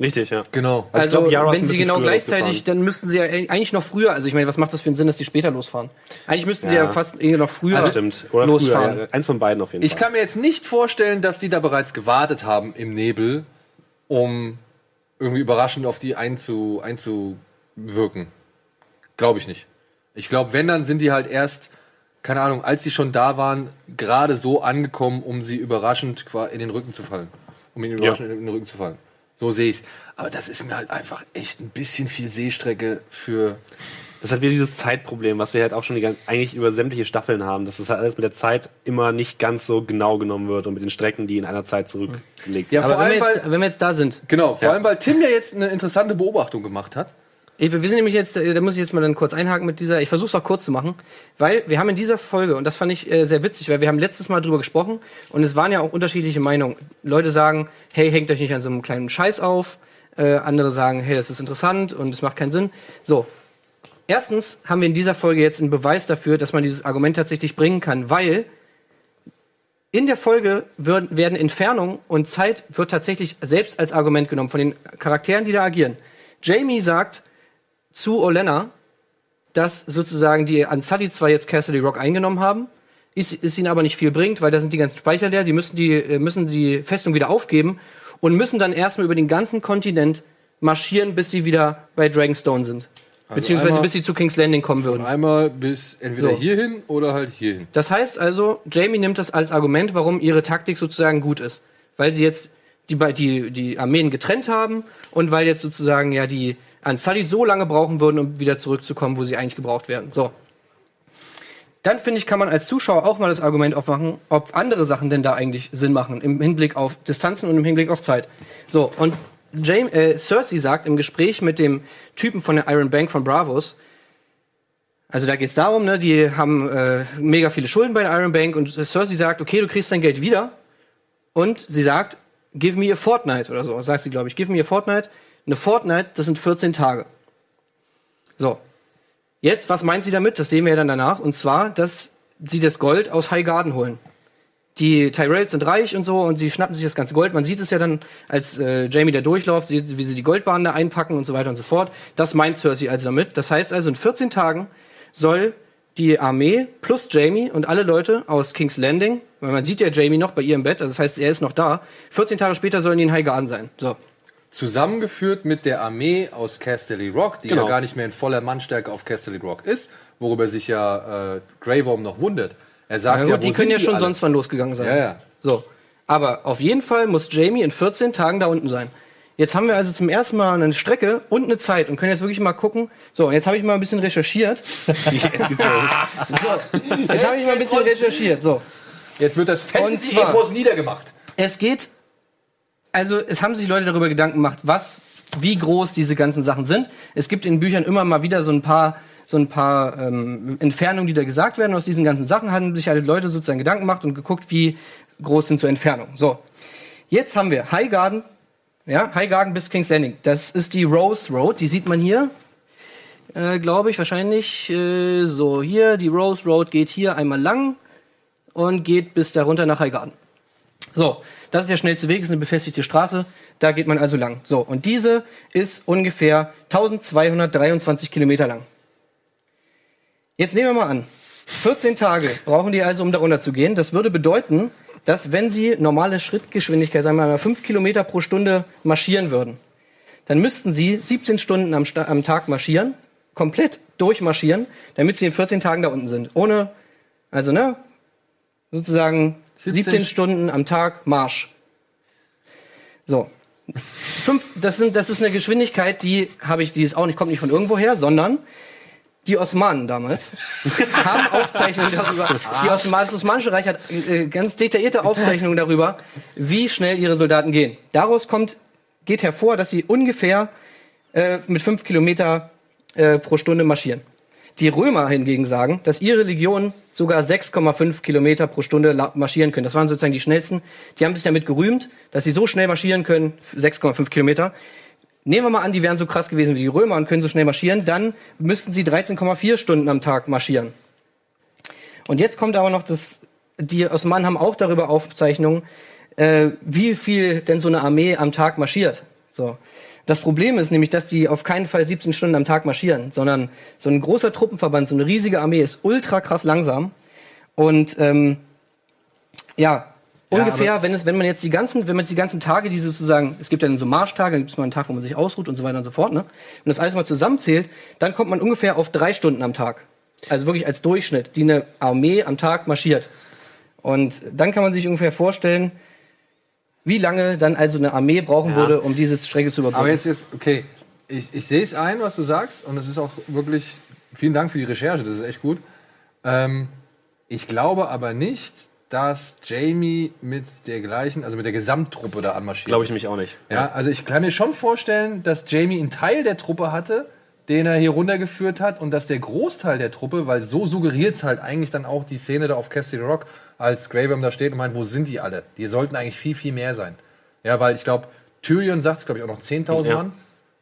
Richtig, ja. genau. Also ich Also, glaub, wenn sie genau gleichzeitig, dann müssten sie ja eigentlich noch früher, also ich meine, was macht das für einen Sinn, dass die später losfahren? Eigentlich müssten sie Ja. ja fast irgendwie noch früher Das stimmt. Oder losfahren. früher. Ja. Eins von beiden auf jeden Ich Fall. kann mir jetzt nicht vorstellen, dass die da bereits gewartet haben im Nebel, um irgendwie überraschend auf die einzu, einzuwirken. Glaube ich nicht. Ich glaube, wenn, dann sind die halt erst, keine Ahnung, als die schon da waren, gerade so angekommen, um sie überraschend qua- in den Rücken zu fallen. Um ihnen überraschend in den Rücken zu fallen. So sehe ich's. Aber das ist mir halt einfach echt ein bisschen viel Seestrecke für. Das hat wieder dieses Zeitproblem, was wir halt auch schon die gan- eigentlich über sämtliche Staffeln haben, dass das halt alles mit der Zeit immer nicht ganz so genau genommen wird und mit den Strecken, die in einer Zeit zurückgelegt Ja, Aber vor wenn allem, wir, jetzt, weil, wenn wir jetzt da sind, genau, vor Ja. allem, weil Tim ja jetzt eine interessante Beobachtung gemacht hat. Ich- Wir sind nämlich jetzt, äh, da muss ich jetzt mal dann kurz einhaken mit dieser, ich versuche es auch kurz zu machen, weil wir haben in dieser Folge, und das fand ich äh, sehr witzig, weil wir haben letztes Mal drüber gesprochen und es waren ja auch unterschiedliche Meinungen. Leute sagen, hey, hängt euch nicht an so einem kleinen Scheiß auf. Äh, andere sagen, hey, das ist interessant und es macht keinen Sinn. So. Erstens haben wir in dieser Folge jetzt einen Beweis dafür, dass man dieses Argument tatsächlich bringen kann, weil in der Folge wird, werden Entfernung und Zeit wird tatsächlich selbst als Argument genommen von den Charakteren, die da agieren. Jamie sagt, zu Olenna, dass sozusagen die Unsullied zwar jetzt Cassidy Rock eingenommen haben, ist, ist ihnen aber nicht viel bringt, weil da sind die ganzen Speicher leer, die müssen die, äh, müssen die Festung wieder aufgeben und müssen dann erstmal über den ganzen Kontinent marschieren, bis sie wieder bei Dragonstone sind. Beziehungsweise einmal- bis sie zu King's Landing kommen würden. Einmal bis entweder So. hierhin oder halt hierhin. Das heißt also, Jamie nimmt das als Argument, warum ihre Taktik sozusagen gut ist. Weil sie jetzt die, die, die Armeen getrennt haben und weil jetzt sozusagen ja die Unsullied so lange brauchen würden, um wieder zurückzukommen, wo sie eigentlich gebraucht werden. So. Dann finde ich, kann man als Zuschauer auch mal das Argument aufmachen, ob andere Sachen denn da eigentlich Sinn machen, im Hinblick auf Distanzen und im Hinblick auf Zeit. So, und James, äh, Cersei sagt im Gespräch mit dem Typen von der Iron Bank von Bravos, also da geht es darum, ne, die haben äh, mega viele Schulden bei der Iron Bank und Cersei sagt, okay, du kriegst dein Geld wieder. Und sie sagt, give me a fortnight oder so, sagt sie, glaube ich, give me a fortnight. Eine Fortnight, das sind 14 Tage. So. Jetzt, was meint sie damit? Das sehen wir ja dann danach. Und zwar, dass sie das Gold aus High Garden holen. Die Tyrells sind reich und so und sie schnappen sich das ganze Gold. Man sieht es ja dann, als äh, Jamie da durchläuft, wie sie die Goldbahnen da einpacken und so weiter und so fort. Das meint Cersei also damit. Das heißt also, in 14 Tagen soll die Armee plus Jamie und alle Leute aus King's Landing, weil man sieht ja Jamie noch bei ihr im Bett, also das heißt, er ist noch da. 14 Tage später sollen die in High Garden sein. So. Zusammengeführt mit der Armee aus Casterly Rock, die Genau. ja gar nicht mehr in voller Mannstärke auf Casterly Rock ist, worüber sich ja äh, Grey Worm noch wundert. Er sagt Ja, ja, gut, wo die können ja schon alle? sonst wann losgegangen sein. Ja, ja. So. Aber auf jeden Fall muss Jamie in 14 Tagen da unten sein. Jetzt haben wir also zum ersten Mal eine Strecke und eine Zeit und können jetzt wirklich mal gucken. So, und jetzt habe ich mal ein bisschen recherchiert. so, jetzt habe ich mal ein bisschen recherchiert. So. Jetzt wird das Fantasy-Epos niedergemacht. Es geht, also es haben sich Leute darüber Gedanken gemacht, was, wie groß diese ganzen Sachen sind. Es gibt in Büchern immer mal wieder so ein paar, so ein paar ähm, Entfernungen, die da gesagt werden. Aus diesen ganzen Sachen haben sich alle Leute sozusagen Gedanken gemacht und geguckt, wie groß sind so Entfernungen. So, jetzt haben wir High Garden, ja, High Garden bis King's Landing. Das ist die Rose Road, die sieht man hier. Äh, Glaube ich wahrscheinlich. Äh, so, hier, die Rose Road geht hier einmal lang und geht bis da runter nach High Garden. So, das ist der schnellste Weg, ist eine befestigte Straße. Da geht man also lang. So, und diese ist ungefähr 1223 Kilometer lang. Jetzt nehmen wir mal an, 14 Tage brauchen die also, um da runter zu gehen. Das würde bedeuten, dass wenn sie normale Schrittgeschwindigkeit, sagen wir mal 5 Kilometer pro Stunde marschieren würden, dann müssten sie 17 Stunden am, Sta- am Tag marschieren, komplett durchmarschieren, damit sie in 14 Tagen da unten sind. Ohne, also ne, sozusagen 17, Stunden am Tag Marsch. So. Fünf, das, sind, das ist eine Geschwindigkeit, die habe ich, die ist auch nicht, kommt nicht von irgendwoher, sondern die Osmanen damals haben Aufzeichnungen darüber. Die Osman, das Osmanische Reich hat äh, ganz detaillierte Aufzeichnungen darüber, wie schnell ihre Soldaten gehen. Daraus kommt, geht hervor, dass sie ungefähr äh, mit fünf Kilometer äh, pro Stunde marschieren. Die Römer hingegen sagen, dass ihre Legionen sogar 6,5 Kilometer pro Stunde marschieren können. Das waren sozusagen die schnellsten. Die haben sich damit gerühmt, dass sie so schnell marschieren können, 6,5 Kilometer. Nehmen wir mal an, die wären so krass gewesen wie die Römer und können so schnell marschieren, dann müssten sie 13,4 Stunden am Tag marschieren. Und jetzt kommt aber noch das, die Osmanen haben auch darüber Aufzeichnungen, äh, wie viel denn so eine Armee am Tag marschiert. So. Das Problem ist nämlich, dass die auf keinen Fall 17 Stunden am Tag marschieren, sondern so ein großer Truppenverband, so eine riesige Armee ist ultra krass langsam. Und ähm, ja, ungefähr, wenn es, wenn man jetzt die ganzen, wenn man jetzt die ganzen Tage, die sozusagen, es gibt ja dann so Marschtage, dann gibt es mal einen Tag, wo man sich ausruht und so weiter und so fort, ne? Wenn das alles mal zusammenzählt, dann kommt man ungefähr auf drei Stunden am Tag. Also wirklich als Durchschnitt, die eine Armee am Tag marschiert. Und dann kann man sich ungefähr vorstellen, wie lange dann also eine Armee brauchen würde, um diese Strecke zu überbrücken. Aber jetzt ist, okay, ich, ich sehe es ein, was du sagst, und es ist auch wirklich, vielen Dank für die Recherche, das ist echt gut. Ähm, ich glaube aber nicht, dass Jamie mit der gleichen, also mit der Gesamttruppe da anmarschiert. Glaube ich mich auch nicht. Ja, also ich kann mir schon vorstellen, dass Jamie einen Teil der Truppe hatte, den er hier runtergeführt hat und dass der Großteil der Truppe, weil so suggeriert es halt eigentlich dann auch die Szene da auf Castle Rock, als Graham da steht und meint, wo sind die alle? Die sollten eigentlich viel, viel mehr sein. Ja, weil ich glaube, Tyrion sagt es, glaube ich, auch noch 10.000 Ja. Mann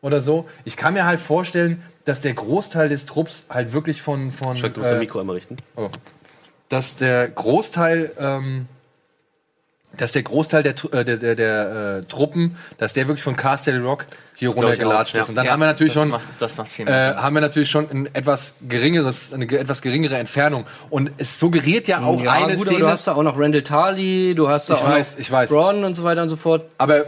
oder so. Ich kann mir halt vorstellen, dass der Großteil des Trupps halt wirklich von... von Schreck, du musst äh, Mikro einmal richten. Oh. Dass der Großteil, ähm, dass der Großteil der, äh, der, der, der äh, Truppen, dass der wirklich von Castle Rock hier runtergelatscht ist. ja. Und dann Ja, haben wir natürlich das schon, Macht, das macht viel äh, haben wir natürlich schon ein etwas geringeres, eine etwas geringere Entfernung. Und es suggeriert ja auch ja, eine gut, Szene. du hast da auch noch Randall Tarly, du hast da Ich auch weiß, noch ich weiß. Braun und so weiter und so fort. Aber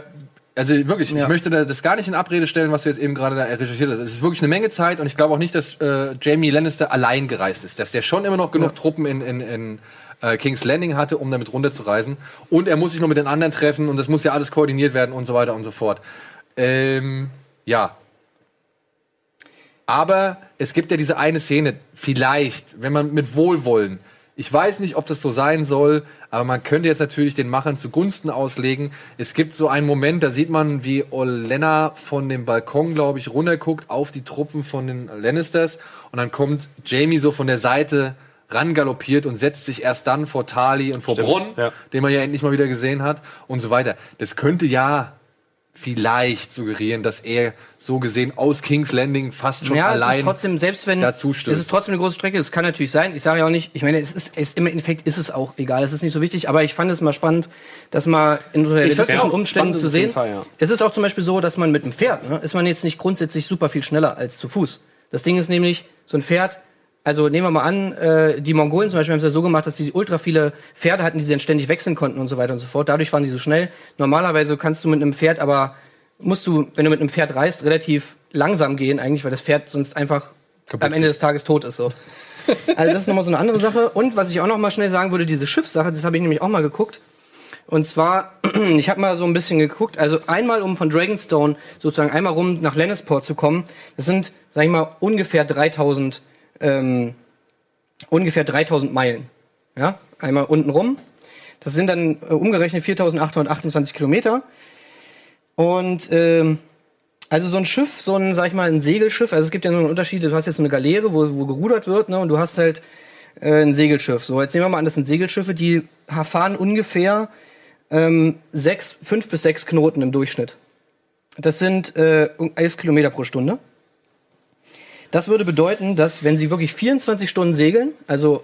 also wirklich, Ja. ich möchte da- das gar nicht in Abrede stellen, was du jetzt eben gerade da recherchiert hast. Es ist wirklich eine Menge Zeit und ich glaube auch nicht, dass äh, Jamie Lannister allein gereist ist. Dass der schon immer noch genug Truppen in, in, in äh, King's Landing hatte, um damit runterzureisen. Und er muss sich noch mit den anderen treffen und das muss ja alles koordiniert werden und so weiter und so fort. Ähm, ja. Aber es gibt ja diese eine Szene, vielleicht, wenn man mit Wohlwollen, ich weiß nicht, ob das so sein soll, aber man könnte jetzt natürlich den Machern zugunsten auslegen. Es gibt so einen Moment, da sieht man, wie Olenna von dem Balkon, glaube ich, runterguckt auf die Truppen von den Lannisters und dann kommt Jamie so von der Seite rangaloppiert und setzt sich erst dann vor Tali und vor Stimmt, Bronn, ja. den man ja endlich mal wieder gesehen hat und so weiter. Das könnte ja vielleicht suggerieren, dass er so gesehen aus King's Landing fast schon ja, es allein ist trotzdem, selbst wenn dazu stößt. es ist trotzdem eine große Strecke, es kann natürlich sein. Ich sage ja auch nicht, ich meine, es ist, es, im Endeffekt ist es auch egal, es ist nicht so wichtig, aber ich fand es mal spannend, das mal in realistischen auch Umständen zu sehen. Fall, ja. Es ist auch zum Beispiel so, dass man mit dem Pferd, ne, ist man jetzt nicht grundsätzlich super viel schneller als zu Fuß. Das Ding ist nämlich, so ein Pferd also nehmen wir mal an, äh, die Mongolen zum Beispiel haben es ja so gemacht, dass sie ultra viele Pferde hatten, die sie dann ständig wechseln konnten und so weiter und so fort. Dadurch waren die so schnell. Normalerweise kannst du mit einem Pferd aber, musst du, wenn du mit einem Pferd reist, relativ langsam gehen eigentlich, weil das Pferd sonst einfach am Ende des Tages tot ist. So. Also das ist nochmal so eine andere Sache. Und was ich auch noch mal schnell sagen würde, diese Schiffssache, das habe ich nämlich auch mal geguckt. Und zwar, ich habe mal so ein bisschen geguckt, also einmal um von Dragonstone sozusagen einmal rum nach Lannisport zu kommen, das sind, sag ich mal, ungefähr 3000, ähm, ungefähr 3000 Meilen. Ja, einmal unten rum. Das sind dann äh, umgerechnet 4828 Kilometer. Und ähm, also so ein Schiff, so ein, sag ich mal, ein Segelschiff, also es gibt ja nur einen Unterschied, du hast jetzt so eine Galeere, wo, wo gerudert wird, ne, und du hast halt äh, ein Segelschiff. So, jetzt nehmen wir mal an, das sind Segelschiffe, die fahren ungefähr ähm, sechs, fünf bis sechs Knoten im Durchschnitt. Das sind äh, elf Kilometer pro Stunde. Das würde bedeuten, dass wenn sie wirklich 24 Stunden segeln, also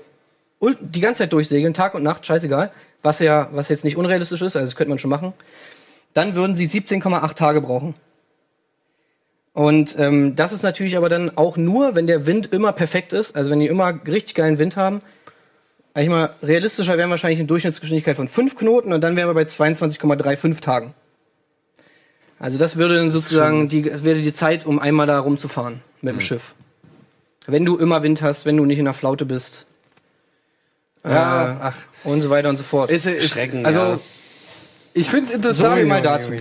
die ganze Zeit durchsegeln, Tag und Nacht, scheißegal, was ja, was jetzt nicht unrealistisch ist, also das könnte man schon machen, dann würden sie 17,8 Tage brauchen. Und ähm, das ist natürlich aber dann auch nur, wenn der Wind immer perfekt ist, also wenn die immer richtig geilen Wind haben. Eigentlich mal realistischer wären wahrscheinlich eine Durchschnittsgeschwindigkeit von 5 Knoten und dann wären wir bei 22,35 Tagen. Also das würde dann sozusagen die, das wäre die Zeit, um einmal da rumzufahren mit dem Schiff. Wenn du immer Wind hast, wenn du nicht in der Flaute bist Ja, Äh, ach. und so weiter und so fort. Ist, ist, Schrecken, also, ja. ich finde es interessant. So viel mal dazu.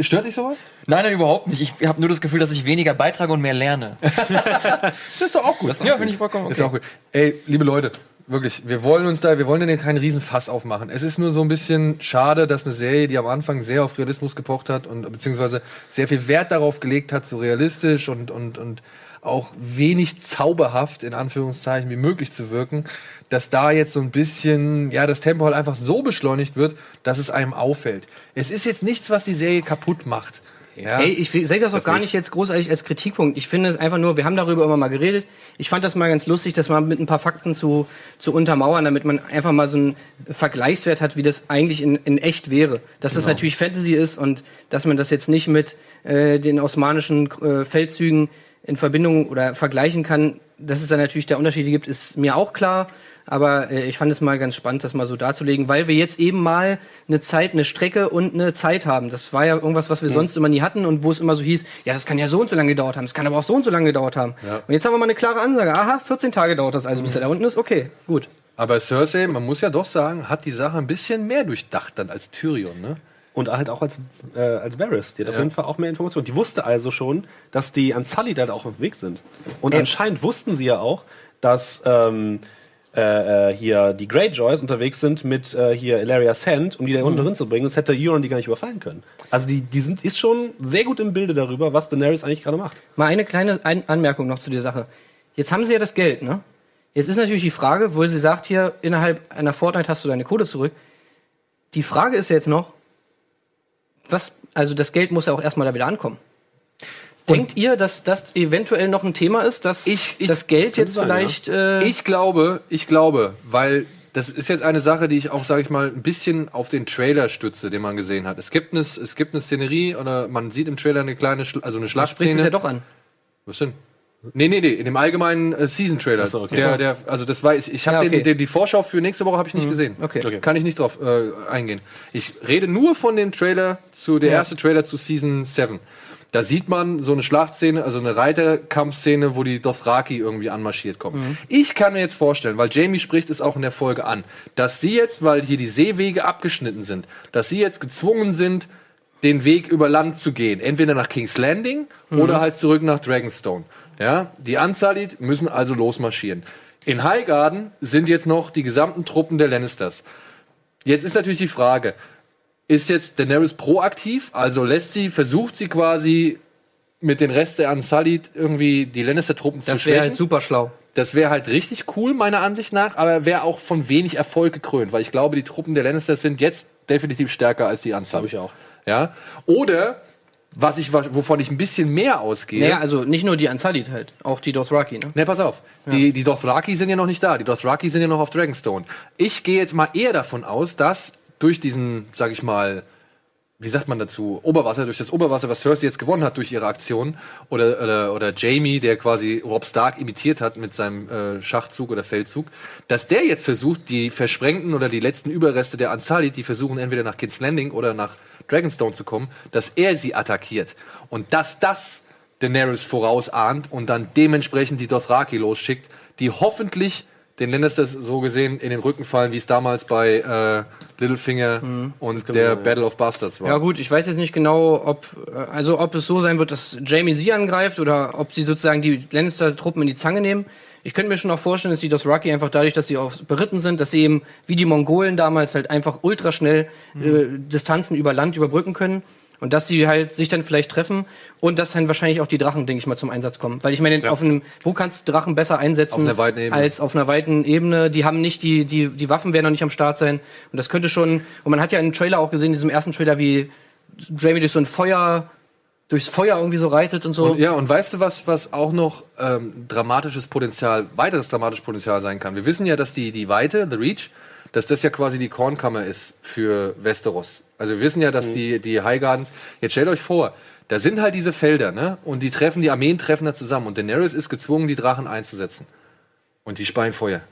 Stört dich sowas? Nein, nein, überhaupt nicht. Ich habe nur das Gefühl, dass ich weniger beitrage und mehr lerne. Das ist doch auch gut. Ja, finde ich vollkommen okay. Ist auch gut. Ey, liebe Leute, wirklich, wir wollen uns da, wir wollen ja keinen riesen Fass aufmachen. Es ist nur so ein bisschen schade, dass eine Serie, die am Anfang sehr auf Realismus gepocht hat und beziehungsweise sehr viel Wert darauf gelegt hat, so realistisch und, und, und auch wenig zauberhaft in Anführungszeichen wie möglich zu wirken, dass da jetzt so ein bisschen, ja, das Tempo halt einfach so beschleunigt wird, dass es einem auffällt. Es ist jetzt nichts, was die Serie kaputt macht. Ja? Ey, ich sehe das auch gar nicht jetzt großartig als Kritikpunkt. Ich finde es einfach nur, wir haben darüber immer mal geredet. Ich fand das mal ganz lustig, das mal mit ein paar Fakten zu, zu untermauern, damit man einfach mal so einen Vergleichswert hat, wie das eigentlich in, in echt wäre. Dass das natürlich Fantasy ist und dass man das jetzt nicht mit äh, den osmanischen äh, Feldzügen in Verbindung oder vergleichen kann. Dass es da natürlich da Unterschiede gibt, ist mir auch klar. Aber äh, ich fand es mal ganz spannend, das mal so darzulegen, weil wir jetzt eben mal eine Zeit, eine Strecke und eine Zeit haben. Das war ja irgendwas, was wir sonst immer nie hatten und wo es immer so hieß, ja, das kann ja so und so lange gedauert haben, das kann aber auch so und so lange gedauert haben. Und jetzt haben wir mal eine klare Ansage. Aha, 14 Tage dauert das also, bis er da unten ist. Okay, gut. Aber Cersei, man muss ja doch sagen, hat die Sache ein bisschen mehr durchdacht dann als Tyrion, ne? Und halt auch als, äh, als Varys. Die hat auf jeden Fall auch mehr Informationen. Die wusste also schon, dass die Unsullied da auch auf dem Weg sind. Und Ja. anscheinend wussten sie ja auch, dass ähm, äh, äh, hier die Greyjoys unterwegs sind mit äh, hier Ilaria Sand, um die da unten drin zu bringen. Das hätte Euron die gar nicht überfallen können. Also die, die sind, ist schon sehr gut im Bilde darüber, was Daenerys eigentlich gerade macht. Mal eine kleine Ein Anmerkung noch zu der Sache. Jetzt haben sie ja das Geld, ne? Jetzt ist natürlich die Frage, wo sie sagt, hier innerhalb einer Fortnite hast du deine Kohle zurück. Die Frage ist ja jetzt noch, was, also das Geld muss ja auch erstmal da wieder ankommen. Denkt ihr, dass das eventuell noch ein Thema ist, dass Ich- ich- das Geld könnte jetzt sein, vielleicht äh, Ich glaube, ich glaube, weil das ist jetzt eine Sache, die ich auch, sage ich mal, ein bisschen auf den Trailer stütze, den man gesehen hat. Es gibt eine, es gibt eine Szenerie oder man sieht im Trailer eine kleine, Schla also eine sprichst Schlachtszene. es ja doch an. Was denn? Nee, nee, nee, in dem allgemeinen äh, Season-Trailer. so, okay. der, der, also das war ich, ich habe Ja, okay. den, den, die Vorschau für nächste Woche habe ich nicht gesehen. okay. Okay. Kann ich nicht drauf äh, eingehen. Ich rede nur von dem Trailer zu der erste Trailer zu Season 7. Da sieht man so eine Schlachtszene, also eine Reiterkampfszene, wo die Dothraki irgendwie anmarschiert kommen. Ich kann mir jetzt vorstellen, weil Jamie spricht es auch in der Folge an, dass sie jetzt, weil hier die Seewege abgeschnitten sind, dass sie jetzt gezwungen sind, den Weg über Land zu gehen. Entweder nach King's Landing oder halt zurück nach Dragonstone. Ja, die Unsullied müssen also losmarschieren. In Highgarden sind jetzt noch die gesamten Truppen der Lannisters. Jetzt ist natürlich die Frage, ist jetzt Daenerys proaktiv, also lässt sie, versucht sie quasi mit den Rest der Unsullied irgendwie die Lannister-Truppen zu Das wäre schwächen? halt super schlau. Das wäre halt richtig cool, meiner Ansicht nach, aber wäre auch von wenig Erfolg gekrönt, weil ich glaube, die Truppen der Lannisters sind jetzt definitiv stärker als die Unsullied. Glaube ich auch. Ja? Oder, was ich, wovon ich ein bisschen mehr ausgehe. Naja, also nicht nur die Unsullied halt, auch die Dothraki, ne? Ne, pass auf. Die, die Dothraki sind ja noch nicht da. Die Dothraki sind ja noch auf Dragonstone. Ich gehe jetzt mal eher davon aus, dass durch diesen, sag ich mal, wie sagt man dazu, Oberwasser, durch das Oberwasser, was Cersei jetzt gewonnen hat durch ihre Aktion, oder, oder, oder Jamie, der quasi Rob Stark imitiert hat mit seinem äh, Schachzug oder Feldzug, dass der jetzt versucht, die versprengten oder die letzten Überreste der Ansalit, die versuchen entweder nach King's Landing oder nach Dragonstone zu kommen, dass er sie attackiert. Und dass das Daenerys vorausahnt und dann dementsprechend die Dothraki losschickt, die hoffentlich den Lannisters so gesehen in den Rücken fallen, wie es damals bei äh, Littlefinger und der Battle of Bastards war. Ja gut, ich weiß jetzt nicht genau, ob äh, also ob es so sein wird, dass Jamie sie angreift oder ob sie sozusagen die Lannister-Truppen in die Zange nehmen. Ich könnte mir schon auch vorstellen, dass die Dothraki einfach dadurch, dass sie auch beritten sind, dass sie eben wie die Mongolen damals halt einfach ultra schnell äh, Distanzen über Land überbrücken können und dass sie halt sich dann vielleicht treffen und dass dann wahrscheinlich auch die Drachen, denke ich mal, zum Einsatz kommen. Weil ich meine, auf einem, wo kannst du Drachen besser einsetzen Auf als auf einer weiten Ebene? Die haben nicht die die die Waffen werden noch nicht am Start sein und das könnte schon. Und man hat ja im Trailer auch gesehen, in diesem ersten Trailer, wie Jamie durch so ein Feuer durchs Feuer irgendwie so reitet und so. Und, ja, und weißt du, was, was auch noch ähm, dramatisches Potenzial, weiteres dramatisches Potenzial sein kann? Wir wissen ja, dass die, die Weite, The Reach, dass das ja quasi die Kornkammer ist für Westeros. Also wir wissen ja, dass die, die High Gardens, jetzt stellt euch vor, da sind halt diese Felder, ne? Und die treffen, die Armeen treffen da zusammen. Und Daenerys ist gezwungen, die Drachen einzusetzen. Und die speien Feuer.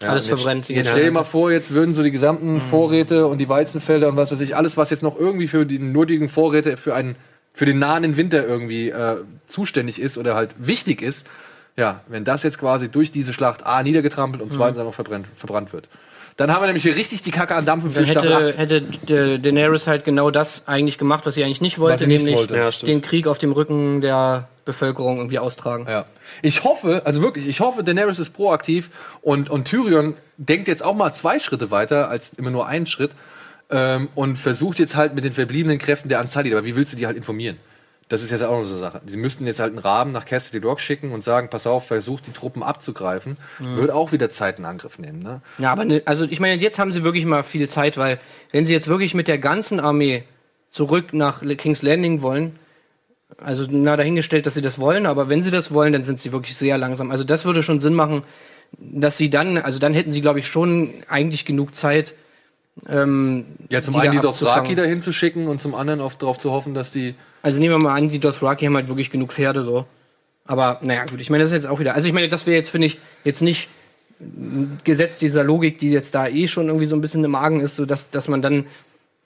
Ja, Alles jetzt, verbrennt. Jetzt stell dir mal vor, jetzt würden so die gesamten Vorräte und die Weizenfelder und was weiß ich, alles, was jetzt noch irgendwie für die nötigen Vorräte für einen, für den nahen Winter irgendwie äh, zuständig ist oder halt wichtig ist, ja, wenn das jetzt quasi durch diese Schlacht A niedergetrampelt und zweitens einfach verbrennt, verbrannt wird. Dann haben wir nämlich hier richtig die Kacke an Dampfen für Dann Staffel hätte, 8. hätte Da- Daenerys halt genau das eigentlich gemacht, was sie eigentlich nicht wollte, nicht nämlich wollte. Ja, den Krieg auf dem Rücken der Bevölkerung irgendwie austragen. Ja. Ich hoffe, also wirklich, ich hoffe, Daenerys ist proaktiv und, und Tyrion denkt jetzt auch mal zwei Schritte weiter als immer nur einen Schritt ähm, und versucht jetzt halt mit den verbliebenen Kräften der Anzalit, aber wie willst du die halt informieren? Das ist jetzt auch noch so eine Sache. Sie müssten jetzt halt einen Raben nach Cassidy Rock schicken und sagen, pass auf, versucht die Truppen abzugreifen. Wird auch wieder Zeit in Angriff nehmen, ne? Ja, aber ne, also ich meine, jetzt haben sie wirklich mal viel Zeit, weil wenn sie jetzt wirklich mit der ganzen Armee zurück nach King's Landing wollen, also na dahingestellt, dass sie das wollen, aber wenn sie das wollen, dann sind sie wirklich sehr langsam. Also das würde schon Sinn machen, dass sie dann, also dann hätten sie, glaube ich, schon eigentlich genug Zeit. Ähm, Ja, zum die einen die Dothraki dahin zu schicken und zum anderen auf, darauf zu hoffen, dass die Also nehmen wir mal an, die Dothraki haben halt wirklich genug Pferde so. Aber naja, gut, ich meine, das ist jetzt auch wieder. Also ich meine, das wäre jetzt, finde ich, jetzt nicht ein Gesetz dieser Logik, die jetzt da eh schon irgendwie so ein bisschen im Magen ist, so dass, dass man dann,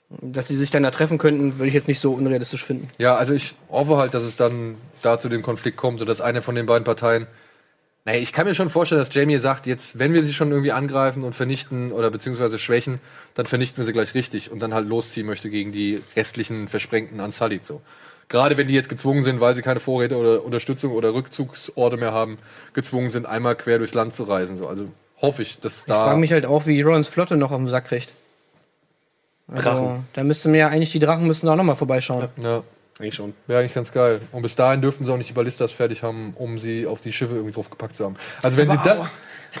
dass sie sich dann da treffen könnten, würde ich jetzt nicht so unrealistisch finden. Ja, also ich hoffe halt, dass es dann da zu dem Konflikt kommt und dass eine von den beiden Parteien. Naja, ich kann mir schon vorstellen, dass Jamie sagt, jetzt, wenn wir sie schon irgendwie angreifen und vernichten oder beziehungsweise schwächen, dann vernichten wir sie gleich richtig und dann halt losziehen möchte gegen die restlichen versprengten Unsullied so. Gerade wenn die jetzt gezwungen sind, weil sie keine Vorräte oder Unterstützung oder Rückzugsorte mehr haben, gezwungen sind, einmal quer durchs Land zu reisen. So. Also hoffe ich, dass Ich da. frage mich halt auch, wie Rollins Flotte noch auf den Sack kriegt. Also, Drachen. Da müsste mir ja eigentlich die Drachen müssten da auch noch mal vorbeischauen. ja, Eigentlich schon. wäre eigentlich ganz geil. Und bis dahin dürften sie auch nicht die Ballistas fertig haben, um sie auf die Schiffe irgendwie draufgepackt zu haben. Also wenn sie das.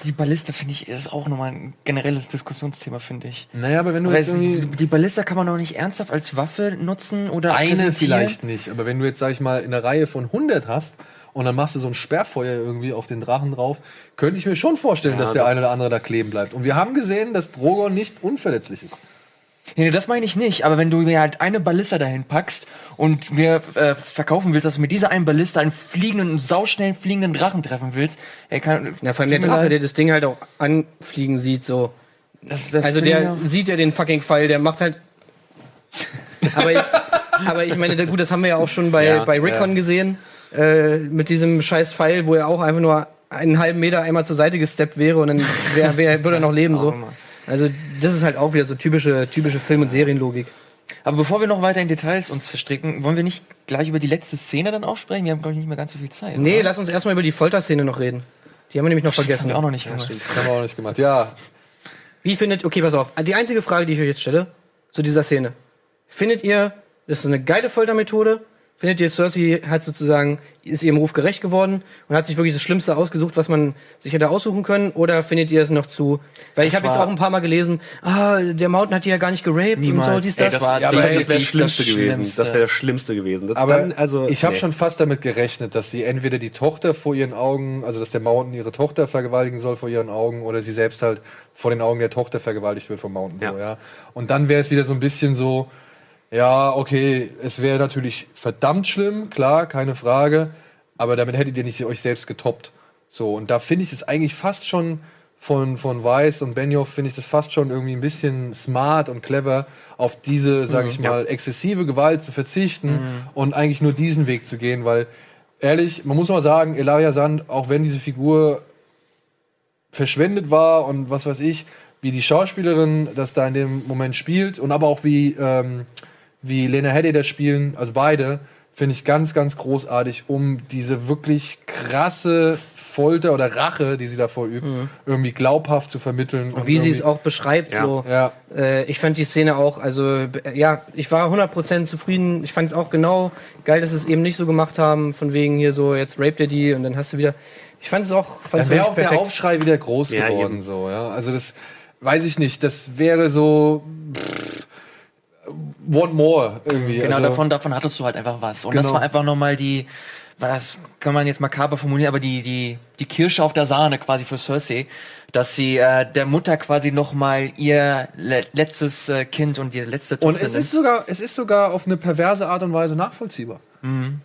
Die Ballista, finde ich, ist auch nochmal ein generelles Diskussionsthema, finde ich. Naja, aber wenn du Weil jetzt die, die Ballista kann man doch nicht ernsthaft als Waffe nutzen oder Eine vielleicht nicht, aber wenn du jetzt, sag ich mal, in einer Reihe von 100 hast und dann machst du so ein Sperrfeuer irgendwie auf den Drachen drauf, könnte ich mir schon vorstellen, dass der eine oder andere da kleben bleibt. Und wir haben gesehen, dass Drogon nicht unverletzlich ist. Nee, nee, das meine ich nicht. Aber wenn du mir halt eine Ballista dahin packst und mir äh, verkaufen willst, dass du mit dieser einen Ballista einen fliegenden, einen sauschnellen fliegenden Drachen treffen willst, ey, kann, Ja, vor allem der Drache, der das Ding halt auch anfliegen sieht, so. das, das Also der sieht ja den fucking Pfeil, der macht halt. aber, ich, aber ich meine, gut, das haben wir ja auch schon bei, Ja, bei Rickon gesehen. Äh, mit diesem scheiß Pfeil, wo er auch einfach nur einen halben Meter einmal zur Seite gesteppt wäre und dann wär, wär, würde er noch leben. so. Also das ist halt auch wieder so typische, typische Film- und Serienlogik. Aber bevor wir noch weiter in Details uns verstricken, wollen wir nicht gleich über die letzte Szene dann auch sprechen? Wir haben, glaube ich, nicht mehr ganz so viel Zeit. Nee, oder? lass uns erstmal über die Folterszene noch reden. Die haben wir nämlich noch Das haben vergessen. wir auch noch nicht gemacht. Das haben wir auch nicht gemacht. Ja, Wie findet, okay, pass auf. Die einzige Frage, die ich euch jetzt stelle, zu dieser Szene. Findet ihr, das ist eine geile Foltermethode? Findet ihr, Cersei hat sozusagen, ist ihrem Ruf gerecht geworden und hat sich wirklich das Schlimmste ausgesucht, was man sich hätte aussuchen können? Oder findet ihr es noch zu? Weil ich Das habe jetzt auch ein paar Mal gelesen, ah, der Mountain hat die ja gar nicht geraped und so, Niemals. dies, Ey, das. das war Das, das wäre das Schlimmste das gewesen. Das wäre das Schlimmste gewesen. Das, aber dann, also, ich habe nee. schon fast damit gerechnet, dass sie entweder die Tochter vor ihren Augen, also dass der Mountain ihre Tochter vergewaltigen soll vor ihren Augen, oder sie selbst halt vor den Augen der Tochter vergewaltigt wird vom Mountain. So, Ja. ja. Und dann wäre es wieder so ein bisschen so, Ja, okay, es wäre natürlich verdammt schlimm, klar, keine Frage. Aber damit hättet ihr nicht euch selbst getoppt. So, und da finde ich es eigentlich fast schon von, von Weiss und Benioff, finde ich das fast schon irgendwie ein bisschen smart und clever, auf diese, sage ich mal, exzessive Gewalt zu verzichten und eigentlich nur diesen Weg zu gehen, weil ehrlich, man muss mal sagen, Elaria Sand, auch wenn diese Figur verschwendet war und was weiß ich, wie die Schauspielerin das da in dem Moment spielt und aber auch wie, ähm, wie Lena Headey das spielen, also beide, finde ich ganz, ganz großartig, um diese wirklich krasse Folter oder Rache, die sie da vollübt, irgendwie glaubhaft zu vermitteln. Und wie sie es auch beschreibt, Ja. so. Ja, Äh, ich fand die Szene auch, also ja, ich war 100% zufrieden. Ich fand es auch genau geil, dass sie es eben nicht so gemacht haben, von wegen hier so, jetzt raped er die und dann hast du wieder. Ich fand es auch, fand es wäre auch der perfekt. Aufschrei wieder groß Ja, geworden, eben. so, ja. Also das weiß ich nicht. Das wäre so pff, one more irgendwie. Genau, also, davon, davon hattest du halt einfach was. Und das Genau. war einfach nochmal die, was kann man jetzt makaber formulieren, aber die, die, die Kirsche auf der Sahne quasi für Cersei, dass sie äh, der Mutter quasi nochmal ihr le letztes äh, Kind und ihr letzte Und Tochter es ist sogar, es ist sogar auf eine perverse Art und Weise nachvollziehbar.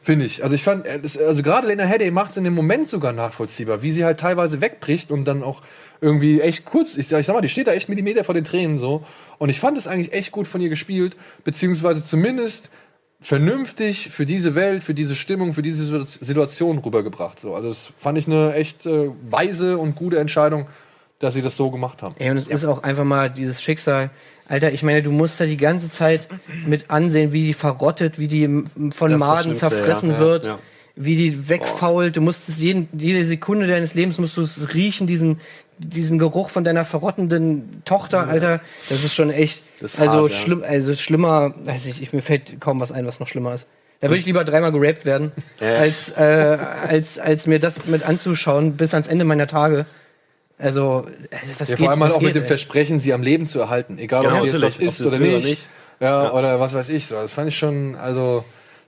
Finde ich. Also ich fand, äh, das, also gerade Lena Headey macht es in dem Moment sogar nachvollziehbar, wie sie halt teilweise wegbricht und dann auch irgendwie echt kurz, ich, ich sag mal, die steht da echt Millimeter vor den Tränen so. Und ich fand es eigentlich echt gut von ihr gespielt, beziehungsweise zumindest vernünftig für diese Welt, für diese Stimmung, für diese Situ- Situation rübergebracht. So. Also das fand ich eine echt äh, weise und gute Entscheidung, dass sie das so gemacht haben. Ey, und es ist auch einfach mal dieses Schicksal. Alter, ich meine, du musst da die ganze Zeit mit ansehen, wie die verrottet, wie die von Das Maden zerfressen ja. wird, Ja. wie die wegfault. Du musst es jeden, jede Sekunde deines Lebens musst du es riechen, diesen, diesen Geruch von deiner verrottenden Tochter, Alter. Das ist schon echt, Das ist also hart, ja. schlimm, also schlimmer, weiß ich, ich, mir fällt kaum was ein, was noch schlimmer ist. Da würde ich lieber dreimal geraped werden, Ja. als, äh, als, als mir das mit anzuschauen bis ans Ende meiner Tage. Also, also was Ja, geht, vor allem halt was auch mit geht, dem ey? Versprechen, sie am Leben zu erhalten. Egal, Genau, ob sie jetzt was ist oder will oder nicht. nicht. Ja, Ja. oder was weiß ich. So. Das fand ich schon, also,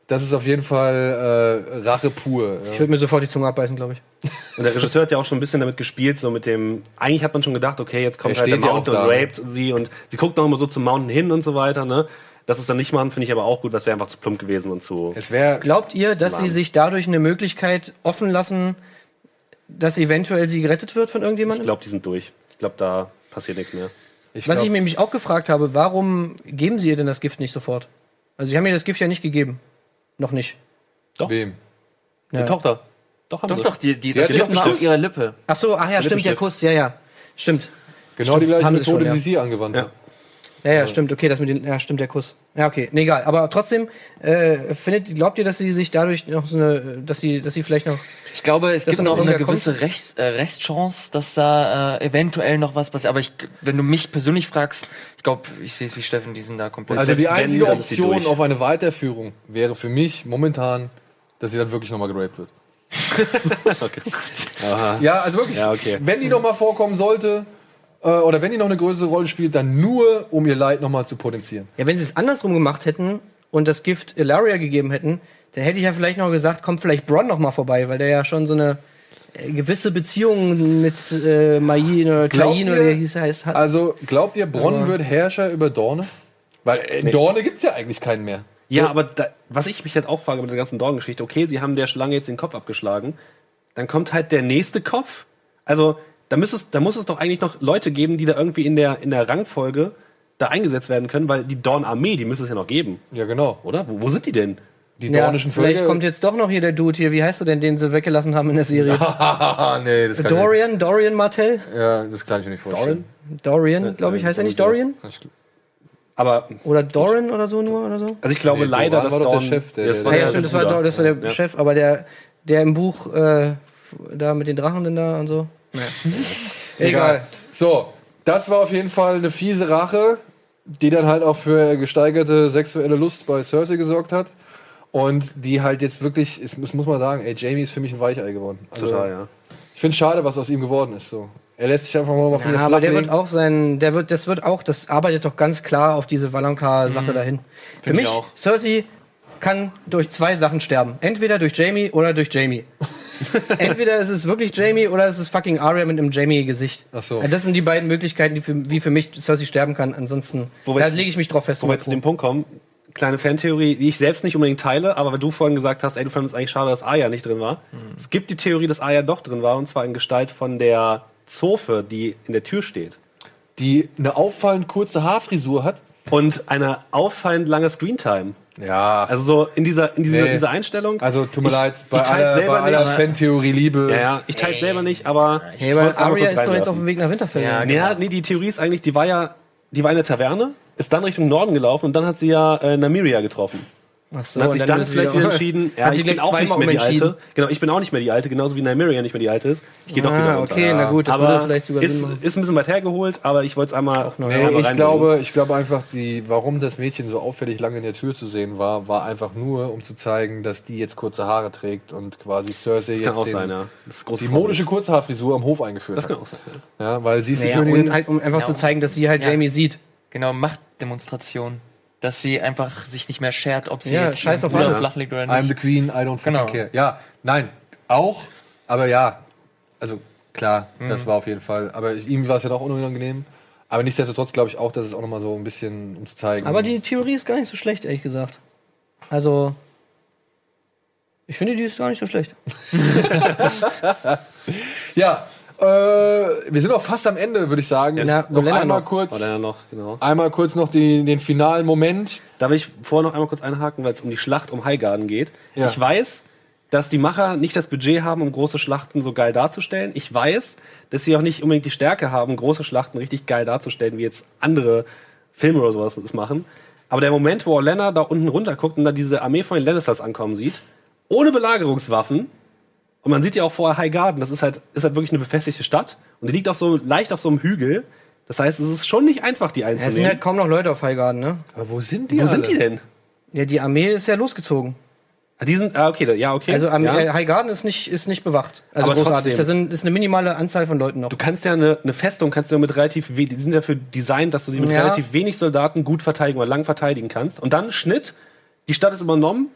das ist auf jeden Fall äh, Rache pur. Ich Ja. würde mir sofort die Zunge abbeißen, glaube ich. Und der Regisseur hat ja auch schon ein bisschen damit gespielt, so mit dem. Eigentlich hat man schon gedacht, okay, jetzt kommt Er halt der Mountain da, und ne? raped sie und sie guckt noch immer so zum Mountain hin und so weiter, ne? Das ist dann nicht machen, finde ich aber auch gut, das wäre einfach zu plump gewesen und zu. Es wäre Glaubt ihr, dass sie sich dadurch eine Möglichkeit offen lassen, dass eventuell sie gerettet wird von Ich irgendjemandem? glaube, die sind durch. Ich glaube, da passiert nichts mehr. ich Was ich mir nämlich auch gefragt habe, warum geben sie ihr denn das Gift nicht sofort? Also sie haben ihr das Gift ja nicht gegeben. Noch nicht. Doch. wem? Ja. Die Tochter. Doch, haben Doch, sie. doch, die, die, Die das hat auf ihrer Lippe. Ach so, ach ja, stimmt, der Lippenstift. Kuss, ja, ja. Stimmt. Genau die gleiche haben sie Methode, schon, ja. die sie angewandt Ja. hat. Ja, ja, stimmt, okay, das mit den, ja, stimmt, der Kuss. Ja, okay, nee, egal. Aber trotzdem, äh, findet, glaubt ihr, dass sie sich dadurch noch so eine, dass sie, dass sie vielleicht noch, Ich glaube, es gibt noch noch eine irgendwer gewisse Rechts, äh, Restchance, dass da äh, eventuell noch was passiert. Aber ich, wenn du mich persönlich fragst, ich glaube, ich sehe es wie Steffen, die sind da komplett. Also die wenn, einzige Option auf eine Weiterführung wäre für mich momentan, dass sie dann wirklich nochmal geraped wird. Ja, also wirklich, Ja, okay. wenn die nochmal vorkommen sollte, äh, oder wenn die noch eine größere Rolle spielt, dann nur, um ihr Leid nochmal zu potenzieren. ja, wenn sie es andersrum gemacht hätten und das Gift Ilaria gegeben hätten, dann hätte ich ja vielleicht noch gesagt, kommt vielleicht Bronn noch mal vorbei, weil der ja schon so eine gewisse Beziehung mit äh, Mayin oder ihr- oder wie er hieß, heißt, hat. Also glaubt ihr, Bronn Aber- wird Herrscher über Dorne? Weil in Dorne gibt's ja eigentlich keinen mehr. Ja, aber da, was ich mich halt auch frage mit der ganzen Dorn-Geschichte, okay, sie haben der Schlange jetzt den Kopf abgeschlagen, dann kommt halt der nächste Kopf. Also, da muss es, da muss es doch eigentlich noch Leute geben, die da irgendwie in der, in der Rangfolge da eingesetzt werden können, weil die Dorn-Armee, die müsste es ja noch geben, Ja, genau. oder? Wo, wo sind die denn? Die ja, dornischen vielleicht Völker. kommt jetzt doch noch hier der Dude hier, wie heißt du denn, den sie weggelassen haben in der Serie? Nee, das kann Dorian, Dorian Martell? Ja, das kann ich mir nicht vorstellen. Dorian, glaube ich, heißt er nicht Dorian? Aber, Oder Doran oder so nur oder so? also ich glaube Nee, leider, Doran dass war doch der Chef, der- das war der- ja, der stimmt, das war, das der Ja. Chef, aber der, der im Buch äh, da mit den Drachen denn da und so. Naja. Egal. So, das war auf jeden Fall eine fiese Rache, die dann halt auch für gesteigerte sexuelle Lust bei Cersei gesorgt hat. Und die halt jetzt wirklich, es muss, muss man sagen, ey, Jamie ist für mich ein Weichei geworden. Also, Total, ja. Ich finde es schade, was aus ihm geworden ist. So. Er lässt sich einfach mal von Ja, der aber der wird auch sein, der wird, das wird auch, das arbeitet doch ganz klar auf diese Valonka-Sache dahin. Für mich, auch. Cersei kann durch zwei Sachen sterben. Entweder durch Jamie oder durch Jamie. Entweder ist es wirklich Jamie oder es ist fucking Arya mit einem Jamie-Gesicht. Ach so. Das sind die beiden Möglichkeiten, die für, wie für mich Cersei sterben kann. Ansonsten, da lege ich mich drauf fest. Wo wir jetzt zu dem Punkt kommen, kleine Fantheorie, die ich selbst nicht unbedingt teile, aber weil du vorhin gesagt hast, ey, du fandest eigentlich schade, dass Aya nicht drin war. Es gibt die Theorie, dass Aya doch drin war, und zwar in Gestalt von der Zofe, die in der Tür steht. Die eine auffallend kurze Haarfrisur hat. Und eine auffallend lange Screentime. Ja. Also so in dieser, in dieser, Nee. dieser Einstellung. Also tut mir Ich- leid, bei ich aller, selber bei aller nicht. Fantheorie Liebe. ja, ja, ich teile selber nicht, aber Hey, ich weil kurz ist doch jetzt auf dem Weg nach Winterfell. Ja, Nee, ja, nee, die Theorie ist eigentlich, die war ja, die war in der Taverne, ist dann Richtung Norden gelaufen und dann hat sie ja äh, Namiria getroffen. Ach so, Und hat sich dann, ist vielleicht wieder entschieden, ja, ich bin auch nicht mehr die. Alte. Genau, ich bin auch nicht mehr die Alte, genauso wie Nymeria nicht mehr die Alte ist. Ich gehe doch Ah, wieder runter. okay, na gut, das würde aber vielleicht sogar ist, ist ein bisschen weit hergeholt, aber ich wollte es einmal, noch, Nee, einmal ich reinbringen. glaube, ich glaube einfach, die, warum das Mädchen so auffällig lange in der Tür zu sehen war, war einfach nur, um zu zeigen, dass die jetzt kurze Haare trägt und quasi Cersei Das jetzt kann auch den, sein, ja. Das die modische Kurzhaarfrisur am Hof eingeführt Das hat. kann auch sein. Ja. Ja, weil sie ist die Naja, Königin. und halt, um einfach zu zeigen, dass sie halt ja. Jamie sieht. Genau, Machtdemonstration. Dass sie einfach sich nicht mehr schert, ob sie Ja, jetzt scheiß auf alles. flach liegt oder I'm nicht. the Queen, I don't fucking Genau. care. Ja, nein, auch, aber ja, also klar, Mhm. das war auf jeden Fall. Aber ihm war es ja doch unangenehm. Aber nichtsdestotrotz glaube ich auch, dass es auch nochmal so ein bisschen, um zu zeigen. Aber die Theorie ist gar nicht so schlecht, ehrlich gesagt. Also, ich finde, die ist gar nicht so schlecht. Ja, äh, wir sind auch fast am Ende, würde ich sagen. Ja, noch Olenna einmal noch. kurz, noch, genau. einmal kurz noch die, den finalen Moment. Da will ich vorher noch einmal kurz einhaken, weil es um die Schlacht um Highgarden geht. Ja. Ich weiß, dass die Macher nicht das Budget haben, um große Schlachten so geil darzustellen. Ich weiß, dass sie auch nicht unbedingt die Stärke haben, große Schlachten richtig geil darzustellen, wie jetzt andere Filme oder sowas das machen. Aber der Moment, wo Olenna da unten runter guckt und da diese Armee von den Lannisters ankommen sieht, ohne Belagerungswaffen, und man sieht ja auch vorher Highgarden, das ist halt, ist halt wirklich eine befestigte Stadt. Und die liegt auch so leicht auf so einem Hügel. Das heißt, es ist schon nicht einfach, die Ja, es sind einzunehmen. halt kaum noch Leute auf Highgarden, ne? Aber wo sind die Wo sind alle? die denn? Ja, die Armee ist ja losgezogen. Ah, Die sind, ah, okay, ja, okay. Also ja. äh, Highgarden ist nicht, ist nicht bewacht. Also Aber großartig. trotzdem. Da sind, ist eine minimale Anzahl von Leuten noch. Du kannst ja eine, eine Festung, kannst du ja mit relativ die sind dafür designt, dass du sie mit Ja. relativ wenig Soldaten gut verteidigen oder lang verteidigen kannst. Und dann Schnitt, die Stadt ist übernommen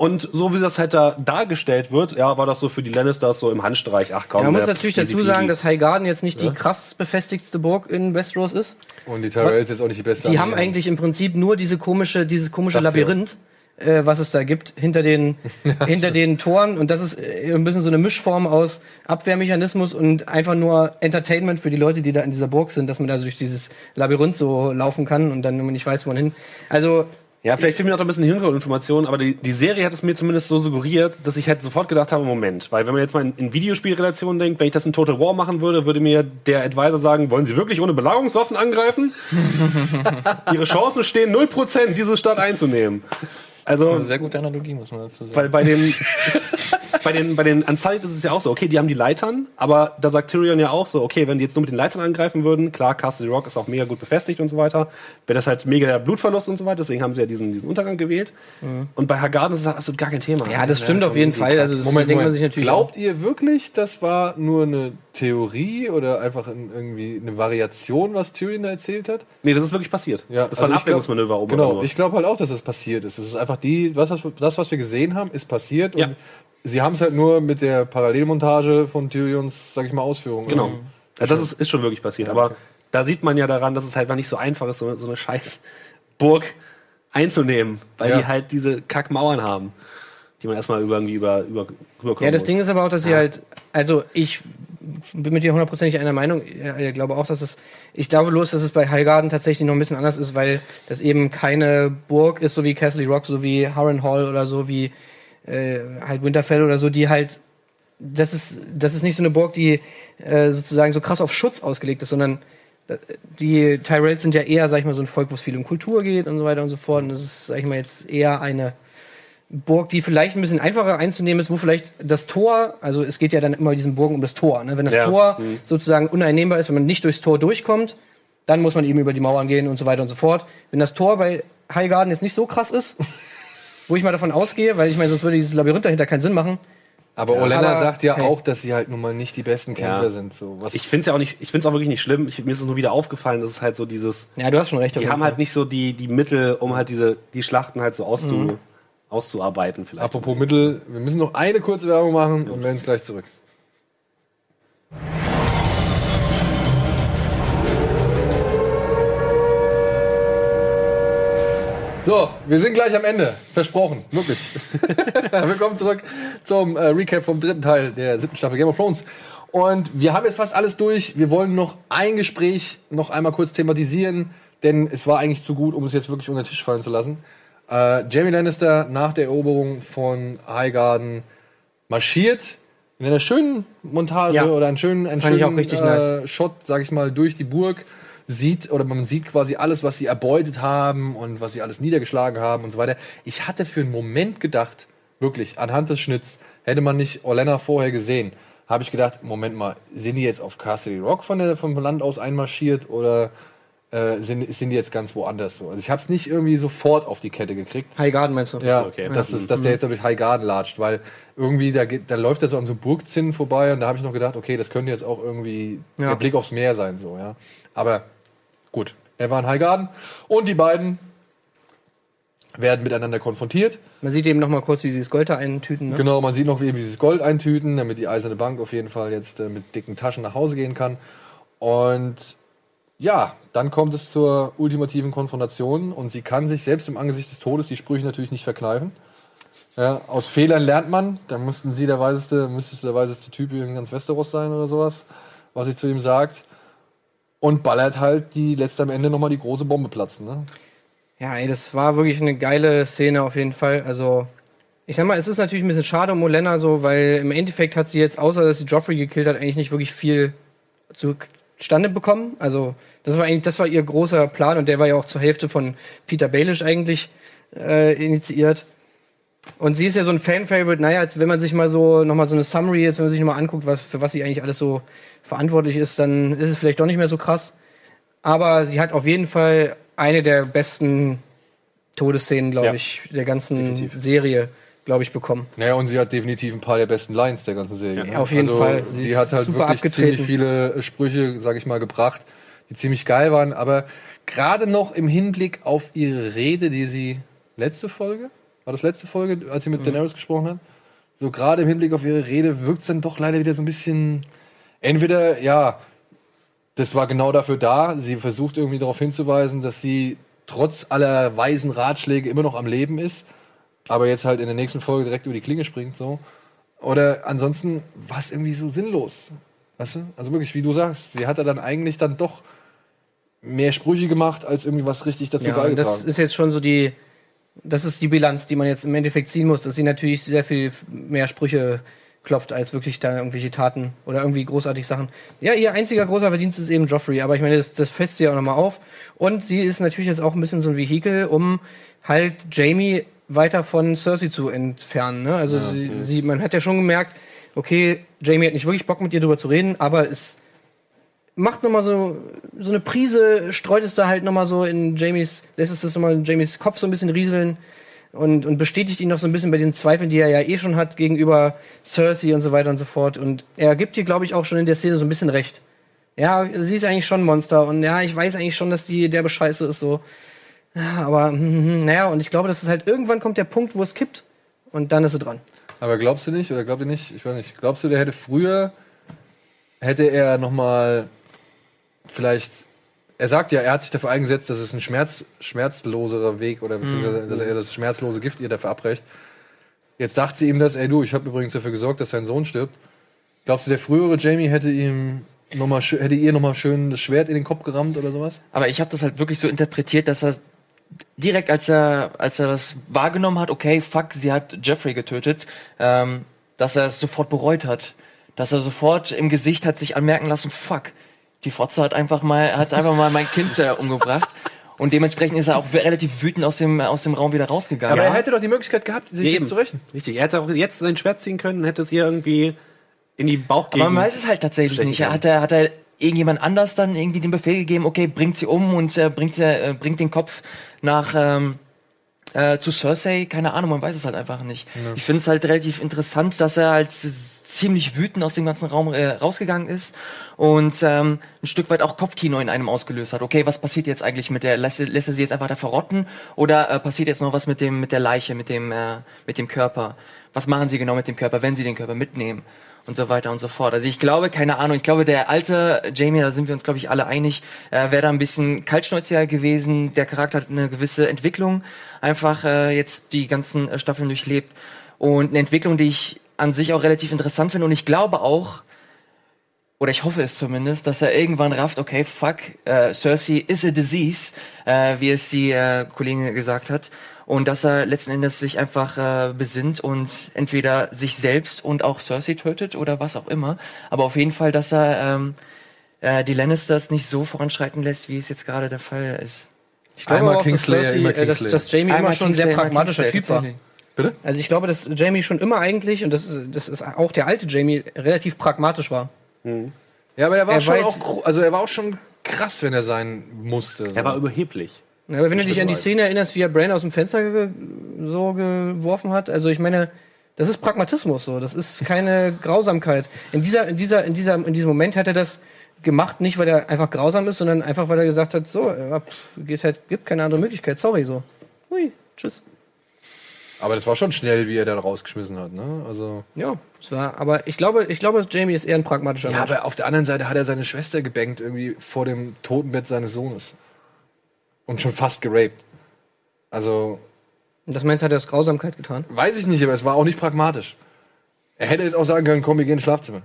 und so wie das halt da dargestellt wird, ja, war das so für die Lannisters so im Handstreich. Ach komm, Ja, man muss natürlich easy dazu sagen, dass Highgarden jetzt nicht die krass befestigtste Burg in Westeros ist. Und die Tyrells jetzt auch nicht die beste Die haben eigentlich im Prinzip nur diese komische, dieses komische ja. Labyrinth, äh, was es da gibt, hinter den, hinter den Toren. Und das ist äh, ein bisschen so eine Mischform aus Abwehrmechanismus und einfach nur Entertainment für die Leute, die da in dieser Burg sind, dass man da durch dieses Labyrinth so laufen kann und dann nicht weiß, wohin hin. Also, Ja, vielleicht fehlt mir noch ein bisschen Hintergrundinformationen, aber die, die Serie hat es mir zumindest so suggeriert, dass ich halt sofort gedacht habe, Moment, weil wenn man jetzt mal in, in Videospielrelationen denkt, wenn ich das in Total War machen würde, würde mir der Advisor sagen, wollen Sie wirklich ohne Belagerungswaffen angreifen? Ihre Chancen stehen 0%, diese Stadt einzunehmen. Also, Eine sehr gute Analogie, muss man dazu sagen. weil bei den, bei den, bei den Unsullied ist es ja auch so, okay, die haben die Leitern, aber da sagt Tyrion ja auch so, okay, wenn die jetzt nur mit den Leitern angreifen würden, klar, Castle Rock ist auch mega gut befestigt und so weiter, wäre das halt mega der Blutverlust und so weiter, deswegen haben sie ja diesen, diesen Untergang gewählt. Und bei Hagarden ist das absolut gar kein Thema. ja, das stimmt auf jeden Fall. Also, das Moment, denkt man sich natürlich Glaubt ihr wirklich, das war nur eine Theorie oder einfach in, irgendwie eine Variation, was Tyrion da erzählt hat? Nee, das ist wirklich passiert. Ja, das war ein also Ablenkungsmanöver oben Genau, ich glaube halt auch, dass das passiert ist. Es ist einfach die, was, was, das, was wir gesehen haben, ist passiert. Ja. Und sie haben es halt nur mit der Parallelmontage von Tyrions, sag ich mal, Ausführungen. Genau. Ja, das ist, ist schon wirklich passiert. Aber da sieht man ja daran, dass es halt einfach nicht so einfach ist, so, so eine scheiß Burg einzunehmen, weil Ja. die halt diese Kackmauern haben, die man erstmal über, irgendwie über, über, rüberkommen Ja, das muss. Ding ist aber auch, dass sie halt, also ich bin mit dir hundertprozentig einer Meinung. Ja, Ich glaube auch, dass es, ich glaube bloß, dass es bei Highgarden tatsächlich noch ein bisschen anders ist, weil das eben keine Burg ist, so wie Castle Rock, so wie Harrenhal oder so wie äh, halt Winterfell oder so, die halt, das ist, das ist nicht so eine Burg, die äh, sozusagen so krass auf Schutz ausgelegt ist, sondern äh, die Tyrells sind ja eher, sag ich mal, so ein Volk, wo es viel um Kultur geht und so weiter und so fort. Und das ist, sag ich mal, jetzt eher eine Burg, die vielleicht ein bisschen einfacher einzunehmen ist, wo vielleicht das Tor, also es geht ja dann immer diesen Burgen um das Tor. Ne? Wenn das Ja. Tor Mhm. sozusagen uneinnehmbar ist, wenn man nicht durchs Tor durchkommt, dann muss man eben über die Mauern gehen und so weiter und so fort. Wenn das Tor bei Highgarden jetzt nicht so krass ist, wo ich mal davon ausgehe, weil ich meine, sonst würde dieses Labyrinth dahinter keinen Sinn machen. Aber Olenna aber- sagt ja hey. auch, dass sie halt nun mal nicht die besten Kämpfer Ja. sind. So. Was Ich finde es ja auch nicht, ich finde es auch wirklich nicht schlimm. Ich, mir ist es nur wieder aufgefallen, dass es halt so dieses, Ja, du hast schon recht. die haben Fall. halt nicht so die, die Mittel, um halt diese, die Schlachten halt so auszu, Mhm. auszuarbeiten vielleicht. Apropos Mittel, wir müssen noch eine kurze Werbung machen und werden es gleich zurück. So, wir sind gleich am Ende. Versprochen. Wirklich. Willkommen zurück zum äh, Recap vom dritten Teil der siebten Staffel Game of Thrones. Und wir haben jetzt fast alles durch. Wir wollen noch ein Gespräch noch einmal kurz thematisieren, denn es war eigentlich zu gut, um es jetzt wirklich unter den Tisch fallen zu lassen. Äh, Jamie Lannister nach der Eroberung von Highgarden marschiert in einer schönen Montage Ja. oder einen schönen, einen Fand schönen äh, nice. Shot, sag ich mal, durch die Burg sieht oder man sieht quasi alles, was sie erbeutet haben und was sie alles niedergeschlagen haben und so weiter. Ich hatte für einen Moment gedacht, wirklich anhand des Schnitts, hätte man nicht Olenna vorher gesehen, habe ich gedacht, Moment mal, sind die jetzt auf Castle Rock von der, vom Land aus einmarschiert oder äh, sind, sind die jetzt ganz woanders so? Also ich habe es nicht irgendwie sofort auf die Kette gekriegt. Highgarden meinst du? Ja, okay. dass, es, dass der jetzt da durch High Garden latscht, weil irgendwie, da, geht, da läuft er so an so Burgzinnen vorbei und da habe ich noch gedacht, okay, das könnte jetzt auch irgendwie Ja. der Blick aufs Meer sein, so, ja. Aber gut, er war in High Garden und die beiden werden miteinander konfrontiert. Man sieht eben noch mal kurz, wie sie das Gold da eintüten. Ne? Genau, man sieht noch, wie eben dieses Gold eintüten, damit die Eiserne Bank auf jeden Fall jetzt äh, mit dicken Taschen nach Hause gehen kann. Und ja, dann kommt es zur ultimativen Konfrontation und sie kann sich selbst im Angesicht des Todes die Sprüche natürlich nicht verkneifen. Ja, aus Fehlern lernt man. Da mussten sie der weiseste, müsstest du der weiseste Typ in ganz Westeros sein oder sowas, was sie zu ihm sagt. Und ballert halt die lässt am Ende nochmal die große Bombe platzen. Ne? Ja, ey, das war wirklich eine geile Szene auf jeden Fall. Also, ich sag mal, es ist natürlich ein bisschen schade um Olenna so, weil im Endeffekt hat sie jetzt, außer dass sie Joffrey gekillt hat, eigentlich nicht wirklich viel zustande bekommen. Also, das war eigentlich, das war ihr großer Plan und der war ja auch zur Hälfte von Peter Baelish eigentlich äh, initiiert. Und sie ist ja so ein Fan-Favorite, naja, als wenn man sich mal so, nochmal so eine Summary, jetzt wenn man sich nochmal anguckt, was, für was sie eigentlich alles so verantwortlich ist, dann ist es vielleicht doch nicht mehr so krass. Aber sie hat auf jeden Fall eine der besten Todesszenen, glaube Ja, ich, der ganzen Serie, glaube ich, bekommen. Naja, und sie hat definitiv ein paar der besten Lines der ganzen Serie. ne? auf jeden Fall. Sie ist hat halt wirklich abgetreten. ziemlich viele äh, Sprüche, sag ich mal, gebracht, die ziemlich geil waren. Aber gerade noch im Hinblick auf ihre Rede, die sie letzte Folge, war das letzte Folge, als sie Mhm. mit Daenerys gesprochen hat? So gerade im Hinblick auf ihre Rede wirkt es dann doch leider wieder so ein bisschen. Entweder, ja, das war genau dafür da. Sie versucht irgendwie darauf hinzuweisen, dass sie trotz aller weisen Ratschläge immer noch am Leben ist, aber jetzt halt in der nächsten Folge direkt über die Klinge springt, so. Oder ansonsten war es irgendwie so sinnlos. Weißt du? Also wirklich, wie du sagst, sie hat ja dann eigentlich dann doch mehr Sprüche gemacht, als irgendwie was richtig dazu Ja, beigetragen. das ist jetzt schon so die, das ist die Bilanz, die man jetzt im Endeffekt ziehen muss, dass sie natürlich sehr viel mehr Sprüche klopft, als wirklich da irgendwelche Taten oder irgendwie großartig Sachen. Ja, ihr einziger großer Verdienst ist eben Joffrey, aber ich meine, das, das fässt sie ja auch nochmal auf. Und sie ist natürlich jetzt auch ein bisschen so ein Vehikel, um halt Jamie weiter von Cersei zu entfernen. Ne? Also sie, sie, man hat ja schon gemerkt, okay, Jamie hat nicht wirklich Bock mit ihr drüber zu reden, aber es macht noch mal so so eine Prise, streut es da halt noch mal so in Jamies, lässt es das noch mal in Jamies Kopf so ein bisschen rieseln und, und bestätigt ihn noch so ein bisschen bei den Zweifeln, die er ja eh schon hat gegenüber Cersei und so weiter und so fort. Und er gibt ihr, glaube ich, auch schon in der Szene so ein bisschen recht. Ja, sie ist eigentlich schon ein Monster und ja, ich weiß eigentlich schon, dass die derbe Scheiße ist so. Ja, aber hm, hm, hm, naja, und ich glaube, dass es halt irgendwann kommt der Punkt, wo es kippt und dann ist sie dran. Aber glaubst du nicht, oder glaubt ihr nicht, ich weiß nicht, glaubst du, der hätte früher, hätte er nochmal vielleicht, er sagt ja, er hat sich dafür eingesetzt, dass es ein Schmerz, schmerzloserer Weg oder beziehungsweise, dass er das schmerzlose Gift ihr dafür abrecht. Jetzt sagt sie ihm das, ey du, ich habe übrigens dafür gesorgt, dass sein Sohn stirbt. Glaubst du, der frühere Jamie hätte ihm noch mal, hätte ihr nochmal schön das Schwert in den Kopf gerammt oder sowas? Aber ich habe das halt wirklich so interpretiert, dass er direkt, als er, als er das wahrgenommen hat, okay, fuck, sie hat Jeffrey getötet, ähm, dass er es sofort bereut hat. Dass er sofort im Gesicht hat sich anmerken lassen, fuck, die Fotze hat einfach mal, hat einfach mal mein Kind äh, umgebracht. Und dementsprechend ist er auch relativ wütend aus dem, aus dem Raum wieder rausgegangen. Aber er hätte doch die Möglichkeit gehabt, sich Eben. jetzt zu rächen. Richtig, er hätte auch jetzt sein Schwert ziehen können, hätte es ihr irgendwie in die Bauchgegend. Aber man weiß es halt tatsächlich nicht. Er hat er, hat er irgendjemand anders dann irgendwie den Befehl gegeben, okay, bringt sie um und äh, bringt, sie, äh, bringt den Kopf nach ähm, äh, zu Cersei? Keine Ahnung, man weiß es halt einfach nicht. Ich finde es halt relativ interessant, dass er halt ziemlich wütend aus dem ganzen Raum äh, rausgegangen ist und ähm, ein Stück weit auch Kopfkino in einem ausgelöst hat. Okay, was passiert jetzt eigentlich mit der? Lässt, er- lässt er sie jetzt einfach da verrotten oder äh, passiert jetzt noch was mit dem mit der Leiche, mit dem äh, mit dem Körper? Was machen sie genau mit dem Körper, wenn sie den Körper mitnehmen? Und so weiter und so fort. Also ich glaube, keine Ahnung, ich glaube, der alte Jamie, da sind wir uns, glaube ich, alle einig, äh, wäre da ein bisschen kaltschnäuziger gewesen. Der Charakter hat eine gewisse Entwicklung, einfach äh, jetzt die ganzen äh, Staffeln durchlebt. Und eine Entwicklung, die ich an sich auch relativ interessant finde. Und ich glaube auch, oder ich hoffe es zumindest, dass er irgendwann rafft, okay, fuck, äh, Cersei is a disease, äh, wie es die äh, Kollegin gesagt hat. Und dass er letzten Endes sich einfach äh, besinnt und entweder sich selbst und auch Cersei tötet oder was auch immer. Aber auf jeden Fall, dass er ähm, äh, die Lannisters nicht so voranschreiten lässt, wie es jetzt gerade der Fall ist. Ich glaube Einmal auch, dass, Cersei, immer äh, dass, dass Jamie immer Einmal schon ein sehr pragmatischer Typ war. Bitte? Also ich glaube, dass Jamie schon immer eigentlich, und das ist, das ist auch der alte Jamie, relativ pragmatisch war. Ja, aber er war Er schon war auch, also er war auch schon krass, wenn er sein musste. Er war überheblich. Ja, aber wenn du dich an die. Szene erinnerst, wie er Brain aus dem Fenster ge so geworfen hat, also ich meine, das ist Pragmatismus so, das ist keine Grausamkeit. In dieser, in dieser, in dieser, in diesem Moment hat er das gemacht, nicht weil er einfach grausam ist, sondern einfach weil er gesagt hat, so, ja, pff, geht halt, gibt keine andere Möglichkeit, sorry so. Hui, tschüss. aber das war schon schnell, wie er da rausgeschmissen hat, ne? Also. Ja, es war, aber ich glaube, ich glaube, Jamie ist eher ein pragmatischer Ja, Mensch. aber auf der anderen Seite hat er seine Schwester gebankt, irgendwie vor dem Totenbett seines Sohnes. Und schon fast geraped. Also, Und das meinst du, hat er aus Grausamkeit getan? weiß ich nicht, aber es war auch nicht pragmatisch. Er hätte jetzt auch sagen können, komm, wir gehen ins Schlafzimmer.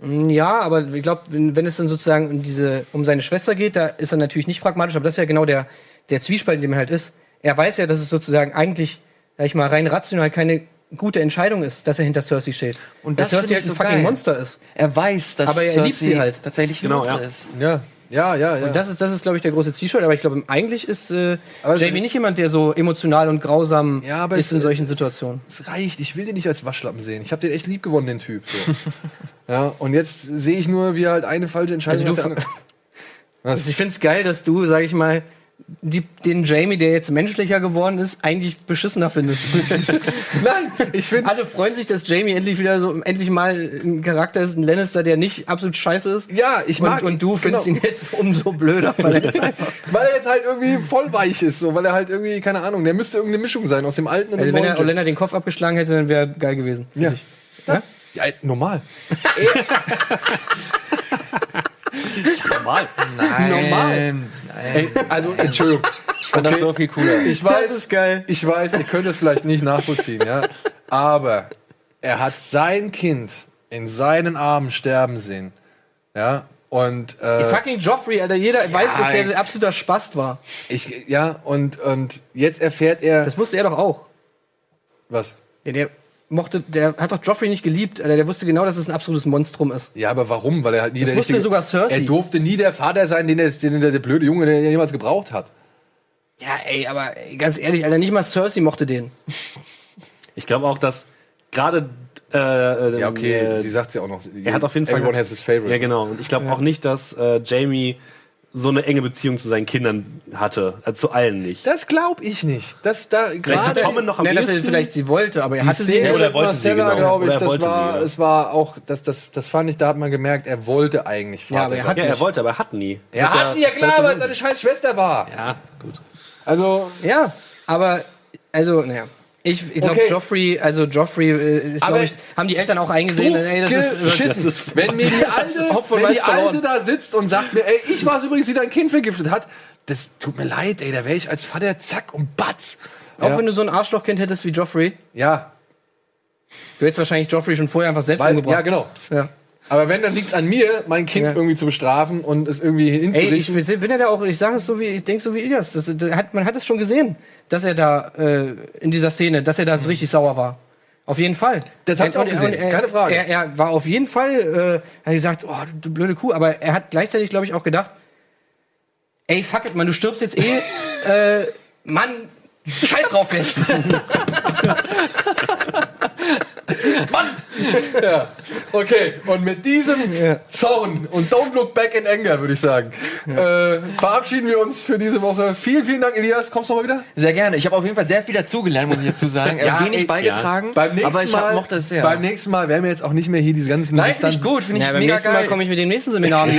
Mm, Ja, aber ich glaube, wenn, wenn es dann sozusagen um diese, um seine Schwester geht, da ist er natürlich nicht pragmatisch, aber das ist ja genau der, der Zwiespalt, in dem er halt ist. Er weiß ja, dass es sozusagen eigentlich, sag ich mal, rein rational keine gute Entscheidung ist, dass er hinter Cersei steht. Und Weil das Cersei halt ich ein so fucking geil. Monster ist. Er weiß, dass Aber er liebt sie halt. tatsächlich ein Genau, Monster ja. ist. Ja, ja, ja, ja. Und das ist, das ist, glaube ich, der große Zwiespalt. Aber ich glaube, eigentlich ist äh, Jamie nicht jemand, der so emotional und grausam Ja, aber ist es- in solchen Situationen. es reicht. Ich will den nicht als Waschlappen sehen. Ich habe den echt lieb gewonnen, den Typ. So. ja, und jetzt sehe ich nur, wie er halt eine falsche Entscheidung Also hat. Also ich finde es geil, dass du, sag ich mal, die, den Jamie, der jetzt menschlicher geworden ist, eigentlich beschissener findest. Nein, ich finde. Alle freuen sich, dass Jamie endlich wieder so endlich mal ein Charakter ist, ein Lannister, der nicht absolut scheiße ist. Ja, ich mag und, und du findest genau. ihn jetzt umso blöder, weil er jetzt einfach. Weil er jetzt halt irgendwie voll weich ist, so, weil er halt irgendwie, keine Ahnung, der müsste irgendeine Mischung sein aus dem alten und Also dem wenn er den Kopf abgeschlagen hätte, dann wäre geil gewesen. ja. Ja? ja, normal. Normal. Nein, Normal. Nein. Ey, also, Entschuldigung. Ich fand das so viel cooler. Ich weiß, ist geil. Ich weiß, ihr könnt es vielleicht nicht nachvollziehen, ja. Aber er hat sein Kind in seinen Armen sterben sehen. Ja. Und äh, Fucking Joffrey, Alter, jeder weiß, dass der ein absoluter Spast war. ich, ja, und, und jetzt erfährt er. Das wusste er doch auch. was? Ja, der mochte, der hat doch Joffrey nicht geliebt, Alter. Der wusste genau, dass es ein absolutes Monstrum ist. Ja, aber warum? Weil er halt nie Das der wusste richtige- sogar Cersei. Er durfte nie der Vater sein, den, der, den der, der blöde Junge, der jemals gebraucht hat. Ja, ey, aber ey, ganz ehrlich, Alter, nicht mal Cersei mochte den. Ich glaube auch, dass gerade. Äh, Ja, okay, äh, sie sagt ja auch noch. er hat auf jeden Fall. Everyone has his favorite. Ja, genau. Und ich glaube auch nicht, dass äh, Jamie so eine enge Beziehung zu seinen Kindern hatte. Äh, zu allen nicht. Das glaube ich nicht. Das da gerade Tommen noch am Nee, dass er vielleicht sie wollte, aber er hatte sie Ja, oder er mit wollte sie, Marcella, genau. glaube ich, Oder er das wollte war, sie, ja. es war auch, das, das, das fand ich, da hat man gemerkt, er wollte eigentlich Vater Ja, aber er hat Ja, er nicht. wollte, aber er hat nie. Das Er hat hat, ja klar, weil es seine scheiß Schwester war. Ja, gut. Also, Ja, aber also, naja. Ich, ich glaube, Okay. Joffrey, also Joffrey, äh, ist, Aber glaub ich, haben die Eltern auch eingesehen. Ey, das ist, geschissen. das ist wenn mir die Alte, wenn die. Alte da sitzt und sagt mir, ey, ich war es übrigens, die dein Kind vergiftet hat, das tut mir leid, ey, da wäre ich als Vater zack und batz. Auch ja. wenn du so ein Arschlochkind hättest wie Joffrey, ja, du hättest wahrscheinlich Joffrey schon vorher einfach selbst weil, umgebracht. ja, genau. Ja. Aber wenn, dann liegt es an mir, mein Kind Ja. irgendwie zu bestrafen und es irgendwie Ey, ich hinzurichten. bin ja da auch, ich sage es so wie, ich denke so wie Ilias. Das, das hat, man hat es schon gesehen, dass er da äh, in dieser Szene, dass er da so richtig sauer war. Auf jeden Fall. Das hab ich auch gesehen, er, keine Frage. Er, er war auf jeden Fall, äh, hat gesagt, oh, du, du blöde Kuh, aber er hat gleichzeitig, glaube ich, auch gedacht, ey, fuck it, Mann, du stirbst jetzt eh, äh, Mann, scheiß drauf jetzt. Ja. Okay, und mit diesem Zorn und Don't Look Back in Anger, würde ich sagen, äh, verabschieden wir uns für diese Woche. Vielen, vielen Dank, Elias. Kommst du mal wieder? Sehr gerne. Ich habe auf jeden Fall sehr viel dazugelernt, muss ich dazu sagen. Äh, Ja, wenig ey, beigetragen, Beim nächsten aber ich Mal, mochte es sehr. Beim nächsten Mal werden wir jetzt auch nicht mehr hier diese ganzen Nein, finde ich Distanzen- gut, finde ich Ja, beim mega nächsten geil. Mal komme ich mit dem nächsten Seminar.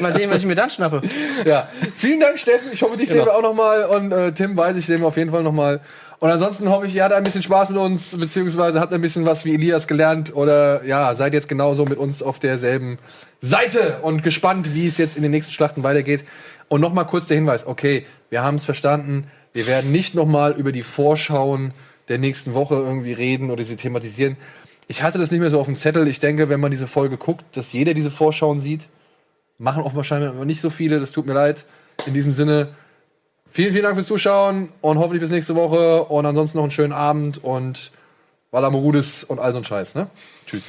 Mal sehen, was ich mir dann schnappe. Ja. Vielen Dank, Steffen. Ich hoffe, dich sehen Genau. wir auch noch mal. Und äh, Tim weiß ich, sehen wir auf jeden Fall noch mal. Und ansonsten hoffe ich, ihr hattet ein bisschen Spaß mit uns, beziehungsweise habt ein bisschen was wie Elias gelernt oder ja, seid jetzt genauso mit uns auf derselben Seite und gespannt, wie es jetzt in den nächsten Schlachten weitergeht. Und nochmal kurz der Hinweis, okay, wir haben es verstanden, wir werden nicht nochmal über die Vorschauen der nächsten Woche irgendwie reden oder sie thematisieren. Ich hatte das nicht mehr so auf dem Zettel. Ich denke, wenn man diese Folge guckt, dass jeder diese Vorschauen sieht. Machen auch wahrscheinlich nicht so viele, das tut mir leid. In diesem Sinne, vielen, vielen Dank fürs Zuschauen und hoffentlich bis nächste Woche. Und ansonsten noch einen schönen Abend und Valamorudis und all so ein Scheiß. Ne? Tschüss.